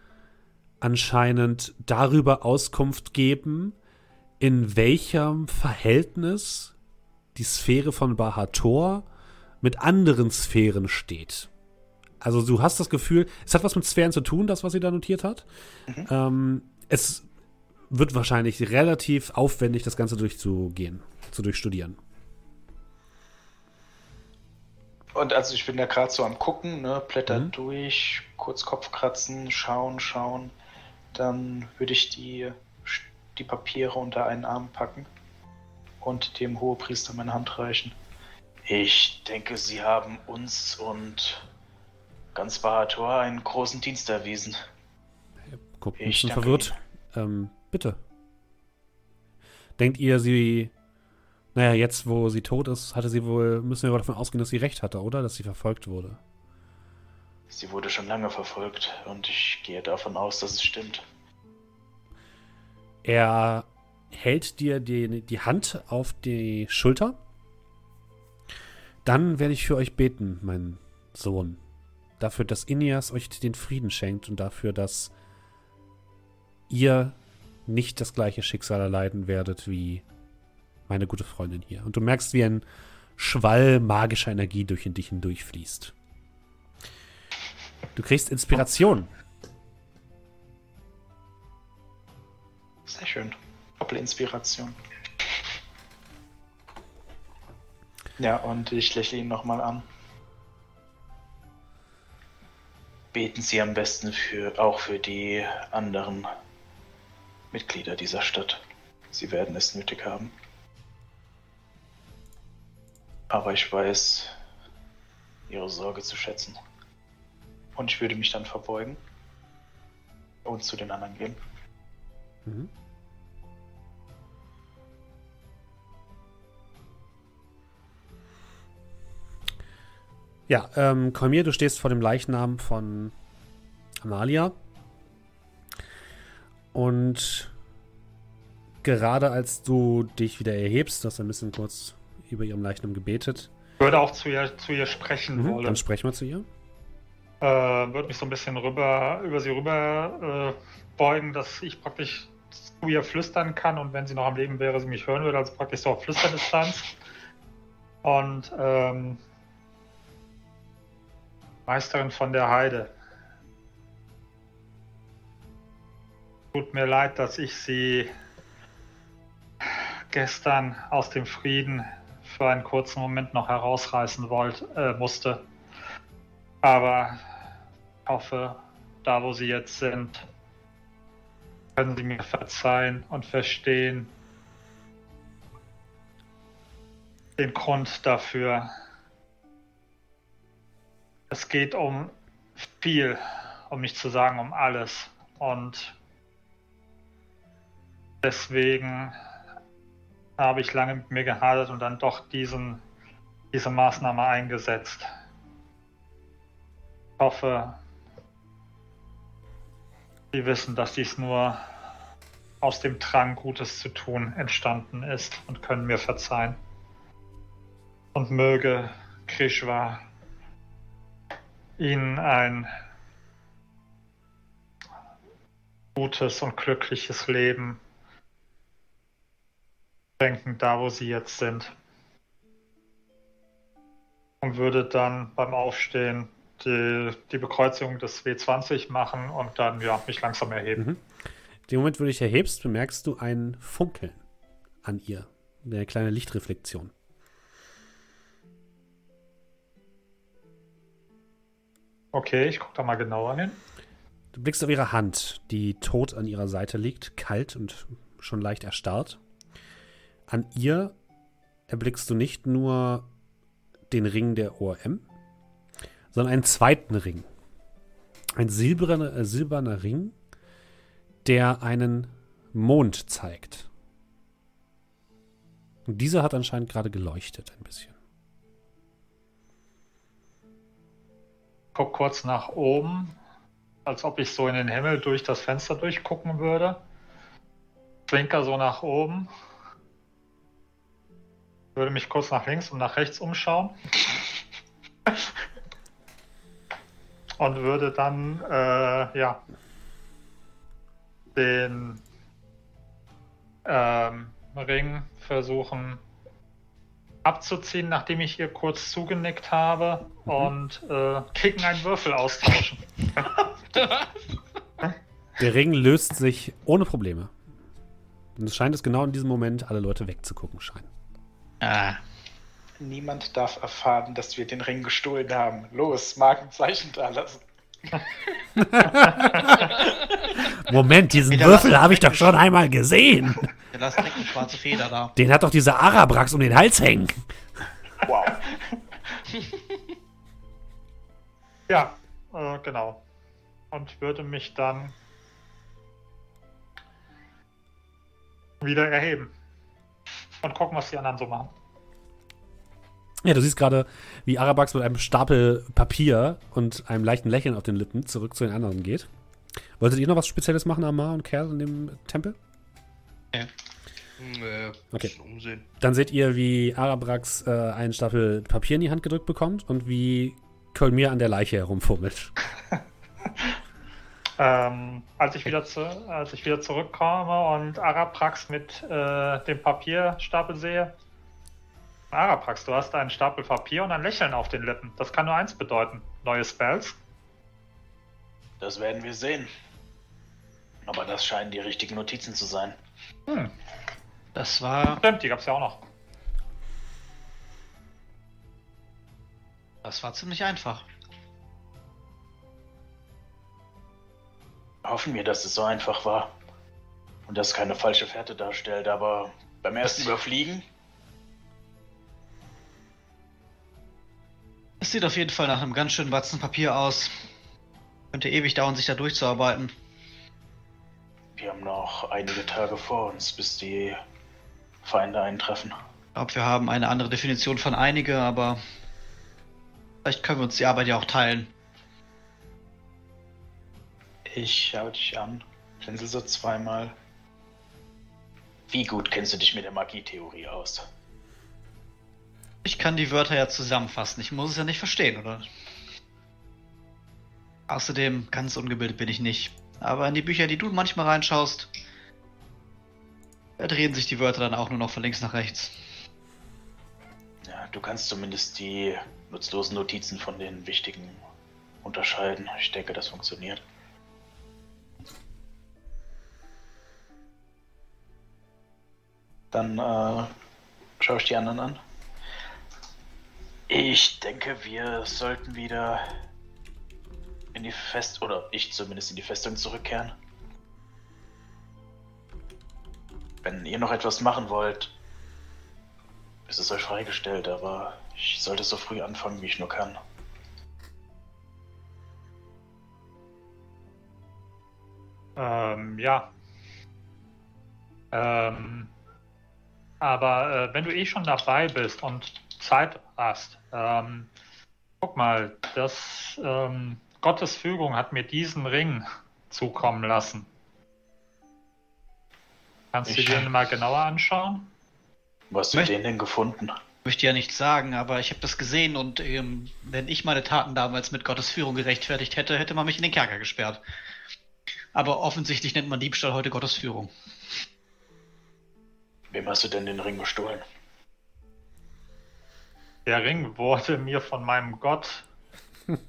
[SPEAKER 1] anscheinend darüber Auskunft geben, in welchem Verhältnis die Sphäre von Bahator mit anderen Sphären steht. Also du hast das Gefühl, es hat was mit Sphären zu tun, das, was sie da notiert hat. Ähm, es wird wahrscheinlich relativ aufwendig, das Ganze durchzugehen, zu durchstudieren.
[SPEAKER 4] Und also ich bin da gerade so am gucken, ne, blätter
[SPEAKER 1] Mhm.
[SPEAKER 4] durch, kurz Kopf kratzen, schauen, schauen. Dann würde ich die, die Papiere unter einen Arm packen und dem Hohepriester meine Hand reichen. Ich denke, Sie haben uns und ganz Bahator einen großen Dienst erwiesen.
[SPEAKER 1] Guckt ein
[SPEAKER 4] Ich
[SPEAKER 1] bisschen verwirrt. Ähm, bitte. Denkt ihr, sie. Naja, jetzt, wo sie tot ist, hatte sie wohl. Müssen wir wohl davon ausgehen, dass sie recht hatte, oder? Dass sie verfolgt wurde.
[SPEAKER 4] Sie wurde schon lange verfolgt und ich gehe davon aus, dass es stimmt.
[SPEAKER 1] Er hält dir die, die Hand auf die Schulter. Dann werde ich für euch beten, mein Sohn. Dafür, dass Ineas euch den Frieden schenkt und dafür, dass ihr nicht das gleiche Schicksal erleiden werdet wie meine gute Freundin hier. Und du merkst, wie ein Schwall magischer Energie durch dich hindurchfließt. Du kriegst Inspiration.
[SPEAKER 4] Sehr schön. Doppelinspiration. Ja, und ich lächle ihn nochmal an. Beten Sie am besten für, auch für die anderen Mitglieder dieser Stadt. Sie werden es nötig haben. Aber ich weiß Ihre Sorge zu schätzen. Und ich würde mich dann verbeugen und zu den anderen gehen.
[SPEAKER 1] Mhm. Ja, ähm, Kolmir, du stehst vor dem Leichnam von Amalia. Und gerade als du dich wieder erhebst, du hast ein bisschen kurz über ihrem Leichnam gebetet,
[SPEAKER 2] Ich würde auch zu ihr, zu ihr sprechen
[SPEAKER 1] mhm,
[SPEAKER 2] wollen.
[SPEAKER 1] dann sprechen wir zu ihr.
[SPEAKER 2] äh, würde mich so ein bisschen rüber, über sie rüber äh, beugen, dass ich praktisch ihr flüstern kann und wenn sie noch am Leben wäre, sie mich hören würde, also praktisch so auf Flüsterdistanz. Und ähm, Meisterin von der Heide. Tut mir leid, dass ich sie gestern aus dem Frieden für einen kurzen Moment noch herausreißen wollte, äh, musste. Aber ich hoffe, da wo Sie jetzt sind, können Sie mir verzeihen und verstehen den Grund dafür. Es geht um viel, um nicht zu sagen um alles. Und deswegen habe ich lange mit mir gehadert und dann doch diesen, diese Maßnahme eingesetzt. Ich hoffe, Sie wissen, dass dies nur aus dem Drang, Gutes zu tun, entstanden ist und können mir verzeihen. Und möge Krishwa Ihnen ein gutes und glückliches Leben schenken, da wo Sie jetzt sind. Und würde dann beim Aufstehen die, die Bekreuzigung des W20 machen und dann ja, mich langsam erheben.
[SPEAKER 1] Mhm. In dem Moment, wo du dich erhebst, bemerkst du ein Funkeln an ihr. Eine kleine Lichtreflexion.
[SPEAKER 2] Okay, ich gucke da mal genauer hin.
[SPEAKER 1] Du blickst auf ihre Hand, die tot an ihrer Seite liegt, kalt und schon leicht erstarrt. An ihr erblickst du nicht nur den Ring der ORM, sondern einen zweiten Ring. Ein silberner, äh, silberner Ring, der einen Mond zeigt. Und dieser hat anscheinend gerade geleuchtet ein bisschen.
[SPEAKER 2] guck kurz nach oben, als ob ich so in den Himmel durch das Fenster durchgucken würde. Zwinker so nach oben. Würde mich kurz nach links und nach rechts umschauen. Und würde dann, äh, ja, den ähm, Ring versuchen abzuziehen, nachdem ich ihr kurz zugenickt habe und äh, gegen einen Würfel austauschen.
[SPEAKER 1] Der Ring löst sich ohne Probleme. Und es scheint es genau in diesem Moment alle Leute wegzugucken scheinen.
[SPEAKER 3] Ah,
[SPEAKER 7] Niemand darf erfahren, dass wir den Ring gestohlen haben. Los, Markenzeichen da lassen.
[SPEAKER 1] Moment, diesen Würfel habe ich doch schon einmal gesehen.
[SPEAKER 3] der lasst direkt eine schwarze Feder da.
[SPEAKER 1] Den hat doch dieser Arabrax um den Hals hängen.
[SPEAKER 7] Wow.
[SPEAKER 2] Ja, äh, genau. Und würde mich dann wieder erheben. Und gucken, was die anderen so machen.
[SPEAKER 1] Ja, du siehst gerade, wie Arabrax mit einem Stapel Papier und einem leichten Lächeln auf den Lippen zurück zu den anderen geht. Wolltet ihr noch was Spezielles machen, Amar und Kerl, in dem Tempel?
[SPEAKER 5] Nö,
[SPEAKER 1] Okay.
[SPEAKER 5] bisschen umsehen.
[SPEAKER 1] Dann seht ihr, wie Arabrax äh, einen Stapel Papier in die Hand gedrückt bekommt und wie Kolmir an der Leiche herumfummelt.
[SPEAKER 2] Ähm, als, ich wieder zu, als ich wieder zurückkomme und Araprax mit äh, dem Papierstapel sehe. Araprax, du hast einen Stapel Papier und ein Lächeln auf den Lippen. Das kann nur eins bedeuten. Neue Spells.
[SPEAKER 4] Das werden wir sehen. Aber das scheinen die richtigen Notizen zu sein.
[SPEAKER 2] Hm,
[SPEAKER 3] Das war,
[SPEAKER 2] stimmt, die gab's ja auch noch.
[SPEAKER 3] das war ziemlich einfach.
[SPEAKER 4] Hoffen wir, dass es so einfach war. Und dass es keine falsche Fährte darstellt, aber beim ersten Überfliegen
[SPEAKER 3] Es sieht auf jeden Fall nach einem ganz schönen Batzen Papier aus. Könnte ewig dauern, sich da durchzuarbeiten.
[SPEAKER 4] Wir haben noch einige Tage vor uns, bis die Feinde eintreffen.
[SPEAKER 3] Ich glaube, wir haben eine andere Definition von einige, aber vielleicht können wir uns die Arbeit ja auch teilen.
[SPEAKER 7] Ich schau dich an. Pinsel so zweimal.
[SPEAKER 4] Wie gut kennst du dich mit der Magietheorie aus?
[SPEAKER 3] Ich kann die Wörter ja zusammenfassen. Ich muss es ja nicht verstehen, oder? Außerdem, ganz ungebildet bin ich nicht. Aber in die Bücher, die du manchmal reinschaust, drehen sich die Wörter dann auch nur noch von links nach rechts.
[SPEAKER 4] Ja, du kannst zumindest die nutzlosen Notizen von den wichtigen unterscheiden. Ich denke, das funktioniert.
[SPEAKER 7] Dann äh, schaue ich die anderen an.
[SPEAKER 4] Ich denke, wir sollten wieder in die Fest oder ich zumindest in die Festung zurückkehren. Wenn ihr noch etwas machen wollt, ist es euch freigestellt, aber ich sollte so früh anfangen, wie ich nur kann.
[SPEAKER 2] Ähm, ja. Ähm, aber äh, wenn du eh schon dabei bist und Zeit hast, ähm, guck mal, das ähm, Gottes Fügung hat mir diesen Ring zukommen lassen. Kannst du
[SPEAKER 4] Ich-
[SPEAKER 2] dir den mal genauer anschauen?
[SPEAKER 4] Wo hast du
[SPEAKER 3] Möcht-
[SPEAKER 4] den denn gefunden?
[SPEAKER 3] Möchte ja nichts sagen, aber ich habe das gesehen und ähm, wenn ich meine Taten damals mit Gottes Führung gerechtfertigt hätte, hätte man mich in den Kerker gesperrt. Aber offensichtlich nennt man Diebstahl heute Gottes Führung.
[SPEAKER 4] Wem hast du denn den Ring gestohlen?
[SPEAKER 2] Der Ring wurde mir von meinem Gott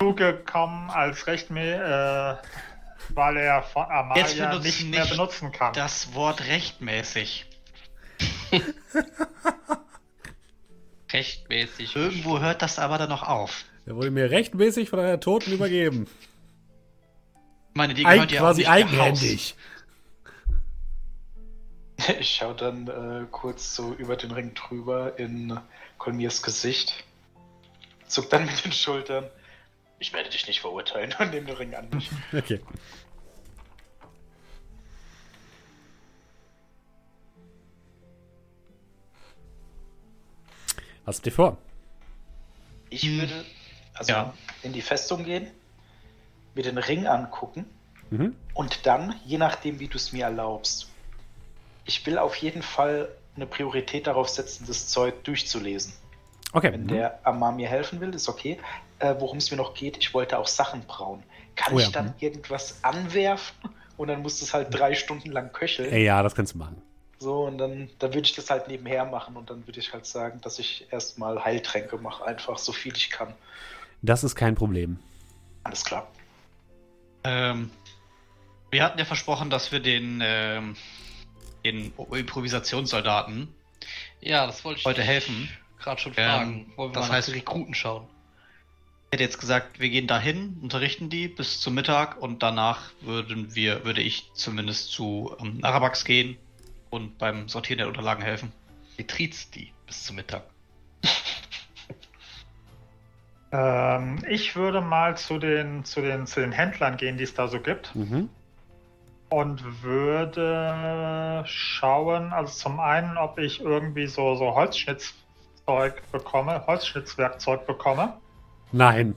[SPEAKER 2] zugekommen als Rechtme, äh, weil er von
[SPEAKER 3] Jetzt
[SPEAKER 2] Amalia nicht, mehr benutzen kann.
[SPEAKER 3] Das Wort rechtmäßig.
[SPEAKER 5] Rechtmäßig.
[SPEAKER 3] Irgendwo hört das aber dann noch auf.
[SPEAKER 1] Der wurde mir rechtmäßig von einer Toten übergeben.
[SPEAKER 3] Ich meine, die
[SPEAKER 1] Eig
[SPEAKER 3] gehört ja auch
[SPEAKER 1] quasi eigenhändig.
[SPEAKER 7] Ich schaue dann äh, kurz so über den Ring drüber in Kolmirs Gesicht. Zuck dann mit den Schultern
[SPEAKER 4] Ich werde dich nicht verurteilen.
[SPEAKER 7] und nehme den Ring an mich.
[SPEAKER 1] Okay. Was habt ihr vor?
[SPEAKER 4] Ich würde
[SPEAKER 7] Also
[SPEAKER 3] Ja.
[SPEAKER 7] in die Festung gehen, mir den Ring angucken
[SPEAKER 1] Mhm.
[SPEAKER 7] und dann, je nachdem, wie du es mir erlaubst, ich will auf jeden Fall eine Priorität darauf setzen, das Zeug durchzulesen.
[SPEAKER 1] Okay.
[SPEAKER 7] Wenn
[SPEAKER 1] mhm.
[SPEAKER 7] der Amar mir helfen will, ist okay. Äh, Worum es mir noch geht, ich wollte auch Sachen brauen. Kann
[SPEAKER 1] Oh
[SPEAKER 7] ich
[SPEAKER 1] ja,
[SPEAKER 7] dann
[SPEAKER 1] mhm.
[SPEAKER 7] irgendwas anwerfen und dann muss es halt drei Stunden lang köcheln?
[SPEAKER 1] Ja, das kannst du machen.
[SPEAKER 7] So, und dann, dann würde ich das halt nebenher machen und dann würde ich halt sagen, dass ich erstmal Heiltränke mache, einfach so viel ich kann.
[SPEAKER 1] Das ist kein Problem.
[SPEAKER 7] Alles klar.
[SPEAKER 3] Ähm, wir hatten ja versprochen, dass wir den, ähm, den Improvisationssoldaten
[SPEAKER 5] Ja, das wollte ich
[SPEAKER 3] heute helfen.
[SPEAKER 5] gerade schon
[SPEAKER 3] Ähm,
[SPEAKER 5] fragen. Wollen wir
[SPEAKER 3] das
[SPEAKER 5] mal
[SPEAKER 3] heißt-
[SPEAKER 5] Rekruten schauen?
[SPEAKER 3] Ich hätte jetzt gesagt, wir gehen dahin, unterrichten die bis zum Mittag und danach würden wir, würde ich zumindest zu ähm, Arabax gehen und beim Sortieren der Unterlagen helfen.
[SPEAKER 5] Wie triezt die bis zum Mittag?
[SPEAKER 2] Ähm, ich würde mal zu den, zu, den, zu den Händlern gehen, die es da so gibt.
[SPEAKER 1] Mhm.
[SPEAKER 2] Und würde schauen, also zum einen, ob ich irgendwie so, so Holzschnitzzeug bekomme, Holzschnitzwerkzeug bekomme.
[SPEAKER 1] Nein.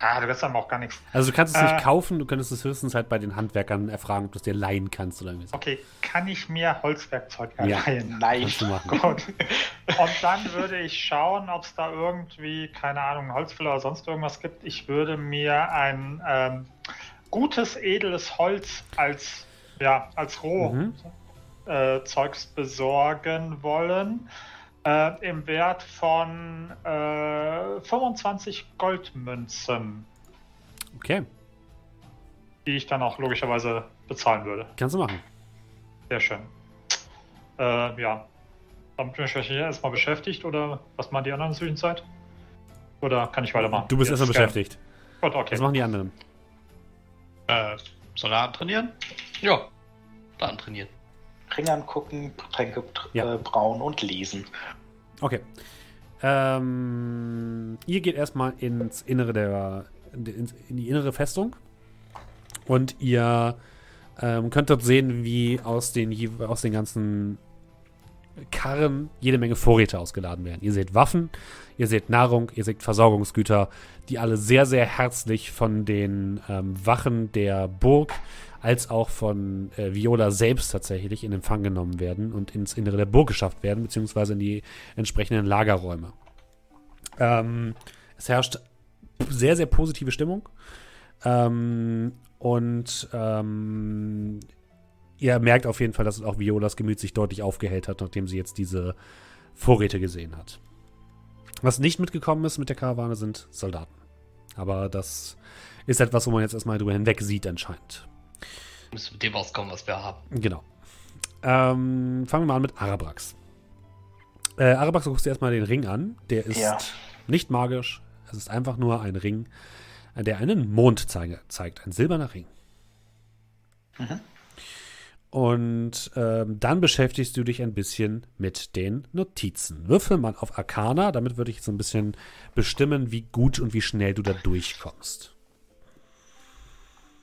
[SPEAKER 2] Ah, du wirst aber auch gar nichts.
[SPEAKER 1] Also du kannst es
[SPEAKER 2] Äh.
[SPEAKER 1] nicht kaufen, du könntest es höchstens halt bei den Handwerkern erfragen, ob du es dir leihen kannst oder irgendwie so.
[SPEAKER 2] Okay, kann ich mir Holzwerkzeug
[SPEAKER 1] Ja.
[SPEAKER 2] erleihen?
[SPEAKER 7] Nein.
[SPEAKER 1] Kannst du machen.
[SPEAKER 2] Gut. Und dann würde ich schauen, ob es da irgendwie, keine Ahnung, Holzfäller oder sonst irgendwas gibt. Ich würde mir ein ähm, gutes, edles Holz als, ja, als
[SPEAKER 1] Mhm.
[SPEAKER 2] Rohzeugs besorgen wollen. Äh, Im Wert von äh, 25 Goldmünzen,
[SPEAKER 1] Okay,
[SPEAKER 2] die ich dann auch logischerweise bezahlen würde.
[SPEAKER 1] kannst du machen.
[SPEAKER 2] Sehr schön. Äh, ja. Damit bin ich hier erstmal beschäftigt oder was machen die anderen in der Zwischenzeit? Oder kann ich weitermachen?
[SPEAKER 1] Du bist erstmal beschäftigt.
[SPEAKER 2] Gut, okay.
[SPEAKER 1] Was machen die anderen?
[SPEAKER 3] Äh, Soldaten trainieren?
[SPEAKER 5] Ja, dann trainieren.
[SPEAKER 7] Ring angucken, Tränke
[SPEAKER 1] Ja.
[SPEAKER 7] äh, brauen und lesen.
[SPEAKER 1] Okay. Ähm, ihr geht erstmal ins Innere der, in die innere Festung und ihr ähm, könnt dort sehen, wie aus den, aus den ganzen Karren jede Menge Vorräte ausgeladen werden. Ihr seht Waffen, ihr seht Nahrung, ihr seht Versorgungsgüter, die alle sehr, sehr herzlich von den ähm, Wachen der Burg als auch von äh, Viola selbst tatsächlich in Empfang genommen werden und ins Innere der Burg geschafft werden, beziehungsweise in die entsprechenden Lagerräume. Ähm, es herrscht sehr, sehr positive Stimmung. Ähm, und ähm, ihr merkt auf jeden Fall, dass auch Violas Gemüt sich deutlich aufgehellt hat, nachdem sie jetzt diese Vorräte gesehen hat. Was nicht mitgekommen ist mit der Karawane, sind Soldaten. Aber das ist etwas, wo man jetzt erstmal drüber hinweg sieht, anscheinend.
[SPEAKER 5] Wir müssen mit dem auskommen, was wir haben.
[SPEAKER 1] Genau. Ähm, fangen wir mal an mit Arabrax. Äh, Arabrax, du guckst dir erstmal den Ring an. Der ist
[SPEAKER 7] Ja.
[SPEAKER 1] nicht magisch. Es ist einfach nur ein Ring, der einen Mond zeige, zeigt. Ein silberner Ring.
[SPEAKER 7] Mhm.
[SPEAKER 1] Und ähm, dann beschäftigst du dich ein bisschen mit den Notizen. Würfel mal auf Arcana, damit würde ich so ein bisschen bestimmen, wie gut und wie schnell du da durchkommst.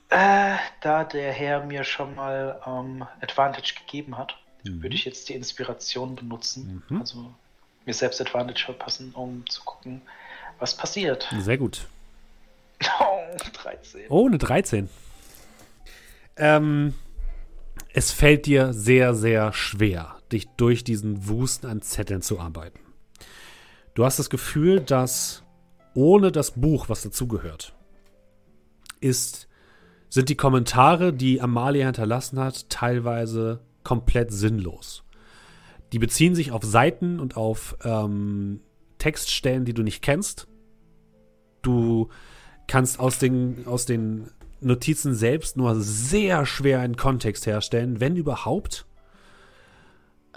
[SPEAKER 7] Äh, da der Herr mir schon mal ähm, Advantage gegeben hat,
[SPEAKER 1] Mhm.
[SPEAKER 7] würde ich jetzt die Inspiration benutzen.
[SPEAKER 1] Mhm.
[SPEAKER 7] Also mir selbst Advantage verpassen, um zu gucken, was passiert.
[SPEAKER 1] Sehr gut.
[SPEAKER 7] Oh, 13.
[SPEAKER 1] Oh, eine 13. Ähm, es fällt dir sehr, sehr schwer, dich durch diesen Wust an Zetteln zu arbeiten. Du hast das Gefühl, dass ohne das Buch, was dazugehört, ist, sind die Kommentare, die Amalia hinterlassen hat, teilweise komplett sinnlos. Die beziehen sich auf Seiten und auf ähm, Textstellen, die du nicht kennst. Du kannst aus den, aus den Notizen selbst nur sehr schwer einen Kontext herstellen, wenn überhaupt.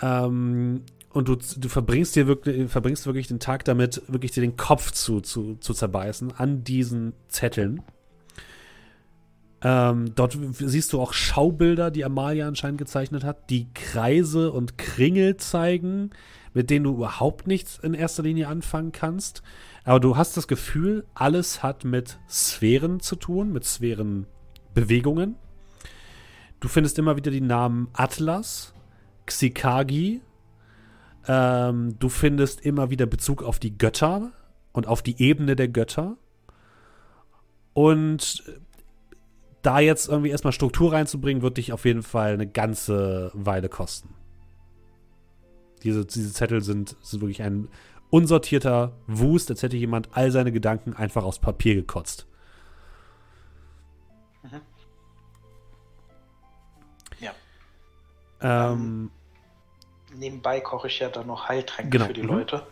[SPEAKER 1] Ähm, und du, du verbringst dir wirklich, verbringst wirklich den Tag damit, wirklich dir den Kopf zu, zu, zu zerbeißen an diesen Zetteln. Ähm, dort siehst du auch Schaubilder, die Amalia anscheinend gezeichnet hat, die Kreise und Kringel zeigen, mit denen du überhaupt nichts in erster Linie anfangen kannst. Aber du hast das Gefühl, alles hat mit Sphären zu tun, mit Sphärenbewegungen. Du findest immer wieder die Namen Atlas, Xikagi. Ähm, du findest immer wieder Bezug auf die Götter und auf die Ebene der Götter. Und da jetzt irgendwie erstmal Struktur reinzubringen, wird dich auf jeden Fall eine ganze Weile kosten. Diese, diese Zettel sind, sind wirklich ein unsortierter Wust, als hätte jemand all seine Gedanken einfach aufs Papier gekotzt.
[SPEAKER 7] Mhm. Ja.
[SPEAKER 1] Ähm,
[SPEAKER 7] Nebenbei koche ich ja dann noch Heiltränke
[SPEAKER 1] Genau,
[SPEAKER 7] für die
[SPEAKER 1] mhm.
[SPEAKER 7] Leute.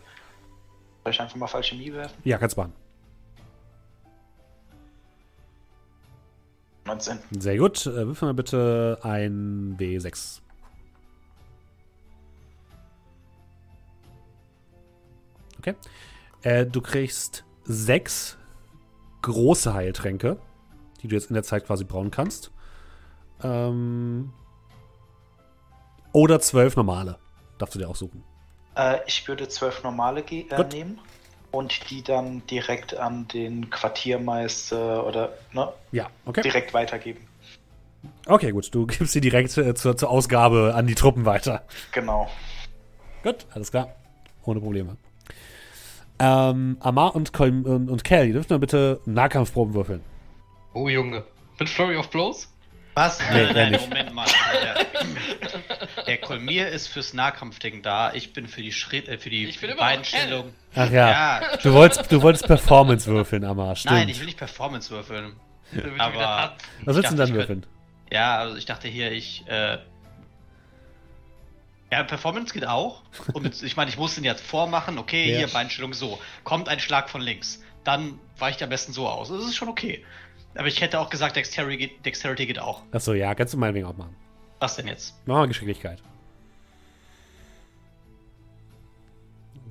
[SPEAKER 7] Soll ich einfach mal falsche Chemie werfen?
[SPEAKER 1] ja, kannst machen.
[SPEAKER 7] 19.
[SPEAKER 1] Sehr gut. Äh, Würfel mal bitte ein W6. Okay. Äh, du kriegst sechs große Heiltränke, die du jetzt in der Zeit quasi brauen kannst. Ähm, oder zwölf normale. Darfst du dir auch suchen.
[SPEAKER 7] Äh, ich würde zwölf normale äh, nehmen und die dann direkt an den Quartiermeister oder ne,
[SPEAKER 1] Ja, okay.
[SPEAKER 7] direkt weitergeben.
[SPEAKER 1] Okay, gut. Du gibst sie direkt äh, zur, zur Ausgabe an die Truppen weiter.
[SPEAKER 7] Genau.
[SPEAKER 1] Gut, alles klar. Ohne Probleme. Ähm, Amar und, Col und, und Cal, ihr dürft mal bitte Nahkampfproben würfeln.
[SPEAKER 5] Oh Junge. Mit Flurry of Blows?
[SPEAKER 3] Was?
[SPEAKER 1] Nee,
[SPEAKER 3] nein, nein,
[SPEAKER 1] nicht.
[SPEAKER 3] Moment mal. Der, der Kolmir ist fürs Nahkampfding da. Ich bin für die Schritt, äh, für die
[SPEAKER 5] Ich
[SPEAKER 3] Beinstellung.
[SPEAKER 1] Ach ja.
[SPEAKER 3] Ja,
[SPEAKER 1] Du wolltest, du wolltest Performance würfeln, Amar. Stimmt.
[SPEAKER 3] nein, ich will nicht Performance würfeln. Aber-.
[SPEAKER 1] Was willst du denn dann würfeln?
[SPEAKER 3] Ja, also ich dachte hier, ich. Äh, ja, Performance geht auch. Und ich meine, ich muss den jetzt vormachen. Okay,
[SPEAKER 1] Ja.
[SPEAKER 3] hier Beinstellung so. Kommt ein Schlag von links. Dann weicht er am besten so aus. Das ist schon okay. Aber ich hätte auch gesagt, Dexterity geht, Dexterity geht auch.
[SPEAKER 1] Achso, ja, kannst du meinetwegen auch machen.
[SPEAKER 3] Was denn jetzt?
[SPEAKER 1] Mach mal Geschicklichkeit.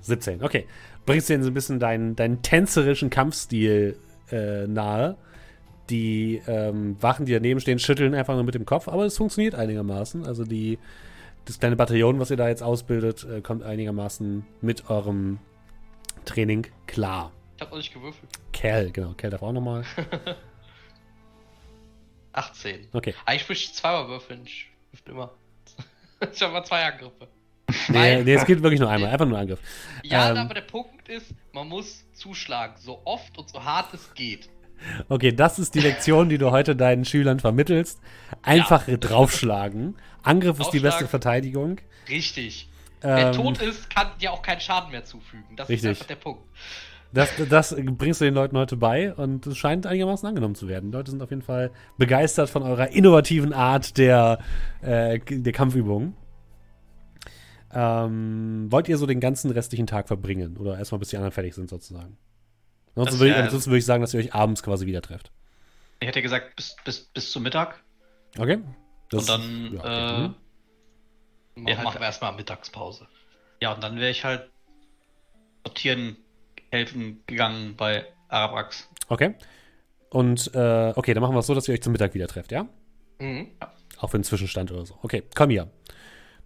[SPEAKER 1] 17, okay. Bringst dir so ein bisschen deinen, deinen tänzerischen Kampfstil äh, nahe. Die ähm, Wachen, die daneben stehen, schütteln einfach nur mit dem Kopf, aber es funktioniert einigermaßen. Also die, das kleine Bataillon, was ihr da jetzt ausbildet, äh, kommt einigermaßen mit eurem Training klar.
[SPEAKER 5] Ich hab noch nicht gewürfelt.
[SPEAKER 1] Cal, genau, Cal darf auch nochmal.
[SPEAKER 5] 18.
[SPEAKER 1] Okay.
[SPEAKER 5] Eigentlich muss ich zweimal würfeln. Ich würfel immer. ich habe mal zwei Angriffe.
[SPEAKER 1] Nee, nee, es geht wirklich nur einmal, einfach nur Angriff.
[SPEAKER 5] Ja,
[SPEAKER 1] Ähm.
[SPEAKER 5] aber der Punkt ist, man muss zuschlagen, so oft und so hart es geht.
[SPEAKER 1] Okay, das ist die Lektion, die du heute deinen Schülern vermittelst. Einfach draufschlagen. Angriff ist die beste. Verteidigung.
[SPEAKER 5] Richtig. Wer
[SPEAKER 1] Ähm,
[SPEAKER 5] tot ist, kann dir auch keinen Schaden mehr zufügen. Das
[SPEAKER 1] Richtig.
[SPEAKER 5] ist einfach der Punkt.
[SPEAKER 1] das, das bringst du den Leuten heute bei und es scheint einigermaßen angenommen zu werden. Die Leute sind auf jeden Fall begeistert von eurer innovativen Art der, äh, der Kampfübungen. Ähm, wollt ihr so den ganzen restlichen Tag verbringen? Oder erstmal bis die anderen fertig sind, sozusagen? Ansonsten
[SPEAKER 3] Das
[SPEAKER 1] würde ich,
[SPEAKER 3] wär-
[SPEAKER 1] ansonsten würde ich sagen, dass ihr euch abends quasi wieder trefft.
[SPEAKER 3] Ich hätte gesagt, bis, bis, bis zum Mittag.
[SPEAKER 1] Okay? Das-
[SPEAKER 3] und dann,
[SPEAKER 1] ja, okay.
[SPEAKER 3] äh,
[SPEAKER 1] Mhm.
[SPEAKER 5] Machen,
[SPEAKER 3] Ja, halt-
[SPEAKER 5] machen wir erstmal Mittagspause.
[SPEAKER 3] ja, und dann wäre ich halt sortieren, helfen gegangen bei Arabrax.
[SPEAKER 1] Okay. Und, äh, okay, dann machen wir es so, dass ihr euch zum Mittag wieder trefft, ja?
[SPEAKER 5] Mhm.
[SPEAKER 1] Auch für einen Zwischenstand oder so. Okay, komm hier.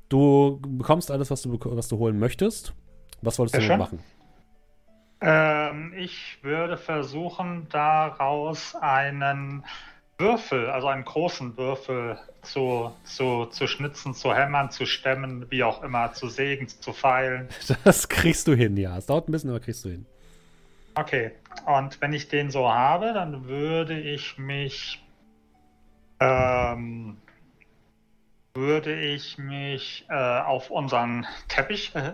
[SPEAKER 1] Du bekommst alles, was du, was du holen möchtest. Was wolltest du
[SPEAKER 2] Sehr
[SPEAKER 1] denn
[SPEAKER 2] schön.
[SPEAKER 1] machen?
[SPEAKER 2] Ähm, ich würde versuchen, daraus einen Würfel, also einen großen Würfel zu, zu, zu schnitzen, zu hämmern, zu stemmen, wie auch immer, zu sägen, zu feilen.
[SPEAKER 1] Das kriegst du hin, ja. Es dauert ein bisschen, aber kriegst du hin.
[SPEAKER 2] Okay, und wenn ich den so habe, dann würde ich mich ähm, würde ich mich äh, auf unseren Teppich äh,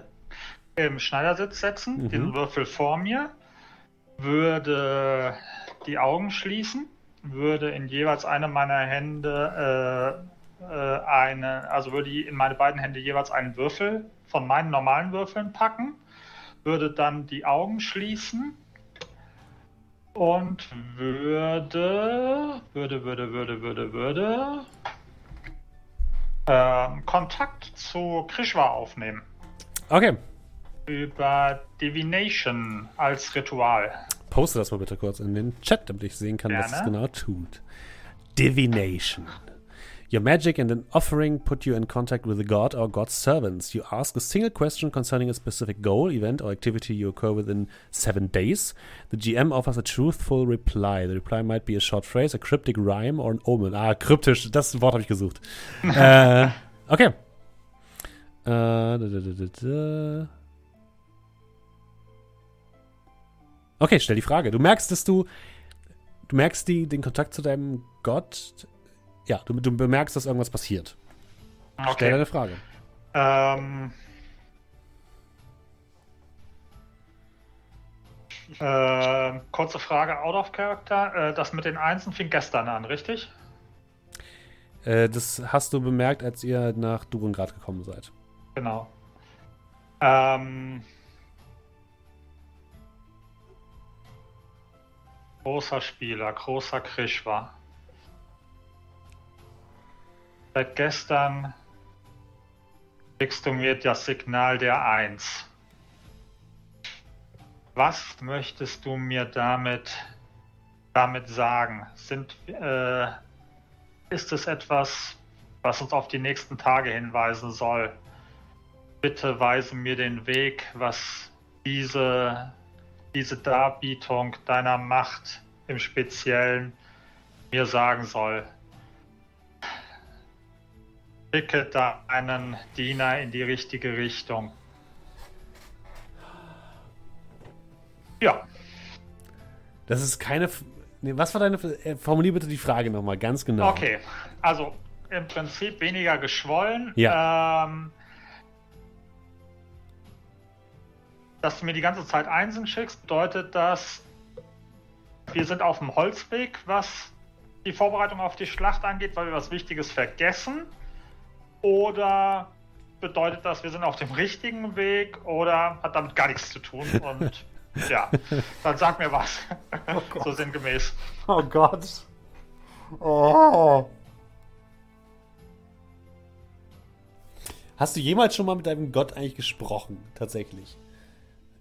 [SPEAKER 2] im Schneidersitz setzen,
[SPEAKER 1] Mhm.
[SPEAKER 2] den Würfel vor mir, würde die Augen schließen, würde in jeweils eine meiner Hände äh, äh, eine, also würde in meine beiden Hände jeweils einen Würfel von meinen normalen Würfeln packen, würde dann die Augen schließen und würde, würde, würde, würde, würde, würde ähm, Kontakt zu Krishwa aufnehmen.
[SPEAKER 1] Okay.
[SPEAKER 2] Über Divination als Ritual.
[SPEAKER 1] Poste das mal bitte kurz in den Chat, damit ich sehen kann, was es
[SPEAKER 2] Gerne.
[SPEAKER 1] genau tut. Divination. Your magic and an offering put you in contact with a god or god's servants. You ask a single question concerning a specific goal, event, or activity you occur within seven days. The GM offers a truthful reply. The reply might be a short phrase, a cryptic rhyme, or an omen. Ah, kryptisch, das Wort habe ich gesucht. äh, okay. Äh, da, da, da, Okay, stell die Frage. Du merkst, dass du. Du merkst die, den Kontakt zu deinem Gott. Ja, du, du bemerkst, dass irgendwas passiert. Stell
[SPEAKER 2] Okay.
[SPEAKER 1] deine Frage.
[SPEAKER 2] Ähm, äh, kurze Frage, out of character. Äh, das mit den Einsen fing gestern an, richtig?
[SPEAKER 1] Äh, das hast du bemerkt, als ihr nach Durengrad gekommen seid.
[SPEAKER 2] Genau. Ähm, großer Spieler, großer Krishwa. Seit gestern kriegst du mir das Signal der Eins. Was möchtest du mir damit, damit sagen? Sind, äh, ist es etwas, was uns auf die nächsten Tage hinweisen soll? Bitte weise mir den Weg, was diese, diese Darbietung deiner Macht im Speziellen mir sagen soll. Schicke da einen Diener in die richtige Richtung. Ja,
[SPEAKER 1] Das ist keine. F nee, was war deine. F äh, formulier bitte die Frage nochmal ganz genau.
[SPEAKER 2] okay. Also im Prinzip weniger geschwollen.
[SPEAKER 1] Ja.
[SPEAKER 2] Ähm, dass du mir die ganze Zeit Einsen schickst, bedeutet das, wir sind auf dem Holzweg, was die Vorbereitung auf die Schlacht angeht, weil wir was Wichtiges vergessen? Oder bedeutet das, wir sind auf dem richtigen Weg oder hat damit gar nichts zu tun? Und ja, dann sag mir was. so sinngemäß.
[SPEAKER 1] Oh Gott. Oh. Hast du jemals schon mal mit deinem Gott eigentlich gesprochen? Tatsächlich?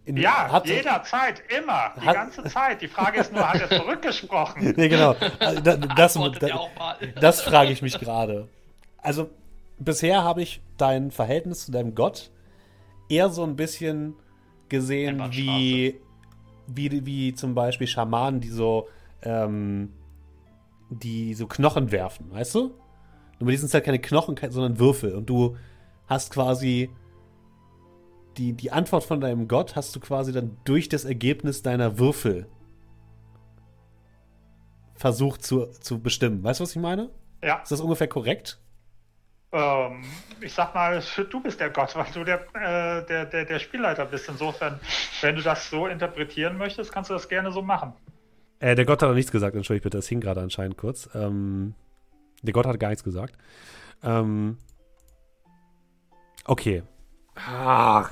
[SPEAKER 1] In-
[SPEAKER 2] Ja,
[SPEAKER 1] hat-
[SPEAKER 2] jederzeit, immer, die
[SPEAKER 1] Hat-
[SPEAKER 2] ganze Zeit. Die Frage ist nur, hat er zurückgesprochen?
[SPEAKER 1] Nee, genau. Also, da- Das, da, das frage ich mich gerade. Also, bisher habe ich dein Verhältnis zu deinem Gott eher so ein bisschen gesehen wie, wie, wie zum Beispiel Schamanen, die so, ähm, die so Knochen werfen, weißt du? Nur bei diesen sind halt keine Knochen, sondern Würfel. Und du hast quasi die, die Antwort von deinem Gott hast du quasi dann durch das Ergebnis deiner Würfel versucht zu, zu bestimmen. Weißt du, was ich meine?
[SPEAKER 2] Ja,
[SPEAKER 1] Ist das ungefähr korrekt?
[SPEAKER 2] ähm, ich sag mal, du bist der Gott, weil du der, äh, der, der, der Spielleiter bist. Insofern, wenn du das so interpretieren möchtest, kannst du das gerne so machen.
[SPEAKER 1] Äh, der Gott hat noch nichts gesagt, entschuldigt bitte, das hing gerade anscheinend kurz. Ähm, der Gott hat gar nichts gesagt. Ähm, okay. Ach.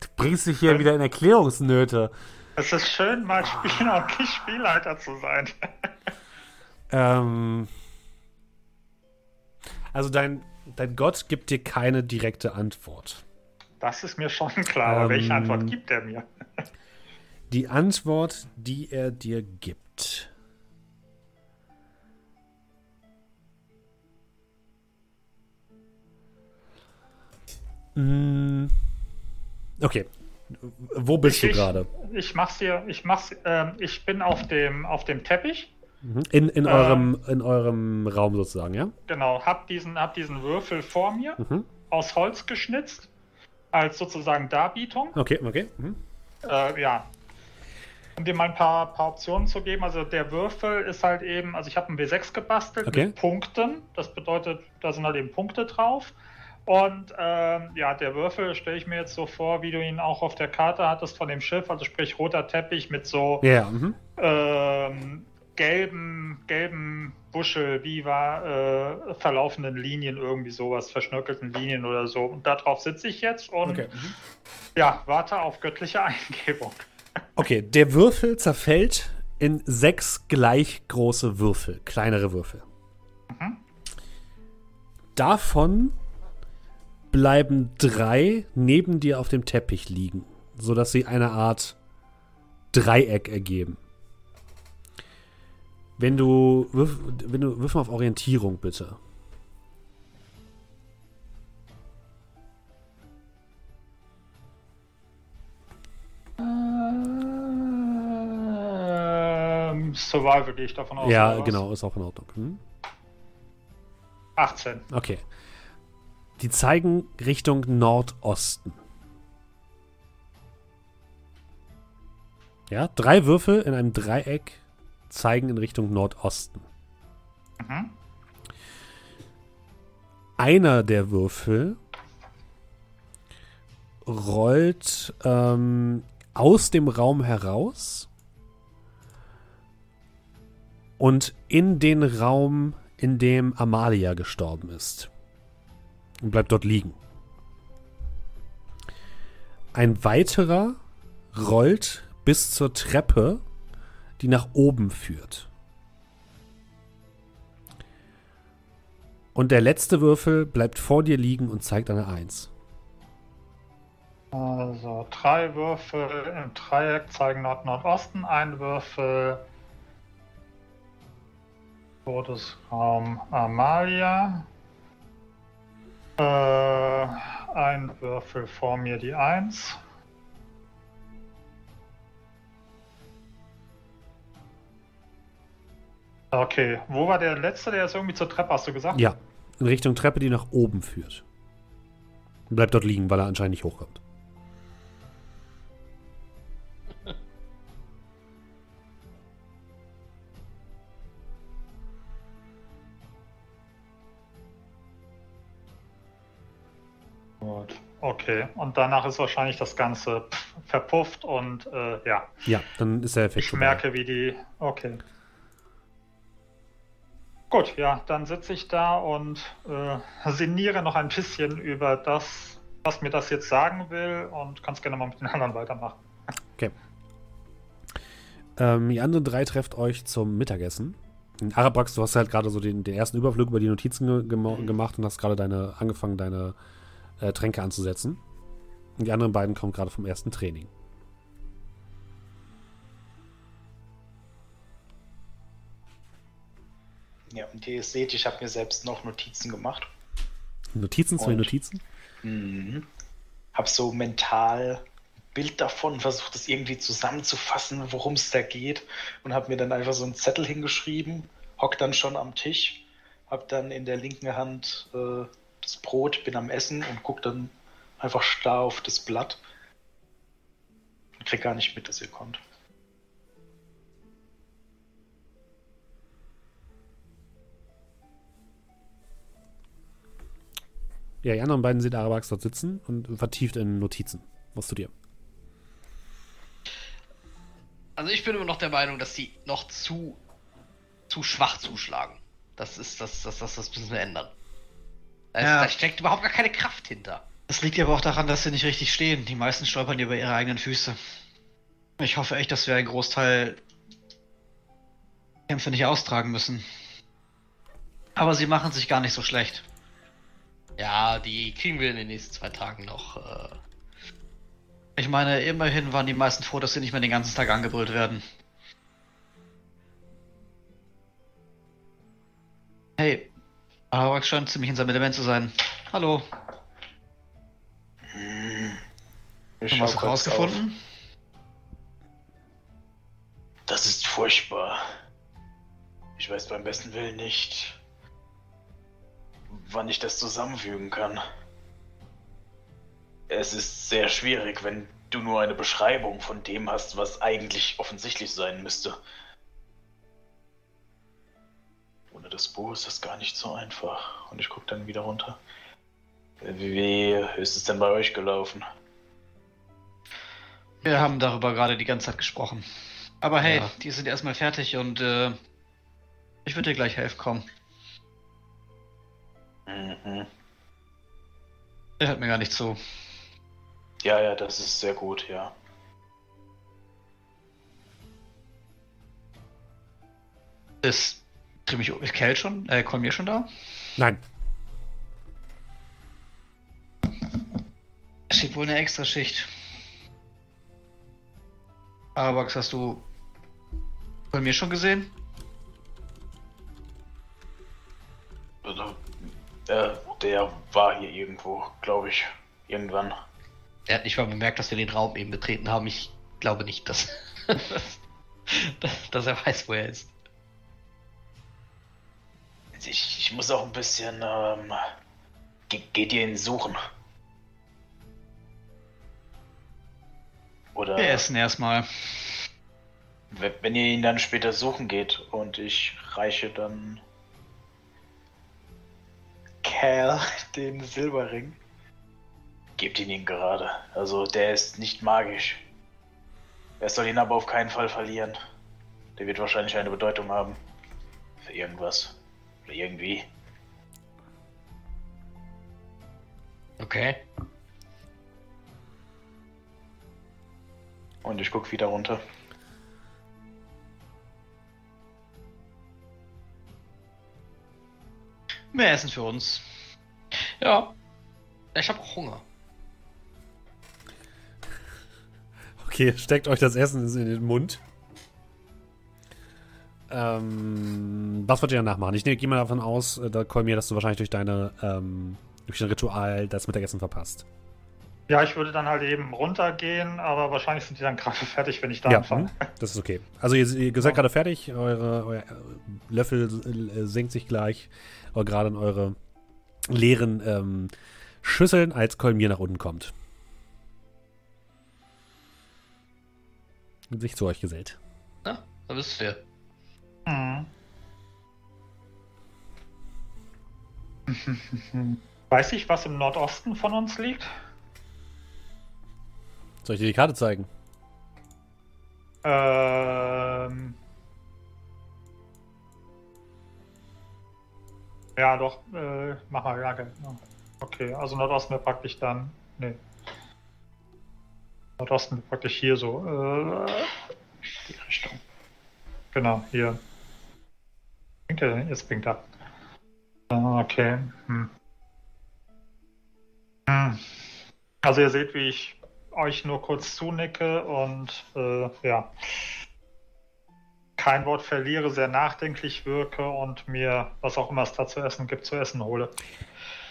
[SPEAKER 1] Du bringst dich hier wieder in Erklärungsnöte.
[SPEAKER 2] Es ist schön, mal Spieler und nicht Spielleiter zu sein.
[SPEAKER 1] Ähm, also dein, dein Gott gibt dir keine direkte Antwort.
[SPEAKER 2] Das ist mir schon klar,
[SPEAKER 1] Ähm,
[SPEAKER 2] welche Antwort gibt er mir?
[SPEAKER 1] Die Antwort, die er dir gibt. Mm, Okay. Wo bist du
[SPEAKER 2] Ich-
[SPEAKER 1] gerade?
[SPEAKER 2] Ich mach's dir, ich mach's, ähm, ich bin auf dem, auf dem Teppich.
[SPEAKER 1] Mhm. In, in,
[SPEAKER 2] äh,
[SPEAKER 1] eurem, in eurem Raum sozusagen, ja?
[SPEAKER 2] Genau, hab diesen, hab diesen Würfel vor mir,
[SPEAKER 1] Mhm.
[SPEAKER 2] aus Holz geschnitzt, als sozusagen Darbietung.
[SPEAKER 1] Okay, okay. Mhm.
[SPEAKER 2] Äh, ja. Um dir mal ein paar, paar Optionen zu geben. Also der Würfel ist halt eben, also ich habe einen W6 gebastelt
[SPEAKER 1] Okay.
[SPEAKER 2] mit Punkten. Das bedeutet, da sind halt eben Punkte drauf. Und ähm, ja, der Würfel stelle ich mir jetzt so vor, wie du ihn auch auf der Karte hattest von dem Schiff, also sprich roter Teppich mit so
[SPEAKER 1] Ja, ja. Mhm.
[SPEAKER 2] ähm, gelben, gelben Buschel, wie war äh, verlaufenden Linien, irgendwie sowas, verschnörkelten Linien oder so. Und darauf sitze ich jetzt und
[SPEAKER 1] Okay. Mhm.
[SPEAKER 2] ja, warte auf göttliche Eingebung.
[SPEAKER 1] Okay, der Würfel zerfällt in sechs gleich große Würfel, kleinere Würfel. Davon bleiben drei neben dir auf dem Teppich liegen, sodass sie eine Art Dreieck ergeben. Wenn du, wenn du wirf mal auf Orientierung bitte.
[SPEAKER 2] Survival gehe ich davon aus.
[SPEAKER 1] ja, genau, ist auch in Ordnung. Hm?
[SPEAKER 2] 18.
[SPEAKER 1] Okay. Die zeigen Richtung Nordosten. Ja, drei Würfel in einem Dreieck zeigen in Richtung Nordosten.
[SPEAKER 2] Mhm.
[SPEAKER 1] Einer der Würfel rollt ähm, aus dem Raum heraus und in den Raum, in dem Amalia gestorben ist. Und bleibt dort liegen. Ein weiterer rollt bis zur Treppe, die nach oben führt. Und der letzte Würfel bleibt vor dir liegen und zeigt eine Eins.
[SPEAKER 2] Also drei Würfel im Dreieck zeigen Nord-Nordosten, ein Würfel Todesraum Amalia, äh, ein Würfel vor mir die Eins. Okay, wo war der letzte? Der ist irgendwie zur Treppe, hast du gesagt?
[SPEAKER 1] Ja, in Richtung Treppe, die nach oben führt. Bleibt dort liegen, weil er anscheinend nicht hochkommt.
[SPEAKER 2] Gut. Okay, und danach ist wahrscheinlich das Ganze verpufft und äh, ja,
[SPEAKER 1] Ja, dann ist der Effekt
[SPEAKER 2] ich
[SPEAKER 1] vorbei.
[SPEAKER 2] merke, wie die. Okay. Gut, ja, dann sitze ich da und äh, sinniere noch ein bisschen über das, was mir das jetzt sagen will und kannst gerne mal mit den anderen weitermachen.
[SPEAKER 1] Ähm, die anderen drei trefft euch zum Mittagessen. In Arabax, du hast halt gerade so den, den ersten Überflug über die Notizen ge gemacht und hast gerade deine, angefangen, deine äh, Tränke anzusetzen. Und die anderen beiden kommen gerade vom ersten Training.
[SPEAKER 7] Ja, und ihr seht, ich habe mir selbst noch Notizen gemacht.
[SPEAKER 1] Notizen, zwei
[SPEAKER 7] Und?
[SPEAKER 1] Notizen?
[SPEAKER 7] Mhm. Hab so mental ein Bild davon, versucht es irgendwie zusammenzufassen, worum es da geht. Und habe mir dann einfach so einen Zettel hingeschrieben, hock dann schon am Tisch, hab dann in der linken Hand äh, das Brot, bin am Essen und guck dann einfach starr auf das Blatt. Und krieg gar nicht mit, dass ihr kommt.
[SPEAKER 1] Ja, die anderen beiden seht Arabax dort sitzen und vertieft in Notizen. Was tut ihr?
[SPEAKER 5] Also ich bin immer noch der Meinung, dass die noch zu, zu schwach zuschlagen. Das ist das, das, das, das müssen wir ändern. Da, ist-
[SPEAKER 3] Ja.
[SPEAKER 5] da steckt überhaupt gar keine Kraft hinter.
[SPEAKER 3] Das liegt aber auch daran, dass sie nicht richtig stehen. Die meisten stolpern über ihre eigenen Füße. Ich hoffe echt, dass wir einen Großteil Kämpfe nicht austragen müssen. Aber sie machen sich gar nicht so schlecht.
[SPEAKER 5] Ja, die kriegen wir in den nächsten zwei Tagen noch. Äh,
[SPEAKER 3] Ich meine, immerhin waren die meisten froh, dass sie nicht mehr den ganzen Tag angebrüllt werden. Hey, Arawak scheint ziemlich in seinem Element zu sein. Hallo,
[SPEAKER 7] Ich
[SPEAKER 3] haben was
[SPEAKER 7] kurz
[SPEAKER 3] herausgefunden?
[SPEAKER 4] Das ist furchtbar. Ich weiß beim besten Willen nicht, wann ich das zusammenfügen kann. Es ist sehr schwierig, wenn du nur eine Beschreibung von dem hast, was eigentlich offensichtlich sein müsste. Ohne das Buch ist das gar nicht so einfach. Und ich gucke dann wieder runter. Wie ist es denn bei euch gelaufen?
[SPEAKER 3] Wir haben darüber gerade die ganze Zeit gesprochen. Aber hey,
[SPEAKER 5] Ja.
[SPEAKER 3] die sind erstmal fertig und äh, ich würde dir gleich helfen kommen.
[SPEAKER 4] Mhm.
[SPEAKER 3] Der hört mir gar nicht zu.
[SPEAKER 4] Ja, ja, das ist sehr gut, ja.
[SPEAKER 3] Ist Trimicho, ist Kel schon? Äh, Kolmir schon da?
[SPEAKER 1] Nein.
[SPEAKER 3] Es steht wohl eine Extraschicht. Arabax, hast du Kolmir schon gesehen?
[SPEAKER 4] Also, äh, der war hier irgendwo, glaube ich. Irgendwann.
[SPEAKER 5] er hat nicht mal bemerkt, dass wir den Raum eben betreten haben. Ich glaube nicht, dass, dass, dass er weiß, wo er ist.
[SPEAKER 4] Ich, ich muss auch ein bisschen. Ähm, ge geht ihr ihn suchen? Oder
[SPEAKER 3] Wir essen erstmal.
[SPEAKER 4] we- wenn ihr ihn dann später suchen geht und ich reiche dann Cal den Silberring. Gebt ihn ihm gerade. Also der ist nicht magisch. Er soll ihn aber auf keinen Fall verlieren. Der wird wahrscheinlich eine Bedeutung haben. Für irgendwas. Irgendwie.
[SPEAKER 5] Okay.
[SPEAKER 4] Und ich guck wieder runter.
[SPEAKER 3] Mehr Essen für uns.
[SPEAKER 5] Ja. Ich habe auch Hunger.
[SPEAKER 1] Okay, steckt euch das Essen in den Mund. Ähm, was wollt ihr danach machen? Ich gehe mal davon aus, äh, da Kolmir, dass du wahrscheinlich durch deine, ähm, durch dein Ritual das Mittagessen verpasst.
[SPEAKER 2] Ja, ich würde dann halt eben runtergehen, aber wahrscheinlich sind die dann gerade fertig, wenn ich da
[SPEAKER 1] Ja,
[SPEAKER 2] anfange.
[SPEAKER 1] hm, das ist okay. Also ihr, ihr seid gerade fertig, eure, euer äh, Löffel äh, senkt sich gleich gerade in eure leeren ähm, Schüsseln, als Kolmir nach unten kommt. Und sich zu euch gesellt.
[SPEAKER 5] Na, da bist du ja.
[SPEAKER 2] Mhm. Weiß ich, was im Nordosten von uns liegt?
[SPEAKER 1] Soll ich dir die Karte zeigen?
[SPEAKER 2] Ähm. Ja, doch, äh, mach mal, ja, genau. Okay, also Nordosten wäre praktisch dann. Nee. Nordosten wäre praktisch hier so. Äh, die Richtung. Genau, hier. Blinkt er denn? Jetzt blinkt er. Ah, Okay. Hm. Hm. Also ihr seht, wie ich euch nur kurz zunicke und äh, ja, kein Wort verliere, sehr nachdenklich wirke und mir, was auch immer es da zu essen gibt, zu essen hole.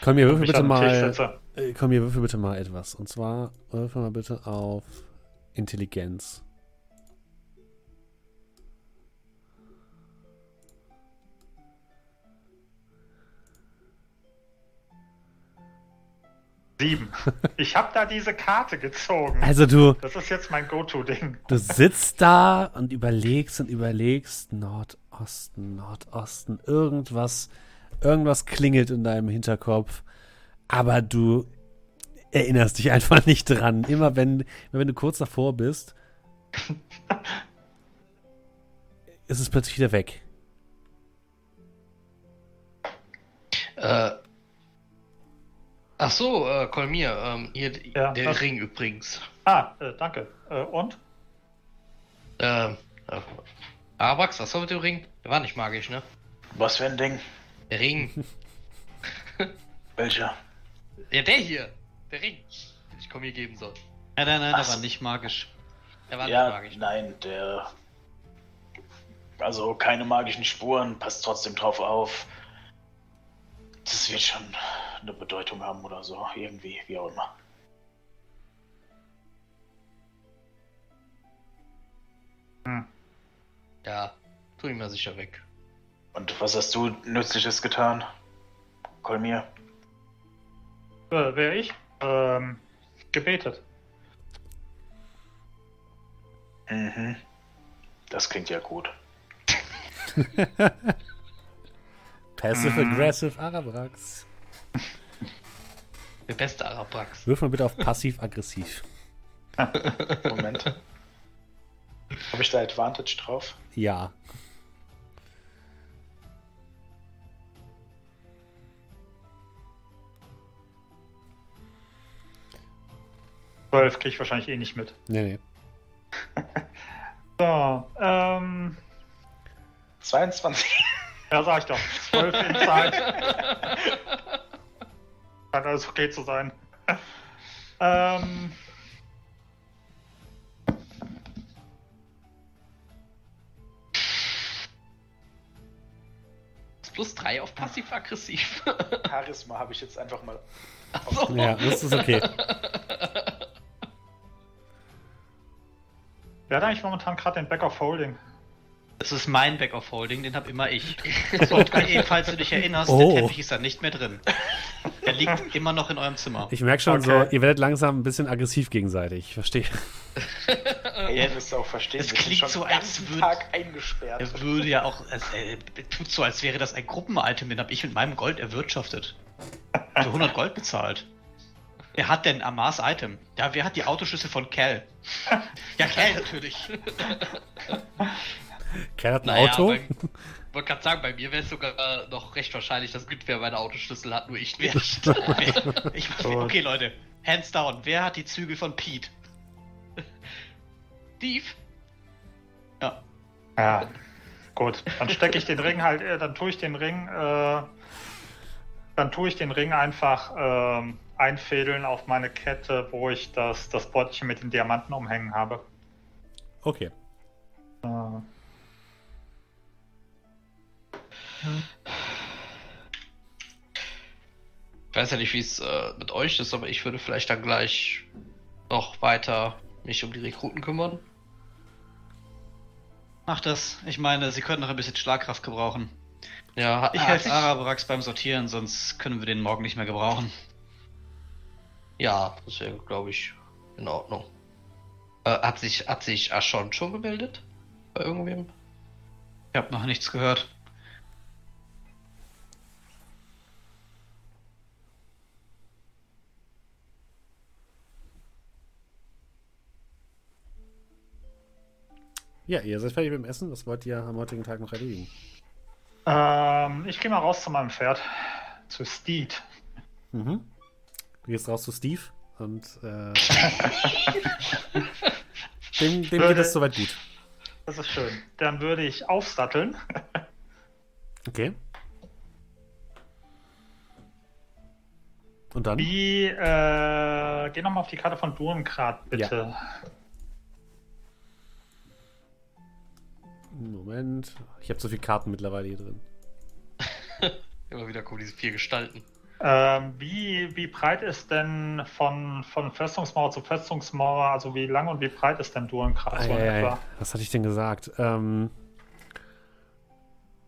[SPEAKER 1] Kolmir, würfel
[SPEAKER 2] Mich
[SPEAKER 1] bitte mal. Äh, Komm hier, würfel bitte mal etwas. Und zwar würfel mal bitte auf Intelligenz.
[SPEAKER 2] Sieben. Ich habe da diese Karte gezogen.
[SPEAKER 1] Also du,
[SPEAKER 2] Das ist jetzt mein Go-To-Ding.
[SPEAKER 1] du sitzt da und überlegst und überlegst, Nordosten, Nordosten, irgendwas, irgendwas klingelt in deinem Hinterkopf, aber du erinnerst dich einfach nicht dran. Immer wenn, immer wenn du kurz davor bist, ist es plötzlich wieder weg.
[SPEAKER 5] Äh. Ach so, äh, Kolmir, ähm, hier
[SPEAKER 2] Ja,
[SPEAKER 5] der
[SPEAKER 2] was?
[SPEAKER 5] Ring übrigens.
[SPEAKER 2] Ah, äh, danke. Äh, und?
[SPEAKER 5] Ähm, äh, Arabax, was war mit dem Ring? Der war nicht magisch, ne?
[SPEAKER 4] Was für ein Ding?
[SPEAKER 5] Der Ring.
[SPEAKER 4] Welcher?
[SPEAKER 5] ja, der hier. Der Ring. Den ich Kolmir geben soll.
[SPEAKER 3] Nein, nein, nein,
[SPEAKER 4] Ach
[SPEAKER 3] der war nicht magisch.
[SPEAKER 5] Der war
[SPEAKER 4] ja,
[SPEAKER 5] nicht magisch. Ne?
[SPEAKER 4] nein, der. Also keine magischen Spuren, passt trotzdem drauf auf. Das wird schon eine Bedeutung haben oder so, irgendwie, wie auch immer.
[SPEAKER 5] Ja, tu ihn mal sicher weg.
[SPEAKER 4] Und was hast du Nützliches getan? Kolmir?
[SPEAKER 2] Äh, wer ich? Ähm, gebetet.
[SPEAKER 4] Mhm. Das klingt ja gut.
[SPEAKER 1] Passive Aggressive Arabrax.
[SPEAKER 5] Der beste Arabrax.
[SPEAKER 1] Wirf mal bitte auf passiv-aggressiv.
[SPEAKER 7] Moment. Habe ich da Advantage drauf?
[SPEAKER 1] Ja.
[SPEAKER 2] Zwölf krieg ich wahrscheinlich eh nicht mit.
[SPEAKER 1] Nee, nee.
[SPEAKER 2] So, ähm,
[SPEAKER 7] 22.
[SPEAKER 2] ja, sag ich doch. Zwölf Inside. Scheint alles okay zu sein. ähm,
[SPEAKER 5] plus 3 auf passiv-aggressiv.
[SPEAKER 7] Charisma habe ich jetzt einfach mal.
[SPEAKER 5] Achso.
[SPEAKER 1] Ja, das ist okay.
[SPEAKER 2] wer hat eigentlich momentan gerade den Back of Holding?
[SPEAKER 3] Das ist mein Back of Holding, den hab immer ich. Und eh, falls du dich erinnerst,
[SPEAKER 1] Oh.
[SPEAKER 3] der Teppich ist da nicht mehr drin. Der liegt immer noch in eurem Zimmer.
[SPEAKER 1] Ich merke schon
[SPEAKER 2] Okay.
[SPEAKER 1] so, ihr werdet langsam ein bisschen aggressiv gegenseitig. Ich verstehe.
[SPEAKER 7] Ey, ihr müsst auch verstehen,
[SPEAKER 3] Es klingt
[SPEAKER 7] schon
[SPEAKER 3] so, als
[SPEAKER 7] ganzen
[SPEAKER 3] würd-
[SPEAKER 7] Tag eingesperrt.
[SPEAKER 3] Er würde ja auch, es, äh, tut so, als wäre das ein Gruppenitem, den habe ich mit meinem Gold erwirtschaftet. Für 100 Gold bezahlt. Wer hat denn Amars Item? Ja, wer hat die Autoschlüssel von Cal? Ja, Cal natürlich.
[SPEAKER 1] Cal hat ein
[SPEAKER 5] Naja,
[SPEAKER 1] Auto.
[SPEAKER 5] bei- wollte gerade sagen, bei mir wäre es sogar äh, noch recht wahrscheinlich, dass Günther meine Autoschlüssel hat, nur ich nicht.
[SPEAKER 3] Ich, okay, Leute, hands down. Wer hat die Zügel von Pete?
[SPEAKER 5] Steve?
[SPEAKER 3] Ja.
[SPEAKER 2] Ja. Gut, dann stecke ich den Ring halt, äh, dann tue ich den Ring, äh, dann tue ich den Ring einfach ähm, einfädeln auf meine Kette, wo ich das, das Beutelchen mit den Diamanten umhängen habe.
[SPEAKER 1] Okay.
[SPEAKER 2] Äh,
[SPEAKER 5] Ich weiß ja nicht, wie es äh, mit euch ist, aber ich würde vielleicht dann gleich noch weiter mich um die Rekruten kümmern.
[SPEAKER 3] Mach das. Ich meine, sie könnten noch ein bisschen Schlagkraft gebrauchen.
[SPEAKER 5] Ja,
[SPEAKER 3] Ich
[SPEAKER 5] hat
[SPEAKER 3] helfe Arabrax beim Sortieren, sonst können wir den morgen nicht mehr gebrauchen.
[SPEAKER 5] Ja, das wäre, glaube ich, in Ordnung. Äh, hat sich, hat sich Ashon schon gemeldet? Bei irgendwem?
[SPEAKER 3] Ich habe noch nichts gehört.
[SPEAKER 1] Ja, ihr seid fertig mit dem Essen. Was wollt ihr am heutigen Tag noch erledigen?
[SPEAKER 2] ähm, ich gehe mal raus zu meinem Pferd, zu Steed.
[SPEAKER 1] Mhm. Du gehst raus zu Steve und äh, dem, dem geht es soweit gut.
[SPEAKER 2] Das ist schön. Dann würde ich aufsatteln.
[SPEAKER 1] Okay. Und dann?
[SPEAKER 2] Wie, äh, geh nochmal auf die Karte von Durengrad, bitte.
[SPEAKER 1] Moment. Ich habe so viele Karten mittlerweile hier drin.
[SPEAKER 5] Immer wieder kommen diese vier Gestalten.
[SPEAKER 2] Ähm, wie, wie breit ist denn von, von Festungsmauer zu Festungsmauer, also wie lang und wie breit ist denn Durengrad so.
[SPEAKER 1] Was hatte ich denn gesagt? Ähm,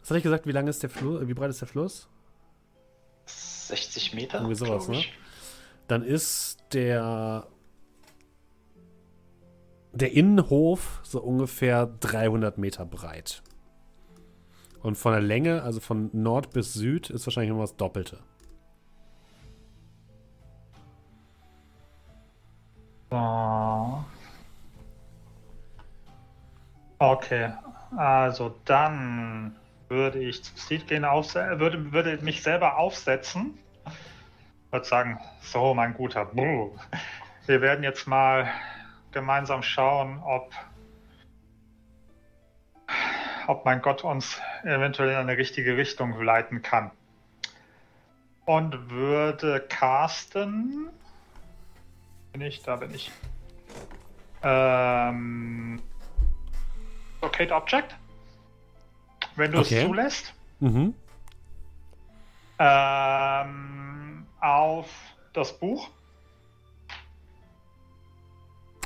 [SPEAKER 1] was hatte ich gesagt? Wie lang ist der Fluss? Wie breit ist der Fluss?
[SPEAKER 7] 60 Meter?
[SPEAKER 1] Irgendwie sowas, ne? Dann ist der der Innenhof so ungefähr 300 Meter breit. Und von der Länge, also von Nord bis Süd, ist wahrscheinlich noch das Doppelte.
[SPEAKER 2] So. Okay, also dann würde ich zu Steed gehen, würde, würde mich selber aufsetzen. Würde sagen, so mein guter Bull, wir werden jetzt mal gemeinsam schauen, ob, ob mein Gott uns eventuell in eine richtige Richtung leiten kann. Und würde casten. Bin ich? Da bin ich. Ähm, Locate Object. Wenn du
[SPEAKER 1] Okay.
[SPEAKER 2] es zulässt.
[SPEAKER 1] Mhm.
[SPEAKER 2] Ähm, auf das Buch.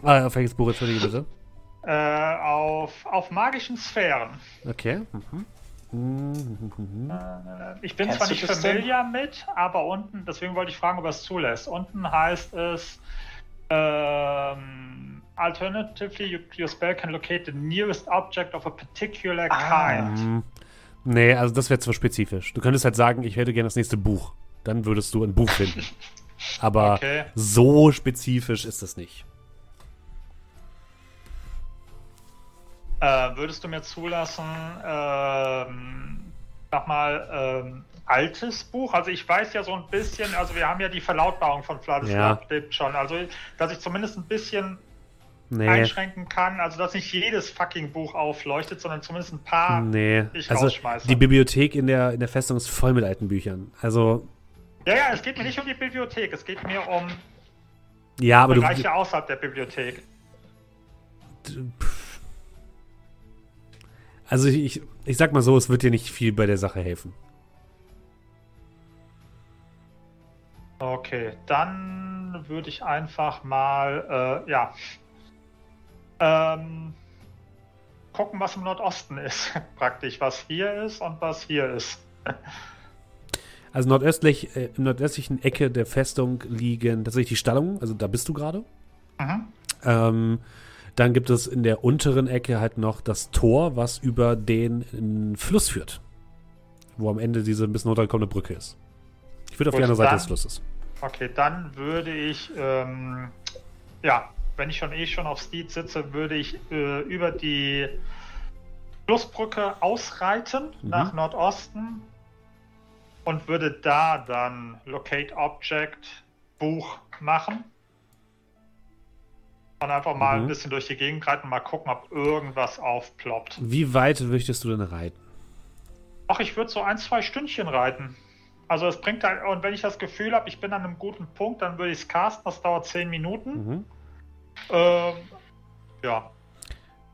[SPEAKER 1] Ah, auf welches Buch entschuldige bitte?
[SPEAKER 2] Äh, auf, auf magischen Sphären.
[SPEAKER 1] Okay. Mhm.
[SPEAKER 2] Äh, Ich bin
[SPEAKER 7] Kennst
[SPEAKER 2] zwar nicht
[SPEAKER 7] das denn?
[SPEAKER 2] familiar mit, aber unten, deswegen wollte ich fragen, ob er es zulässt. Unten heißt es, ähm, alternatively, you, your spell can locate the nearest object of a particular
[SPEAKER 7] Ah.
[SPEAKER 2] kind.
[SPEAKER 1] Nee, also das wäre zu spezifisch. Du könntest halt sagen, ich hätte gerne das nächste Buch. Dann würdest du ein Buch finden. Aber
[SPEAKER 2] Okay.
[SPEAKER 1] so spezifisch ist das nicht.
[SPEAKER 2] Äh, würdest du mir zulassen, ähm, sag mal, ähm, altes Buch? Also ich weiß ja so ein bisschen, also wir haben ja die Verlautbarung von Vladislav
[SPEAKER 1] Ja.
[SPEAKER 2] schon, also dass ich zumindest ein bisschen
[SPEAKER 1] Nee.
[SPEAKER 2] einschränken kann, also dass nicht jedes fucking Buch aufleuchtet, sondern zumindest ein paar.
[SPEAKER 1] Nee.
[SPEAKER 2] ich
[SPEAKER 1] Also
[SPEAKER 2] rausschmeiße.
[SPEAKER 1] die Bibliothek in der, in der Festung ist voll mit alten Büchern. Also,
[SPEAKER 2] Ja, ja, es geht mir nicht um die Bibliothek, es geht mir um
[SPEAKER 1] ja, aber du.
[SPEAKER 2] Bereiche außerhalb der Bibliothek.
[SPEAKER 1] Also ich, ich, sag mal so, es wird dir nicht viel bei der Sache helfen.
[SPEAKER 2] Okay, dann würde ich einfach mal, äh, ja. Ähm, gucken, was im Nordosten ist. Praktisch, was hier ist und was hier ist.
[SPEAKER 1] Also nordöstlich, äh, im nordöstlichen Ecke der Festung liegen tatsächlich die Stallungen, also da bist du gerade.
[SPEAKER 2] Mhm.
[SPEAKER 1] Ähm, dann gibt es in der unteren Ecke halt noch das Tor, was über den äh, Fluss führt. Wo am Ende diese ein bisschen runterkommende Brücke ist. Ich würde auf
[SPEAKER 2] Gut,
[SPEAKER 1] die andere Seite
[SPEAKER 2] dann-
[SPEAKER 1] des Flusses.
[SPEAKER 2] Okay, dann würde ich, ähm, ja, wenn ich schon eh schon auf Steed sitze, würde ich äh, über die Flussbrücke ausreiten
[SPEAKER 1] Mhm.
[SPEAKER 2] nach Nordosten und würde da dann Locate Object Buch machen. Und einfach mal
[SPEAKER 1] Mhm.
[SPEAKER 2] ein bisschen durch die Gegend reiten, mal gucken, ob irgendwas aufploppt.
[SPEAKER 1] Wie weit möchtest du denn reiten?
[SPEAKER 2] Ach, ich würde so ein, zwei Stündchen reiten. Also es bringt halt, und wenn ich das Gefühl habe, ich bin an einem guten Punkt, dann würde ich es casten, das dauert zehn Minuten.
[SPEAKER 1] Mhm.
[SPEAKER 2] Ähm, ja,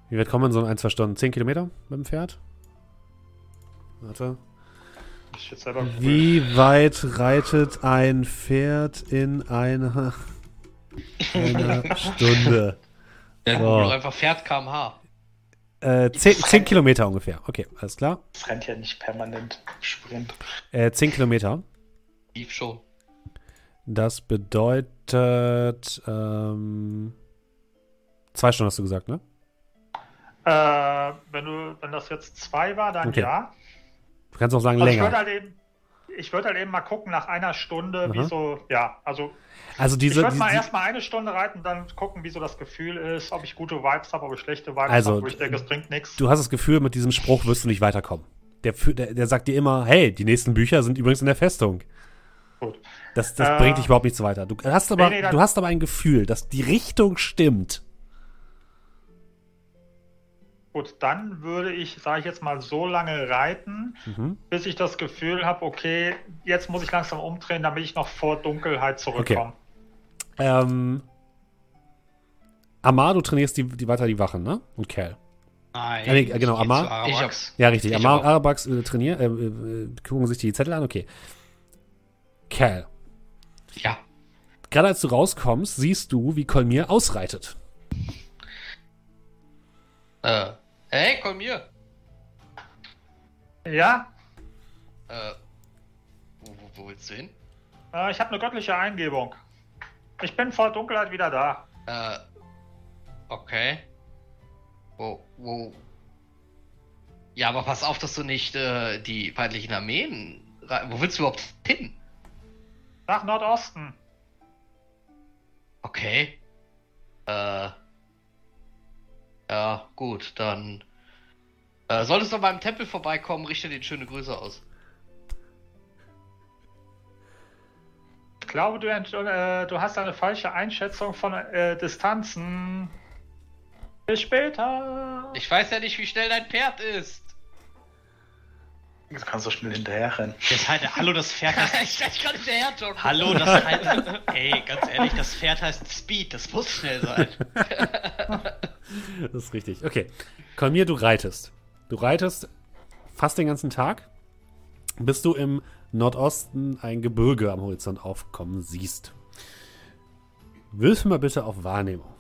[SPEAKER 1] Wie weit kommen wir in so ein, zwei Stunden? Zehn Kilometer mit dem Pferd? Warte. Wie weit reitet ein Pferd in einer, einer Stunde?
[SPEAKER 5] Ja,
[SPEAKER 1] So.
[SPEAKER 5] Google einfach Pferd kmh.
[SPEAKER 1] Äh, zehn, zehn Kilometer ungefähr. Okay, alles klar.
[SPEAKER 7] Es rennt ja nicht permanent Sprint.
[SPEAKER 1] Äh, zehn Kilometer.
[SPEAKER 5] Lief schon.
[SPEAKER 1] Das bedeutet ähm, zwei Stunden hast du gesagt, ne?
[SPEAKER 2] Äh, wenn du, wenn das jetzt zwei war, dann
[SPEAKER 1] Okay.
[SPEAKER 2] ja.
[SPEAKER 1] Du kannst auch sagen
[SPEAKER 2] Also ich würde
[SPEAKER 1] länger.
[SPEAKER 2] halt eben, ich würde halt eben mal gucken nach einer Stunde,
[SPEAKER 1] Aha.
[SPEAKER 2] wie so, ja, also
[SPEAKER 1] Also
[SPEAKER 2] ich
[SPEAKER 1] diese,
[SPEAKER 2] würde mal
[SPEAKER 1] die-
[SPEAKER 2] erstmal eine Stunde reiten, dann gucken, wie so das Gefühl ist, ob ich gute Vibes habe, ob ich schlechte Vibes
[SPEAKER 1] Also,
[SPEAKER 2] habe, wo ich denke, es bringt nichts.
[SPEAKER 1] du hast das Gefühl, mit diesem Spruch wirst du nicht weiterkommen. Der, der, der sagt dir immer, hey, die nächsten Bücher sind übrigens in der Festung.
[SPEAKER 2] Gut.
[SPEAKER 1] Das, das
[SPEAKER 2] Äh,
[SPEAKER 1] bringt dich überhaupt nichts weiter. Du hast, aber,
[SPEAKER 2] Nee, nee,
[SPEAKER 1] du hast aber ein Gefühl, dass die Richtung stimmt.
[SPEAKER 2] Gut, dann würde ich, sage ich jetzt mal, so lange reiten,
[SPEAKER 1] Mhm.
[SPEAKER 2] bis ich das Gefühl habe, okay, jetzt muss ich langsam umdrehen, damit ich noch vor Dunkelheit zurückkomme.
[SPEAKER 1] Ähm, Amar, du trainierst die, die weiter die Wachen, ne? Und Cal.
[SPEAKER 3] Nein.
[SPEAKER 1] Ja, nee, genau,
[SPEAKER 3] ich geh
[SPEAKER 1] Amar.
[SPEAKER 3] Arawax.
[SPEAKER 1] Ja, richtig.
[SPEAKER 3] Ich
[SPEAKER 1] Amar und. Arabax äh, trainieren, äh, äh, gucken sich die Zettel an, okay. Cal.
[SPEAKER 5] Ja.
[SPEAKER 1] Gerade als du rauskommst, siehst du, wie Kolmir ausreitet.
[SPEAKER 5] Äh, hey, komm hier.
[SPEAKER 2] Ja,
[SPEAKER 5] Äh, wo, wo, willst du hin?
[SPEAKER 2] äh, ich habe eine göttliche Eingebung. Ich bin vor Dunkelheit wieder da.
[SPEAKER 5] Äh, okay. Wo, wo? Ja, aber pass auf, dass du nicht äh, die feindlichen Armeen. Wo willst du überhaupt hin?
[SPEAKER 2] Nach Nordosten.
[SPEAKER 5] Okay. Äh. Ja, gut, dann. Äh, solltest du beim Tempel vorbeikommen, richte den schöne Grüße aus.
[SPEAKER 2] Ich glaube, du, äh, du hast eine falsche Einschätzung von äh, Distanzen. Bis später.
[SPEAKER 5] Ich weiß ja nicht, wie schnell dein Pferd ist.
[SPEAKER 7] Du kannst so schnell hinterher rennen.
[SPEAKER 3] Das heißt, hallo, das Pferd heißt.
[SPEAKER 5] ich, ich kann hinterher joggen.
[SPEAKER 3] hallo, das heißt. Ey, ganz ehrlich, das Pferd heißt Speed. Das muss schnell sein.
[SPEAKER 1] Das ist richtig. Okay. Kolmir, du reitest. Du reitest fast den ganzen Tag, bis du im Nordosten ein Gebirge am Horizont aufkommen siehst. Würfel mal bitte auf Wahrnehmung.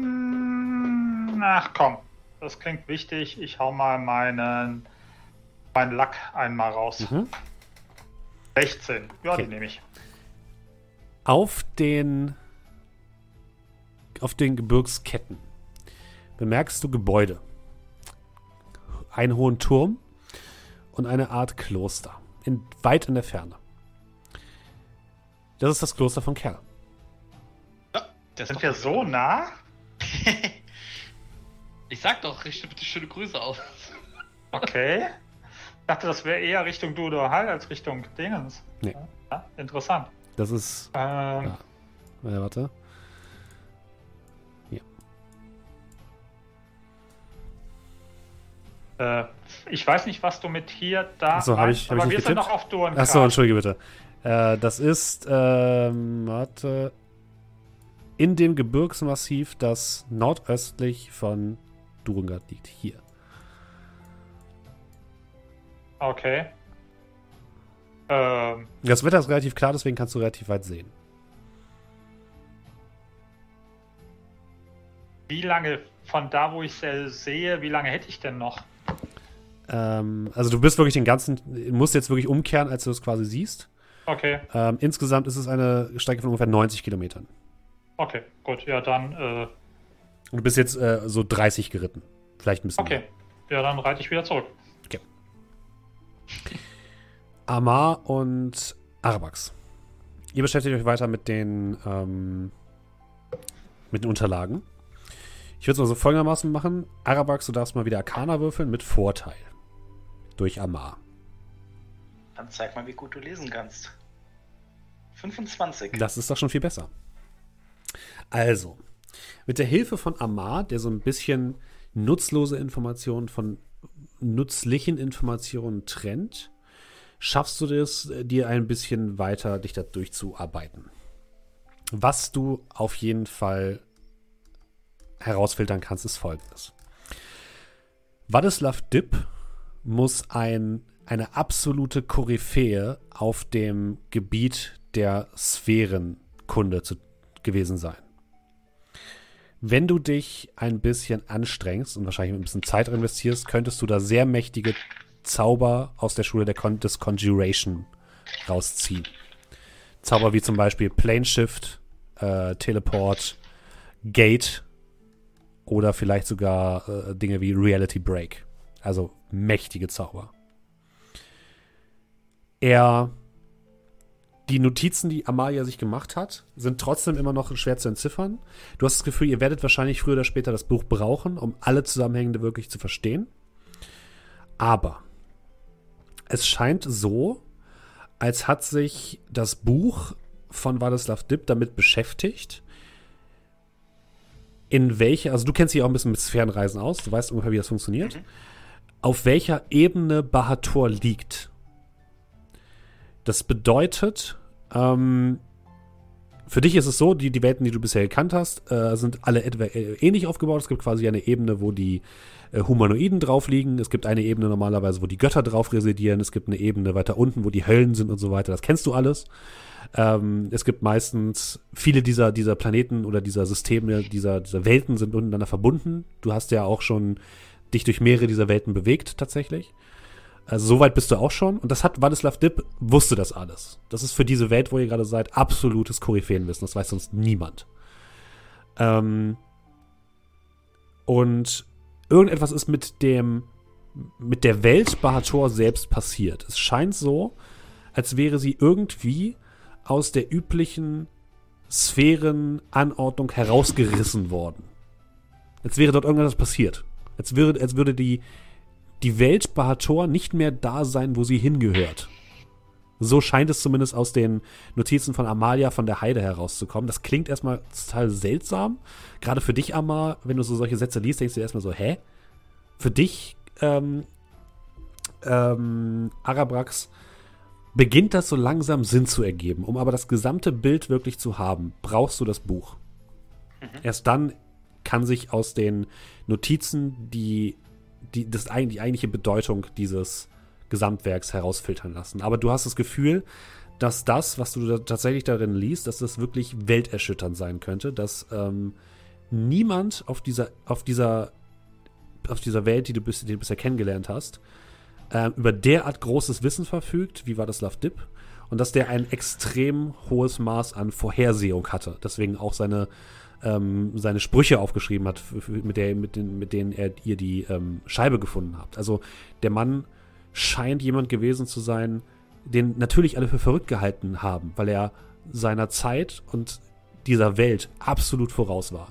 [SPEAKER 2] Dreizehn. Ach komm, das klingt wichtig. Ich hau mal meinen, meinen Lack einmal raus.
[SPEAKER 1] Mhm.
[SPEAKER 2] 16. Ja,
[SPEAKER 1] Okay.
[SPEAKER 2] die nehme ich.
[SPEAKER 1] Auf den auf den Gebirgsketten bemerkst du Gebäude. Einen hohen Turm und eine Art Kloster. In, weit in der Ferne. Das ist das Kloster von Kerl.
[SPEAKER 3] Das ist
[SPEAKER 2] Sind wir so nah?
[SPEAKER 5] Ich sag doch, richte bitte schöne Grüße aus.
[SPEAKER 2] Okay. Ich dachte, das wäre eher Richtung Dudo Hall als Richtung Dingens.
[SPEAKER 1] Nee.
[SPEAKER 2] Ja, interessant.
[SPEAKER 1] Das ist.
[SPEAKER 2] Ähm,
[SPEAKER 1] Ja. Äh, warte.
[SPEAKER 2] äh, ich weiß nicht, was du mit hier da
[SPEAKER 1] Achso, hab
[SPEAKER 2] meinst,
[SPEAKER 1] ich- hab ich
[SPEAKER 2] aber
[SPEAKER 1] nicht
[SPEAKER 2] wir sind
[SPEAKER 1] getippt?
[SPEAKER 2] noch auf Duren.
[SPEAKER 1] Achso, entschuldige bitte. Äh, das ist, ähm, warte. In dem Gebirgsmassiv, das nordöstlich von Durungard liegt. Hier.
[SPEAKER 2] Okay. Ähm,
[SPEAKER 1] Das Wetter ist relativ klar, deswegen kannst du relativ weit sehen.
[SPEAKER 2] wie lange von da, wo ich es sehe, wie lange hätte ich denn noch?
[SPEAKER 1] Ähm, also du bist wirklich den ganzen, musst jetzt wirklich umkehren, als du es quasi siehst.
[SPEAKER 2] Okay,
[SPEAKER 1] Ähm, insgesamt ist es eine Strecke von ungefähr 90 Kilometern.
[SPEAKER 2] Okay, gut. Ja, dann, äh,
[SPEAKER 1] Und du bist jetzt äh, so 30 geritten. Vielleicht ein bisschen
[SPEAKER 2] okay. Ja, dann reite ich wieder zurück.
[SPEAKER 1] mehr. Amar und Arabax. Ihr beschäftigt euch weiter mit den, ähm, mit den Unterlagen. Ich würde es mal so folgendermaßen machen. Arabax, du darfst mal wieder Arcana würfeln mit Vorteil. Durch Amar.
[SPEAKER 7] Dann zeig mal, wie gut du lesen kannst. 25.
[SPEAKER 1] Das ist doch schon viel besser. Also, mit der Hilfe von Amar, der so ein bisschen nutzlose Informationen von nützlichen Informationen trennt, schaffst du es, äh, dir ein bisschen weiter dich da durchzuarbeiten. Was du auf jeden Fall herausfiltern kannst, ist folgendes. Wadislav Dipp muss ein, eine absolute Koryphäe auf dem Gebiet der Sphärenkunde zu, gewesen sein. Wenn du dich ein bisschen anstrengst und wahrscheinlich ein bisschen Zeit investierst, könntest du da sehr mächtige Zauber aus der Schule der Con des Conjuration rausziehen. Zauber wie zum Beispiel Plane Shift, äh, Teleport, Gate oder vielleicht sogar äh, Dinge wie Reality Break. Also mächtige Zauber. Er die Notizen, die Amalia sich gemacht hat, sind trotzdem immer noch schwer zu entziffern. Du hast das Gefühl, ihr werdet wahrscheinlich früher oder später das Buch brauchen, um alle Zusammenhänge wirklich zu verstehen. Aber es scheint so, als hat sich das Buch von Wadislav Dipp damit beschäftigt, in welcher, also du kennst dich auch ein bisschen mit Sphärenreisen aus, du weißt ungefähr, wie das funktioniert, auf welcher Ebene Bahator liegt. Das bedeutet, ähm, für dich ist es so, die, die Welten, die du bisher gekannt hast, äh, sind alle etwa äh, ähnlich aufgebaut. Es gibt quasi eine Ebene, wo die äh, Humanoiden drauf liegen. Es gibt eine Ebene normalerweise, wo die Götter drauf residieren. Es gibt eine Ebene weiter unten, wo die Höllen sind und so weiter. Das kennst du alles. Ähm, es gibt meistens viele dieser, dieser Planeten oder dieser Systeme, dieser, dieser Welten sind untereinander verbunden. Du hast ja auch schon dich durch mehrere dieser Welten bewegt, tatsächlich. Also soweit bist du auch schon. Und das hat Wadislav Dipp, wusste das alles. Das ist für diese Welt, wo ihr gerade seid, absolutes Koryphäenwissen. Das weiß sonst niemand. Ähm und irgendetwas ist mit dem, mit der Welt Bahator selbst passiert. Es scheint so, als wäre sie irgendwie aus der üblichen Sphärenanordnung herausgerissen worden. Als wäre dort irgendetwas passiert. Als würde, als würde die, die Welt Bahator nicht mehr da sein, wo sie hingehört. So scheint es zumindest aus den Notizen von Amalia von der Heide herauszukommen. Das klingt erstmal total seltsam. Gerade für dich, Amar, wenn du so solche Sätze liest, denkst du dir erstmal so, hä? Für dich, ähm, ähm, Arabrax, beginnt das so langsam Sinn zu ergeben. Um aber das gesamte Bild wirklich zu haben, brauchst du das Buch. Erst dann kann sich aus den Notizen die, die, das, die eigentliche Bedeutung dieses Gesamtwerks herausfiltern lassen. Aber du hast das Gefühl, dass das, was du da tatsächlich darin liest, dass das wirklich welterschütternd sein könnte, dass ähm, niemand auf dieser, auf dieser, auf dieser Welt, die du, bis, die du bisher kennengelernt hast, ähm, über derart großes Wissen verfügt, wie Wadislav Dipp, und dass der ein extrem hohes Maß an Vorhersehung hatte. Deswegen auch seine, ähm, seine Sprüche aufgeschrieben hat, mit, der, mit, den, mit denen er ihr die ähm, Scheibe gefunden hat. Also der Mann scheint jemand gewesen zu sein, den natürlich alle für verrückt gehalten haben, weil er seiner Zeit und dieser Welt absolut voraus war.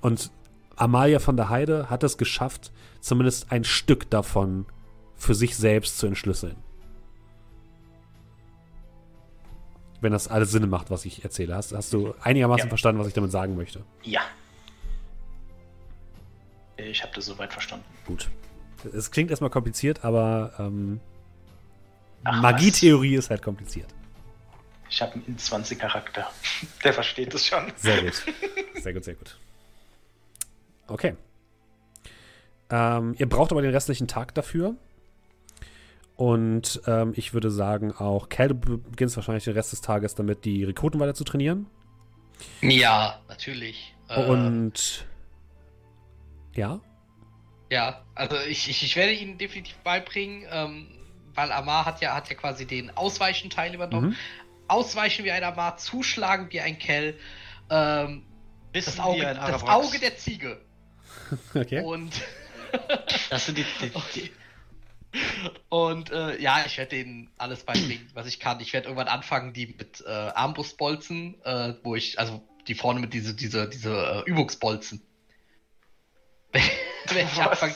[SPEAKER 1] Und Amalia von der Heide hat es geschafft, zumindest ein Stück davon für sich selbst zu entschlüsseln. Wenn das alles Sinn macht, was ich erzähle. Hast, hast du einigermaßen
[SPEAKER 7] Ja.
[SPEAKER 1] verstanden, was ich damit sagen möchte?
[SPEAKER 7] Ja. Ich habe das soweit verstanden.
[SPEAKER 1] Gut. Es klingt erstmal kompliziert, aber ähm, Magietheorie ist halt kompliziert.
[SPEAKER 7] Ich habe einen 20-Charakter. Der versteht es schon.
[SPEAKER 1] Sehr gut. Sehr gut, sehr gut. Okay. Ähm, ihr braucht aber den restlichen Tag dafür. Und ähm, ich würde sagen, auch Cal, du beginnst wahrscheinlich den Rest des Tages damit, die Rekruten weiter zu trainieren.
[SPEAKER 5] Ja, natürlich. Äh,
[SPEAKER 1] Und ja,
[SPEAKER 5] Ja, also ich, ich, ich werde ihnen definitiv beibringen, ähm, weil Amar hat ja, hat ja quasi den Ausweichen-Teil übernommen.
[SPEAKER 1] Mhm.
[SPEAKER 5] Ausweichen wie ein Amar, zuschlagen wie ein Kell, ähm, das, Auge,
[SPEAKER 3] ein
[SPEAKER 5] das. Auge der Ziege.
[SPEAKER 1] okay.
[SPEAKER 5] Und,
[SPEAKER 3] Das sind die, die, die
[SPEAKER 5] und äh, ja, ich werde denen alles beibringen, was ich kann. Ich werde irgendwann anfangen, die mit äh, Armbrustbolzen, äh, wo ich, also die vorne mit diese, diese, diese äh, Übungsbolzen. Wenn ich anfange,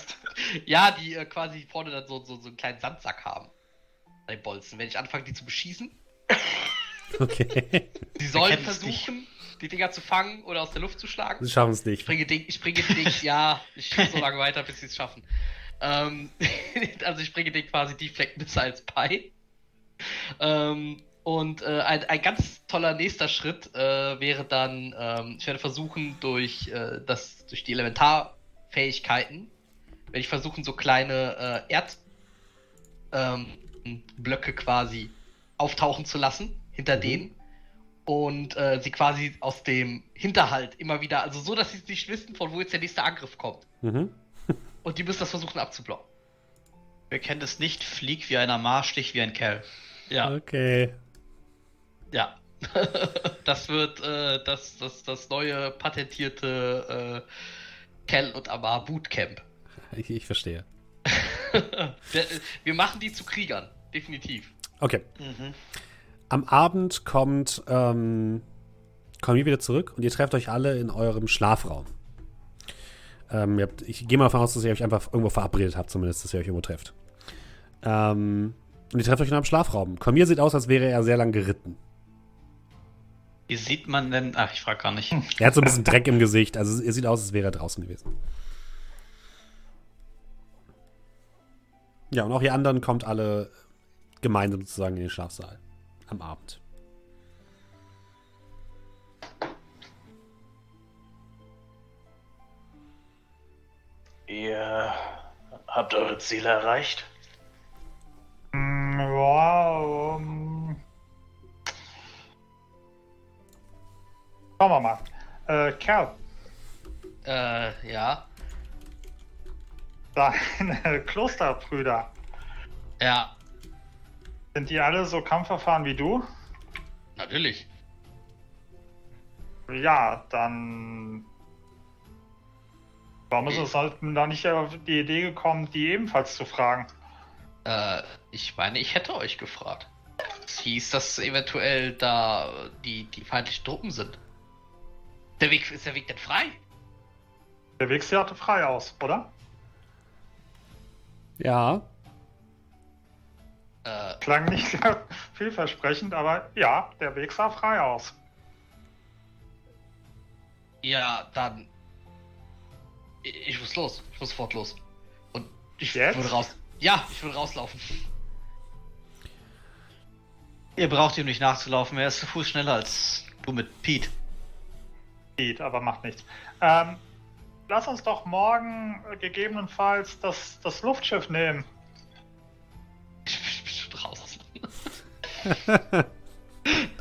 [SPEAKER 5] Ja, die äh, quasi vorne dann so, so, so einen kleinen Sandsack haben. Bei den Bolzen. Wenn ich anfange, die zu beschießen,
[SPEAKER 1] Okay.
[SPEAKER 5] sie sollen versuchen, die Dinger zu fangen oder aus der Luft zu schlagen.
[SPEAKER 1] Sie schaffen es
[SPEAKER 5] Ich
[SPEAKER 1] nicht.
[SPEAKER 5] bringe ich bringe Ding, ja, ich spiele so lange weiter, bis sie es schaffen. Ähm, also ich bringe Ding quasi Deflect Missiles bei. Ähm, und äh, ein, ein ganz toller nächster Schritt äh, wäre dann, ähm, ich werde versuchen, durch, äh, das, durch die Elementarfähigkeiten, werde ich versuchen, so kleine äh, Erdblöcke quasi auftauchen zu lassen, hinter
[SPEAKER 1] Mhm.
[SPEAKER 5] denen. Und äh, sie quasi aus dem Hinterhalt immer wieder, also so, dass sie nicht wissen, von wo jetzt der nächste Angriff kommt.
[SPEAKER 1] Mhm.
[SPEAKER 5] Und die müssen das versuchen abzublocken.
[SPEAKER 3] Wer kennt es nicht? Flieg wie ein Amar, stich wie ein Kerl.
[SPEAKER 5] Ja.
[SPEAKER 1] Okay.
[SPEAKER 5] Ja. das wird äh, das, das, das neue patentierte äh, Kell und Amar Bootcamp.
[SPEAKER 1] Ich, ich verstehe.
[SPEAKER 5] Wir machen die zu Kriegern, definitiv.
[SPEAKER 1] Okay.
[SPEAKER 7] Mhm.
[SPEAKER 1] Am Abend kommt, ähm, kommen wir wieder zurück und ihr trefft euch alle in eurem Schlafraum. Ähm, habt, ich gehe mal davon aus, dass ihr euch einfach irgendwo verabredet habt, zumindest, dass ihr euch irgendwo trefft. Ähm, und ihr trefft euch in eurem Schlafraum. Komir sieht aus, als wäre er sehr lang geritten.
[SPEAKER 3] Wie sieht man denn. Ach, ich frage gar nicht.
[SPEAKER 1] Er hat so ein bisschen Dreck im Gesicht, also er sieht aus, als wäre er draußen gewesen. Ja, und auch ihr anderen kommt alle gemeinsam sozusagen in den Schlafsaal. Am Abend.
[SPEAKER 4] Ihr habt eure Ziele erreicht?
[SPEAKER 2] Mm, Wow. Schauen wir mal. Äh, Kerl,
[SPEAKER 5] Äh, ja.
[SPEAKER 2] deine Klosterbrüder,
[SPEAKER 5] Ja,
[SPEAKER 2] sind die alle so kampferfahren wie du?
[SPEAKER 5] natürlich.
[SPEAKER 2] Ja, dann. Warum ist es halt da nicht auf die Idee gekommen, die ebenfalls zu fragen?
[SPEAKER 5] Äh, ich meine, ich hätte euch gefragt. Es hieß, dass eventuell da die, die feindlichen Truppen sind. Der Weg ist der Weg denn frei?
[SPEAKER 2] Der Weg sieht hatte frei aus, oder?
[SPEAKER 1] Ja,
[SPEAKER 5] Äh,
[SPEAKER 2] Klang nicht sehr vielversprechend, aber ja, der Weg sah frei aus.
[SPEAKER 5] ja, dann. Ich, muss los. Ich muss sofort los. Und ich
[SPEAKER 2] Jetzt?
[SPEAKER 5] würde raus. Ja, ich würde rauslaufen.
[SPEAKER 3] Ihr braucht ihm nicht nachzulaufen, er ist zu Fuß schneller als du mit Pete.
[SPEAKER 2] Geht, aber macht nichts. Ähm, lass uns doch morgen äh, gegebenenfalls das, das Luftschiff nehmen.
[SPEAKER 5] Ich, ich bin schon raus.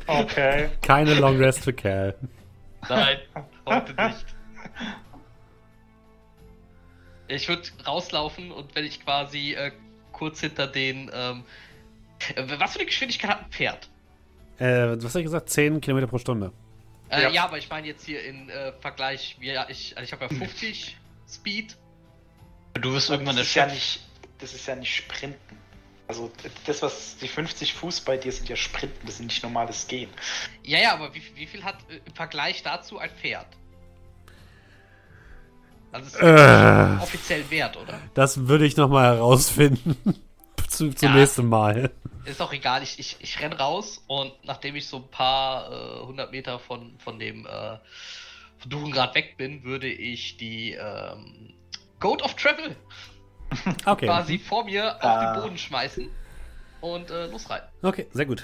[SPEAKER 2] Okay.
[SPEAKER 1] keine Long Rest für Cal.
[SPEAKER 5] Nein, heute nicht. Ich würde rauslaufen und wenn ich quasi äh, kurz hinter den. Ähm, äh, was für eine Geschwindigkeit hat ein Pferd?
[SPEAKER 1] Äh, was habe ich gesagt? 10 Kilometer pro Stunde.
[SPEAKER 5] Äh,
[SPEAKER 2] Ja.
[SPEAKER 5] ja. aber ich meine jetzt hier in äh, Vergleich, wie ja, ich, also ich habe ja 50 Speed.
[SPEAKER 3] Du wirst irgendwann
[SPEAKER 7] das ist ja nicht, das ist ja nicht Sprinten. Also das, was die 50 Fuß bei dir sind ja Sprinten, das sind nicht normales Gehen.
[SPEAKER 5] Ja, ja, aber wie, wie viel hat äh, im Vergleich dazu ein Pferd? Also es ist
[SPEAKER 1] Äh.
[SPEAKER 5] offiziell wert, oder?
[SPEAKER 1] Das würde ich nochmal herausfinden. Zu, zum
[SPEAKER 5] Ja.
[SPEAKER 1] nächsten Mal.
[SPEAKER 5] Ist doch egal, ich, ich, ich renn raus und nachdem ich so ein paar äh, hundert Meter von, von dem äh, von Durengrad weg bin, würde ich die ähm, Goat of Travel
[SPEAKER 1] Okay.
[SPEAKER 5] quasi vor mir auf
[SPEAKER 7] Ah.
[SPEAKER 5] den Boden schmeißen und äh, losreiten.
[SPEAKER 1] Okay, sehr gut.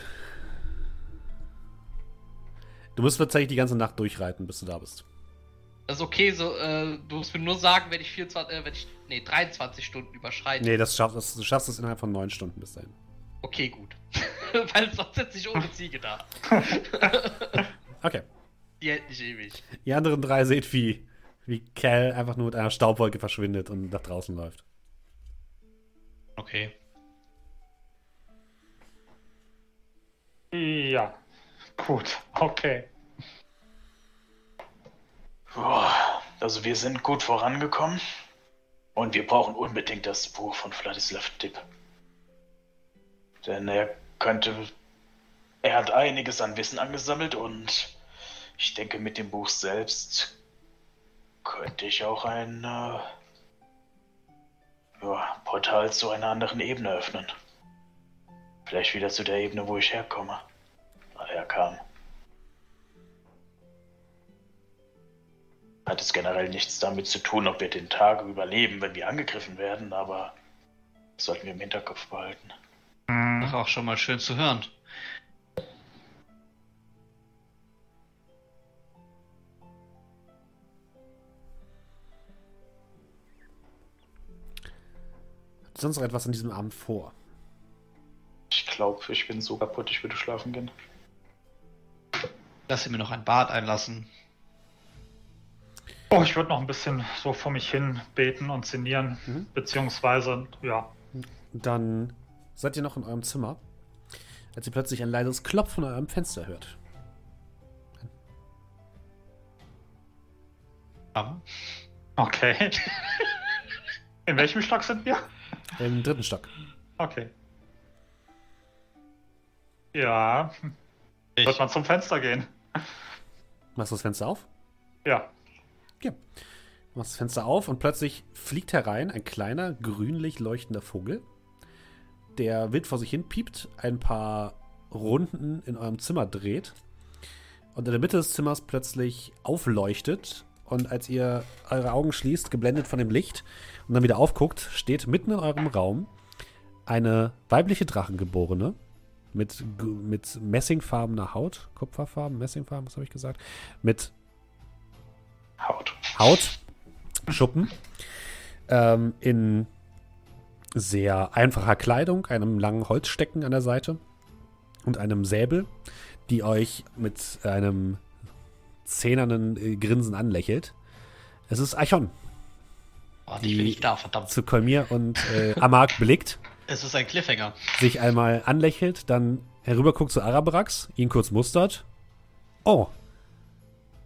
[SPEAKER 1] Du musst tatsächlich die ganze Nacht durchreiten, bis du da bist.
[SPEAKER 5] Das ist okay, so, äh, du musst mir nur sagen, wenn ich 24, äh, wenn ich, nee, 23 Stunden überschreite.
[SPEAKER 1] Nee, das schaffst, das, du schaffst es innerhalb von neun Stunden bis dahin.
[SPEAKER 5] Okay, gut. Weil sonst sitze ich ohne Ziege da.
[SPEAKER 1] Okay.
[SPEAKER 5] Die hält nicht ewig.
[SPEAKER 1] Die anderen drei seht, wie, wie Cal einfach nur mit einer Staubwolke verschwindet und nach draußen läuft.
[SPEAKER 3] Okay.
[SPEAKER 2] Ja, gut, okay.
[SPEAKER 4] Also wir sind gut vorangekommen. Und wir brauchen unbedingt das Buch von Vladislav Dipp. Denn er könnte. Er hat einiges an Wissen angesammelt und ich denke, mit dem Buch selbst könnte ich auch ein äh, ja, Portal zu einer anderen Ebene öffnen. Vielleicht wieder zu der Ebene, wo ich herkomme. Äh, herkam. Hat es generell nichts damit zu tun, ob wir den Tag überleben, wenn wir angegriffen werden, aber das sollten wir im Hinterkopf behalten.
[SPEAKER 3] Ach, auch schon mal schön zu hören.
[SPEAKER 1] Ihr sonst noch etwas an diesem Abend vor?
[SPEAKER 7] Ich glaube, ich bin so kaputt, ich würde schlafen gehen.
[SPEAKER 3] Lass mir noch ein Bad einlassen.
[SPEAKER 2] Oh, ich würde noch ein bisschen so vor mich hin beten und sinnieren,
[SPEAKER 1] Mhm.
[SPEAKER 2] beziehungsweise, ja.
[SPEAKER 1] Dann seid ihr noch in eurem Zimmer, als ihr plötzlich ein leises Klopfen an eurem Fenster hört.
[SPEAKER 2] Okay. In welchem Stock sind wir?
[SPEAKER 1] Im dritten Stock.
[SPEAKER 2] Okay. Ja,
[SPEAKER 3] ich,
[SPEAKER 2] wird man zum Fenster gehen.
[SPEAKER 1] Machst du das Fenster auf?
[SPEAKER 2] Ja.
[SPEAKER 1] Ja. Du machst das Fenster auf und plötzlich fliegt herein ein kleiner, grünlich leuchtender Vogel, der wild vor sich hin piept, ein paar Runden in eurem Zimmer dreht und in der Mitte des Zimmers plötzlich aufleuchtet und als ihr eure Augen schließt, geblendet von dem Licht und dann wieder aufguckt, steht mitten in eurem Raum eine weibliche Drachengeborene mit, mit messingfarbener Haut, Kupferfarben, Messingfarben, was habe ich gesagt? Mit
[SPEAKER 7] Haut.
[SPEAKER 1] Haut, Schuppen, ähm, in sehr einfacher Kleidung, einem langen Holzstecken an der Seite und einem Säbel, die euch mit einem zähnernen äh, Grinsen anlächelt. Es ist Archon,
[SPEAKER 3] oh, ich
[SPEAKER 1] die-
[SPEAKER 3] bin nicht da, verdammt.
[SPEAKER 1] zu Kolmir und äh, Amark blickt,
[SPEAKER 3] Es ist ein Cliffhanger.
[SPEAKER 1] sich einmal anlächelt, dann herüberguckt zu Arabrax, ihn kurz mustert. Oh,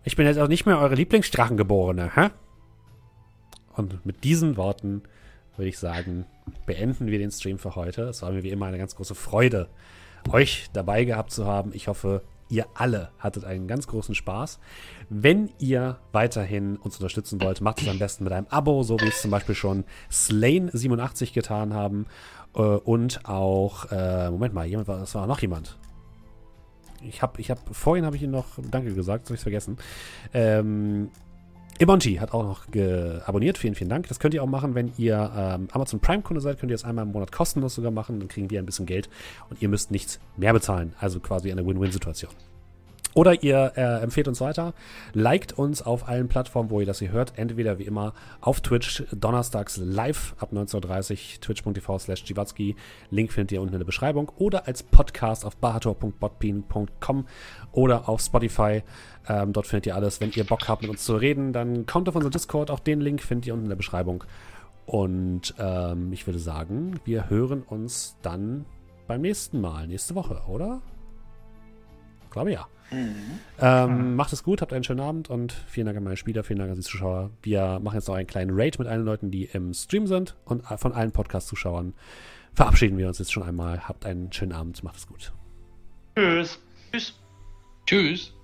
[SPEAKER 1] ich bin jetzt auch nicht mehr eure Lieblingsdrachengeborene, hä? Und mit diesen Worten würde ich sagen, beenden wir den Stream für heute. Es war mir wie immer eine ganz große Freude, euch dabei gehabt zu haben. Ich hoffe, ihr alle hattet einen ganz großen Spaß. Wenn ihr weiterhin uns unterstützen wollt, macht es am besten mit einem Abo, so wie es zum Beispiel schon Slane87 getan haben. Äh, und auch, äh, Moment mal, jemand war, es war noch jemand. Ich habe, ich habe, vorhin habe ich ihn noch Danke gesagt, habe ich vergessen. Ähm, Ebonti hat auch noch abonniert. Vielen, vielen Dank. Das könnt ihr auch machen, wenn ihr ähm, Amazon Prime-Kunde seid. Könnt ihr das einmal im Monat kostenlos sogar machen. Dann kriegen wir ein bisschen Geld und ihr müsst nichts mehr bezahlen. Also quasi eine Win-Win-Situation. Oder ihr äh, empfehlt uns weiter, liked uns auf allen Plattformen, wo ihr das hier hört. Entweder wie immer auf Twitch, donnerstags live ab 19.30 Uhr, twitch.tv slash. Link findet ihr unten in der Beschreibung. Oder als Podcast auf bahator.botbean.com oder auf Spotify. Ähm, dort findet ihr alles. Wenn ihr Bock habt, mit uns zu reden, dann kommt auf unser Discord. Auch den Link findet ihr unten in der Beschreibung. Und ähm, ich würde sagen, wir hören uns dann beim nächsten Mal, nächste Woche, oder? glaube ja. Mhm. Ähm, macht es gut, habt einen schönen Abend und vielen Dank an meine Spieler, vielen Dank an die Zuschauer. Wir machen jetzt noch einen kleinen Raid mit allen Leuten, die im Stream sind und von allen Podcast-Zuschauern verabschieden wir uns jetzt schon einmal. Habt einen schönen Abend, macht es gut.
[SPEAKER 2] Tschüss.
[SPEAKER 3] Tschüss. Tschüss.